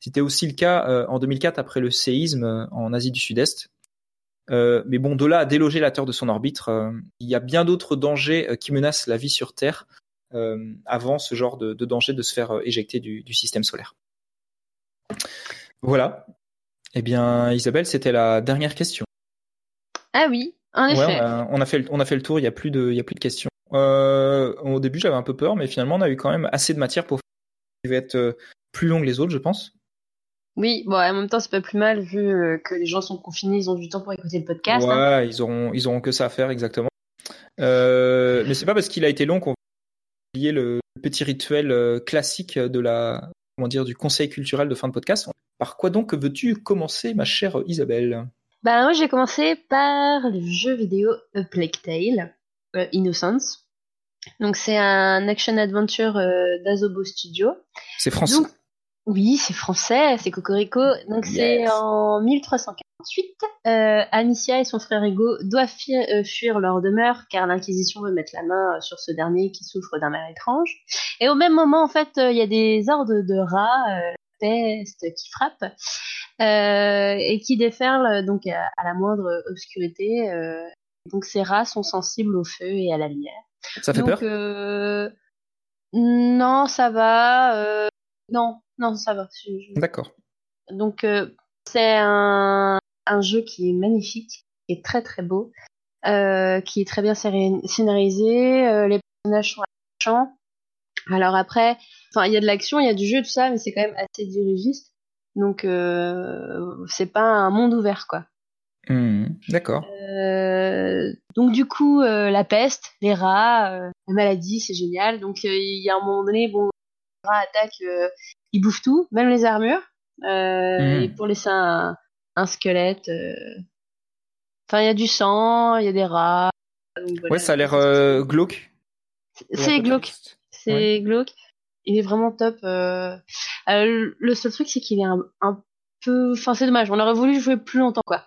C'était aussi le cas euh, en 2004 après le séisme en Asie du Sud-Est. mais bon, de là à déloger la Terre de son orbite, il y a bien d'autres dangers qui menacent la vie sur Terre avant ce genre de, danger de se faire euh, éjecter du, système solaire. Voilà. Eh bien, Isabelle, c'était la dernière question. Ah oui, En effet. on, a, fait, on a fait le tour, il n'y a, plus de, il y a plus de questions. Euh, au début, j'avais un peu peur, mais finalement, on a eu quand même assez de matière pour qui va être euh, plus long que les autres, je pense. Oui, bon, en même temps, c'est pas plus mal vu euh, que les gens sont confinés, ils ont du temps pour écouter le podcast. Hein. Ouais, ils auront, ils auront que ça à faire exactement. Euh, mais c'est pas parce qu'il a été long qu'on va oublier le petit rituel classique de la, comment dire, du conseil culturel de fin de podcast. Par quoi donc veux-tu commencer, ma chère Isabelle? Bah moi, j'ai commencé par le jeu vidéo A Plague Tale, Innocence. Donc c'est un action adventure euh, d'Azobo Studio. C'est français. Oui, c'est français, c'est Cocorico. Donc c'est en 1348. Euh, Anicia et son frère Ego doivent euh, fuir leur demeure car l'Inquisition veut mettre la main sur ce dernier qui souffre d'un mal étrange. Et au même moment, en fait, il y a des ordres de rats, peste qui frappent et qui déferlent donc à, à la moindre obscurité. donc ces rats sont sensibles au feu et à la lumière. Ça fait peur? euh, Non, ça va. Euh, non, non, ça va. D'accord. Donc, euh, c'est un, un, jeu qui est magnifique, qui est très très beau, qui est très bien scénarisé. les personnages sont attachants. Alors après, enfin, il y a de l'action, il y a du jeu, tout ça, mais c'est quand même assez dirigiste. Donc, c'est pas un monde ouvert, quoi. Mmh, d'accord. Euh, donc du coup, euh, la peste, les rats, euh, la maladie, c'est génial. Donc il y a un moment donné, bon, les rats attaquent, ils bouffent tout, même les armures, mmh. et pour laisser un, un squelette. Enfin, il y a du sang, il y a des rats. ouais, ça a l'air glauque. C'est glauque. C'est glauque. Il est vraiment top. le seul truc, c'est qu'il est un, un peu. Enfin, c'est dommage. On aurait voulu jouer plus longtemps, quoi.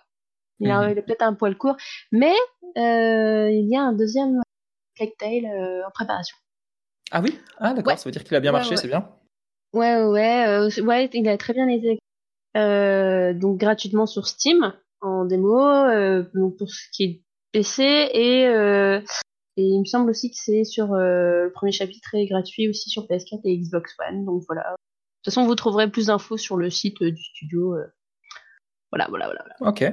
Il, mhm. est peut-être un poil court, mais euh, il y a un deuxième Plague Tale euh, en préparation. Ah oui? Ah d'accord, ça veut dire qu'il a bien marché, c'est bien. Ouais, ouais, euh, ouais, il a très bien été donc gratuitement sur Steam en démo, donc pour ce qui est PC et et il me semble aussi que c'est sur le premier chapitre est gratuit aussi sur PS4 et Xbox One. Donc voilà. De toute façon, vous trouverez plus d'infos sur le site du studio. Voilà, voilà, voilà, voilà. Ok.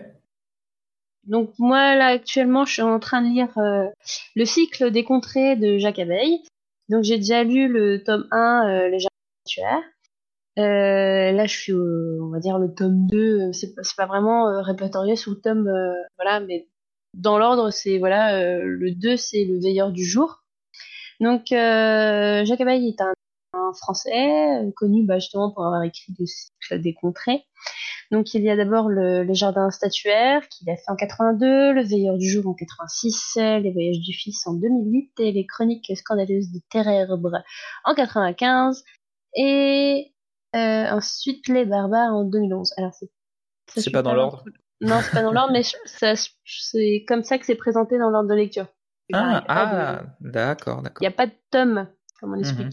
Donc moi là actuellement je suis en train de lire euh, le cycle des contrées de Jacques Abeille. Donc j'ai déjà lu le tome 1 euh, Les Jardins euh, là je suis au, on va dire le tome 2, c'est pas, pas vraiment euh, répertorié sous le tome voilà mais dans l'ordre c'est voilà le 2 c'est le veilleur du jour. Donc Jacques Abeille est un, un français connu bah, justement pour avoir écrit cycle des contrées. Donc il y a d'abord le, les jardins statuaires qu'il a fait en 82, le veilleur du jour en 86, les voyages du fils en 2008 et les chroniques scandaleuses de Terrebre en 95 et euh, ensuite les barbares en 2011. Alors c'est c'est pas dans l'ordre. Non, c'est pas dans l'ordre, mais c'est comme ça que c'est présenté dans l'ordre de lecture. Ah, ah d'accord, d'accord. Il n'y a pas de tome, comme on explique.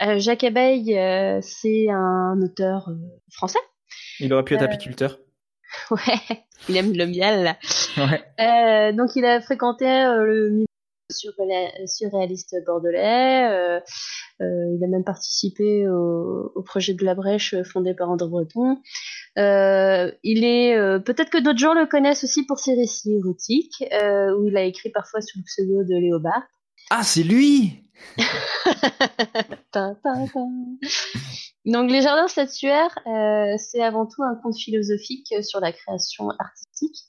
Mhm. Euh, Jacques Abeille, euh, c'est un auteur euh, français il aurait pu être euh, apiculteur. Ouais, il aime le miel. Ouais. Euh, donc il a fréquenté euh, le surréaliste bordelais. il a même participé au, projet de la brèche fondé par André Breton. il est peut-être que d'autres gens le connaissent aussi pour ses récits érotiques, où il a écrit parfois sous le pseudo de Léobard. Ah, c'est lui Donc les jardins statuaires, euh, c'est avant tout un conte philosophique sur la création artistique,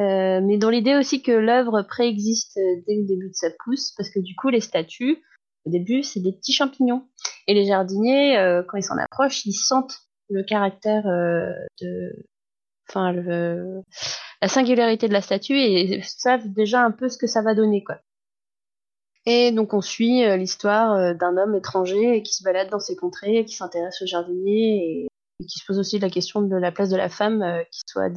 euh, mais dans l'idée aussi que l'œuvre préexiste dès le début de sa pousse, parce que du coup les statues, au début, c'est des petits champignons, et les jardiniers, euh, quand ils s'en approchent, ils sentent le caractère de, enfin le, la singularité de la statue et savent déjà un peu ce que ça va donner quoi. Et donc on suit euh, l'histoire euh, d'un homme étranger qui se balade dans ces contrées, qui s'intéresse aux jardiniers et, qui se pose aussi la question de la place de la femme euh, qui soit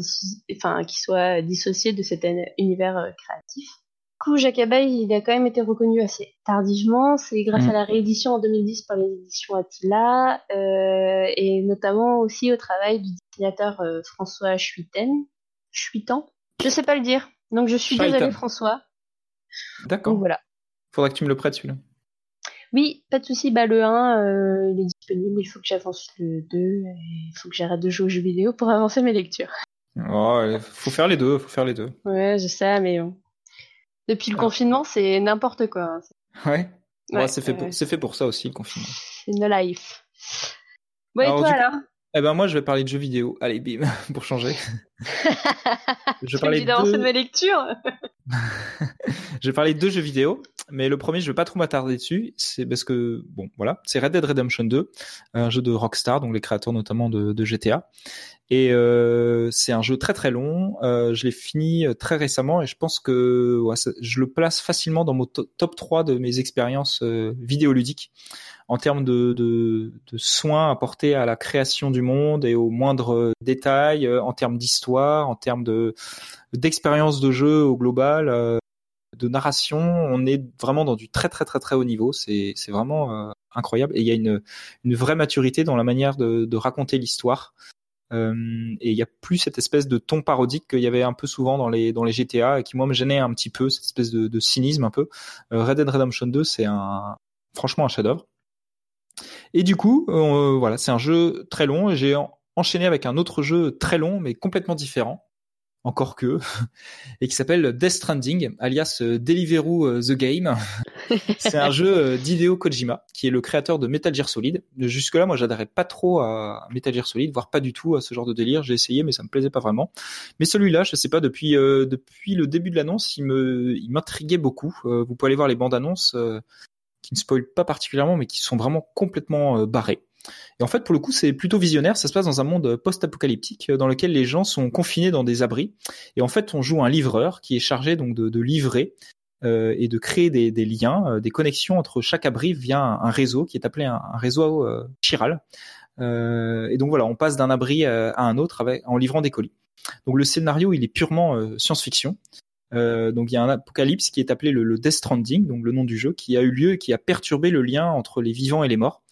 enfin qui soit dissociée de cet univers créatif. Du coup, Jacques Abeille, il a quand même été reconnu assez tardivement. C'est grâce à mm. la réédition en 2010 par les éditions Attila et notamment aussi au travail du dessinateur François Chuiten. Chuitan, je sais pas le dire. Donc je suis désolée François. D'accord. Voilà. Faudra que tu me le prêtes celui-là. Oui, pas de souci. Bah, le 1, euh, il est disponible. Il faut que j'avance le 2. il faut que j'arrête de jouer aux jeux vidéo pour avancer mes lectures. Oh, faut faire les deux, faut faire les deux. Ouais, je sais, mais depuis le confinement, c'est n'importe quoi. Hein. Ouais. ouais, c'est fait, pour, fait pour ça aussi le confinement. C'est une life. Bon, et toi alors? Eh ben moi je vais parler de jeux vidéo. Allez bim pour changer. je vais parler de mes lectures. je vais parler de deux jeux vidéo, mais le premier je vais pas trop m'attarder dessus, c'est parce que bon voilà, c'est Red Dead Redemption 2, un jeu de Rockstar, donc les créateurs notamment de, GTA. Et euh, c'est un jeu très très long. Euh, je l'ai fini euh, très récemment et je pense que ouais, je le place facilement dans mon top 3 de mes expériences euh, vidéoludiques en termes de, de, de, soins apportés à la création du monde et aux moindres détails, euh, en termes d'histoire, en termes de d'expérience de jeu au global, euh, de narration. On est vraiment dans du très très très très haut niveau. C'est vraiment incroyable et il y a une une vraie maturité dans la manière de, raconter l'histoire. Euh, et il y a plus cette espèce de ton parodique qu'il y avait un peu souvent dans les dans les GTA et qui moi me gênait un petit peu cette espèce de, cynisme un peu. Euh, Red Dead Redemption 2 c'est un franchement un chef-d'œuvre. Et du coup euh, voilà c'est un jeu très long et j'ai enchaîné avec un autre jeu très long mais complètement différent encore que, et qui s'appelle Death Stranding, alias euh, Deliveroo euh, The Game. c'est un jeu euh, d'Hideo Kojima, qui est le créateur de Metal Gear Solid. Jusque-là, moi, j'adhérais pas trop à Metal Gear Solid, voire pas du tout à ce genre de délire. J'ai essayé, mais ça me plaisait pas vraiment. Mais celui-là, je sais pas, depuis depuis le début de l'annonce, il me il m'intriguait beaucoup. vous pouvez aller voir les bandes annonces qui ne spoilent pas particulièrement, mais qui sont vraiment complètement barrées. Et en fait, pour le coup, c'est plutôt visionnaire. Ça se passe dans un monde post-apocalyptique euh, dans lequel les gens sont confinés dans des abris. Et en fait, on joue un livreur qui est chargé donc de, livrer euh, et de créer des, liens, euh, des connexions entre chaque abri via un, réseau qui est appelé un, réseau euh, chiral. Euh, et donc voilà, on passe d'un abri à un autre en livrant des colis. Donc le scénario, il est purement science-fiction. Euh, donc il y a un apocalypse qui est appelé le, le, Death Stranding, donc le nom du jeu, qui a eu lieu et qui a perturbé le lien entre les vivants et les morts.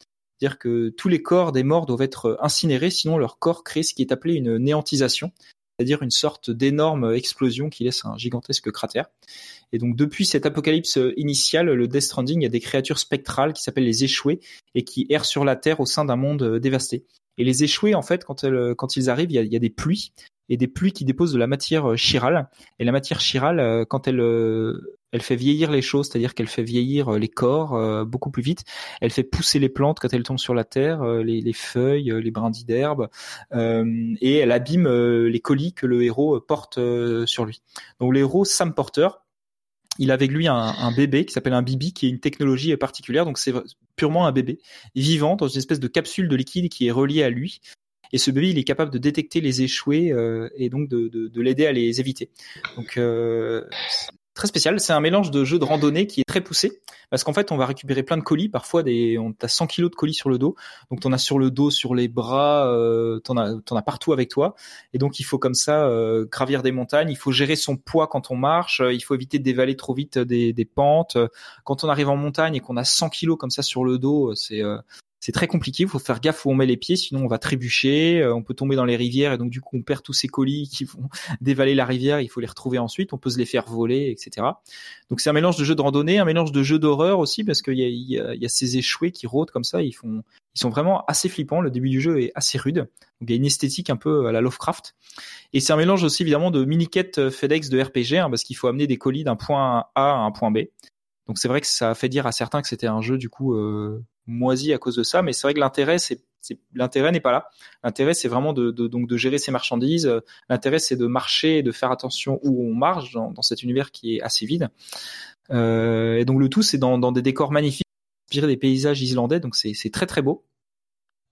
C'est-à-dire que tous les corps des morts doivent être incinérés, sinon leur corps crée ce qui est appelé une néantisation, c'est-à-dire une sorte d'énorme explosion qui laisse un gigantesque cratère. Et donc depuis cet apocalypse initial, le Death Stranding, il y a des créatures spectrales qui s'appellent les échoués et qui errent sur la Terre au sein d'un monde dévasté. Et les échoués, en fait, quand, ils arrivent, il y, a, des pluies et des pluies qui déposent de la matière chirale. Et la matière chirale, quand elle elle fait vieillir les choses, c'est-à-dire qu'elle fait vieillir euh, les corps euh, beaucoup plus vite. Elle fait pousser les plantes quand elles tombent sur la terre, euh, les, les, feuilles, les brindilles d'herbe, et elle abîme les colis que le héros porte sur lui. Donc le héros Sam Porter, il a avec lui un, un bébé qui s'appelle un bibi, qui est une technologie particulière. Donc c'est purement un bébé vivant dans une espèce de capsule de liquide qui est reliée à lui. Et ce bébé, il est capable de détecter les échoués euh, et donc de, de, de l'aider à les éviter. Donc euh, très spécial. C'est un mélange de jeu de randonnée qui est très poussé parce qu'en fait, on va récupérer plein de colis. Parfois, des, on a 100 kilos de colis sur le dos. Donc, t'en as sur le dos, sur les bras, euh, t'en as, as partout avec toi. Et donc, il faut comme ça euh, gravir des montagnes. Il faut gérer son poids quand on marche. Euh, il faut éviter de dévaler trop vite des, des pentes. Quand on arrive en montagne et qu'on a 100 kilos comme ça sur le dos, c'est c'est très compliqué. Il faut faire gaffe où on met les pieds, sinon on va trébucher. Euh, on peut tomber dans les rivières et donc du coup on perd tous ces colis qui vont dévaler la rivière. Il faut les retrouver ensuite. On peut se les faire voler, etc. Donc c'est un mélange de jeux de randonnée, un mélange de jeux d'horreur aussi parce qu'il y a, ces échoués qui rôdent comme ça. Ils font, ils sont vraiment assez flippants. Le début du jeu est assez rude. Donc il y a une esthétique un peu à la Lovecraft. Et c'est un mélange aussi évidemment de mini-quête euh, FedEx de RPG hein, parce qu'il faut amener des colis d'un point A à un point B. Donc c'est vrai que ça a fait dire à certains que c'était un jeu du coup euh, moisi à cause de ça, mais c'est vrai que l'intérêt c'est l'intérêt n'est pas là. L'intérêt c'est vraiment de, donc de gérer ses marchandises. L'intérêt c'est de marcher et de faire attention où on marche dans, cet univers qui est assez vide. Euh, et donc le tout c'est dans, dans des décors magnifiques, inspirés des paysages islandais, donc c'est très très beau.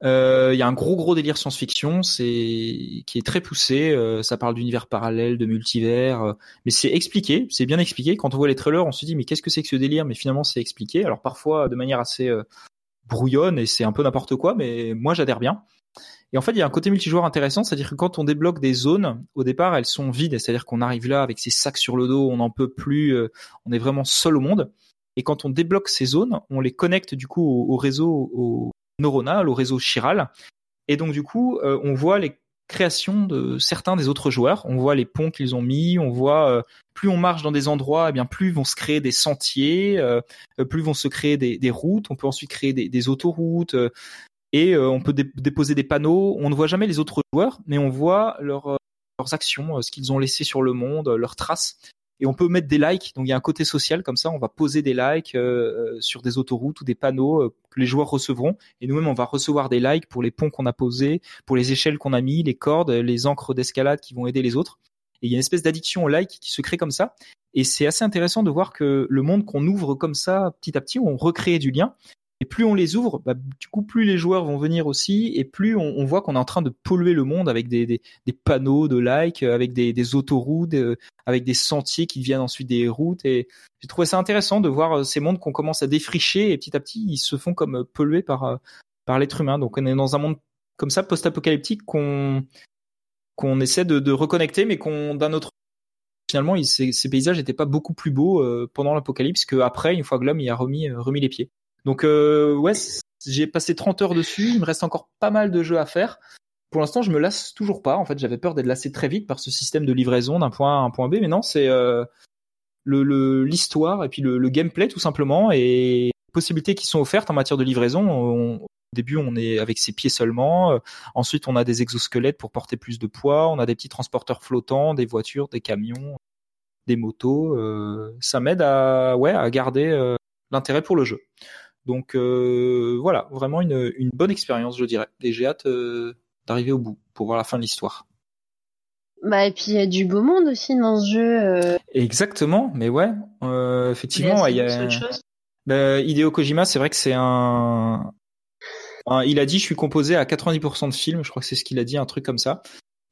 Euh, il y a un gros gros délire science-fiction, c'est qui est très poussé. Euh, ça parle d'univers parallèle, de multivers, euh, mais c'est expliqué, c'est bien expliqué. Quand on voit les trailers, on se dit mais qu'est-ce que c'est que ce délire? Mais finalement, c'est expliqué. Alors parfois de manière assez brouillonne et c'est un peu n'importe quoi, mais moi j'adhère bien. Et en fait, il y a un côté multijoueur intéressant, c'est-à-dire que quand on débloque des zones, au départ, elles sont vides, c'est-à-dire qu'on arrive là avec ses sacs sur le dos, on n'en peut plus, on est vraiment seul au monde. Et quand on débloque ces zones, on les connecte du coup au, au réseau, au, neuronal, au réseau chiral. Et donc du coup, euh, on voit les créations de certains des autres joueurs. On voit les ponts qu'ils ont mis, on voit euh, plus on marche dans des endroits, eh bien plus vont se créer des sentiers, euh, plus vont se créer des, routes. On peut ensuite créer des, autoroutes et on peut déposer des panneaux. On ne voit jamais les autres joueurs, mais on voit leur leurs actions, ce qu'ils ont laissé sur le monde, leurs traces et on peut mettre des likes. Donc il y a un côté social comme ça. On va poser des likes euh, euh, sur des autoroutes ou des panneaux euh, que les joueurs recevront. Et nous-mêmes, on va recevoir des likes pour les ponts qu'on a posés, pour les échelles qu'on a mis, les cordes, les encres d'escalade qui vont aider les autres. Et il y a une espèce d'addiction au like qui se crée comme ça. Et c'est assez intéressant de voir que le monde qu'on ouvre comme ça, petit à petit, on recrée du lien. Et plus on les ouvre, bah, du coup, plus les joueurs vont venir aussi, et plus on, on voit qu'on est en train de polluer le monde avec des, des, des panneaux de like, avec des, des autoroutes, euh, avec des sentiers qui deviennent ensuite des routes. Et j'ai trouvé ça intéressant de voir euh, ces mondes qu'on commence à défricher, et petit à petit, ils se font comme euh, pollués par par l'être humain. Donc on est dans un monde comme ça, post-apocalyptique, qu'on qu'on essaie de, de reconnecter, mais qu'on d'un autre finalement, ces, ces, paysages n'étaient pas beaucoup plus beaux pendant l'apocalypse qu'après, une fois que l'homme y a remis, remis les pieds. Donc euh, ouais, j'ai passé 30 heures dessus. Il me reste encore pas mal de jeux à faire. Pour l'instant, je me lasse toujours pas. En fait, j'avais peur d'être lassé très vite par ce système de livraison d'un point A à un point B, mais non, c'est euh, l'histoire et puis le, gameplay tout simplement et possibilités qui sont offertes en matière de livraison. au début, on est avec ses pieds seulement. Euh, ensuite, on a des exosquelettes pour porter plus de poids. On a des petits transporteurs flottants, des voitures, des camions, des motos. Ça m'aide à garder l'intérêt pour le jeu. Donc euh, voilà, vraiment une, une, bonne expérience, je dirais. Et j'ai hâte euh, d'arriver au bout pour voir la fin de l'histoire. Bah et puis il y a du beau monde aussi dans ce jeu. Euh... Exactement, mais ouais, euh, effectivement, il y a. Bah, Hideo Kojima, c'est vrai que c'est un... un... Il a dit, je suis composé à 90% de films. Je crois que c'est ce qu'il a dit, un truc comme ça.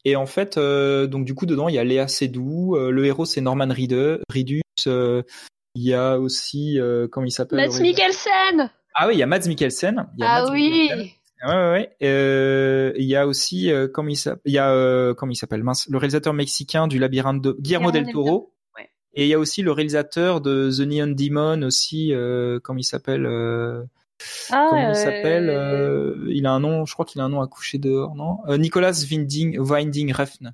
Et en fait, euh, donc du coup dedans, il y a Léa Seydoux. Euh, le héros, c'est Norman Reedus. Il y a aussi, euh, comment il s'appelle Mads Mikkelsen Ah oui, il y a Mads Mikkelsen. Il y a ah oui Ouais, ouais, ouais. Euh, il y a aussi, euh, comment il s'appelle Il y a, euh, comment il s'appelle mince, le réalisateur mexicain du Labyrinthe de Guillermo, del Toro. Ouais. Et il y a aussi le réalisateur de The Neon Demon aussi, euh, comment il s'appelle ah, Comment il s'appelle Il a un nom, je crois qu'il a un nom à coucher dehors, non? Nicolas Winding, Winding Refn.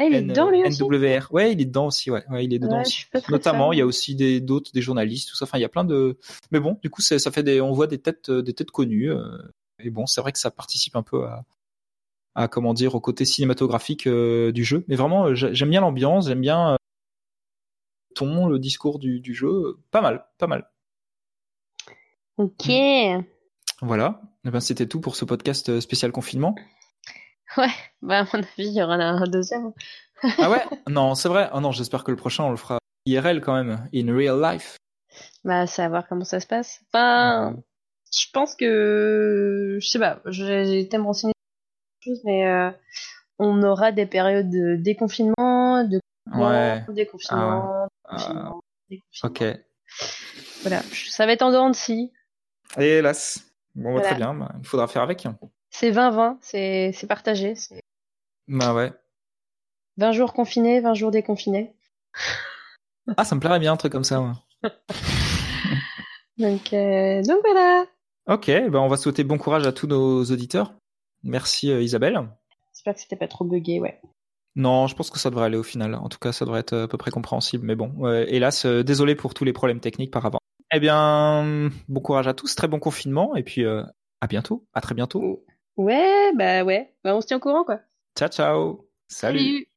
Ah, il est dedans lui aussi. NWR. Ouais, il est dedans aussi. Ouais, ouais il est dedans aussi. Notamment, il y a aussi des d'autres, des journalistes, tout ça. Enfin, il y a plein de. Mais bon, du coup, ça fait des, on voit des têtes, euh, des têtes connues. Euh, et bon, c'est vrai que ça participe un peu à, à comment dire, au côté cinématographique euh, du jeu. Mais vraiment, j'aime bien l'ambiance, j'aime bien le ton, le discours du, du jeu. Pas mal, pas mal. Ok. Voilà. Eh ben, c'était tout pour ce podcast spécial confinement. Ouais, bah à mon avis, il y aura un deuxième. ah ouais? Non, c'est vrai. Oh non, j'espère que le prochain, on le fera IRL quand même, in real life. Bah, c'est à voir comment ça se passe. Enfin, je pense que, je sais pas, j'ai été me renseigner mais euh, on aura des périodes de déconfinement, de ouais. déconfinement, ah déconfinement, Ok. Voilà, ça va être en dehors de si. Hélas. Bon, bah, très bien, bah, il faudra faire avec. C'est 20-20, c'est, c'est partagé. Bah ouais. 20 jours confinés, 20 jours déconfinés. ah, ça me plairait bien un truc comme ça. Ouais. donc, euh, donc voilà. Ok, ben on va souhaiter bon courage à tous nos auditeurs. Merci euh, Isabelle. J'espère que c'était pas trop buggé, ouais. Non, je pense que ça devrait aller au final. En tout cas, ça devrait être à peu près compréhensible. Mais bon, hélas, euh, désolé pour tous les problèmes techniques par avant. Eh bien, bon courage à tous, très bon confinement, et puis euh, à bientôt, à très bientôt. Ouais, bah ouais. Bah on se tient au courant, quoi. Ciao, ciao. Salut.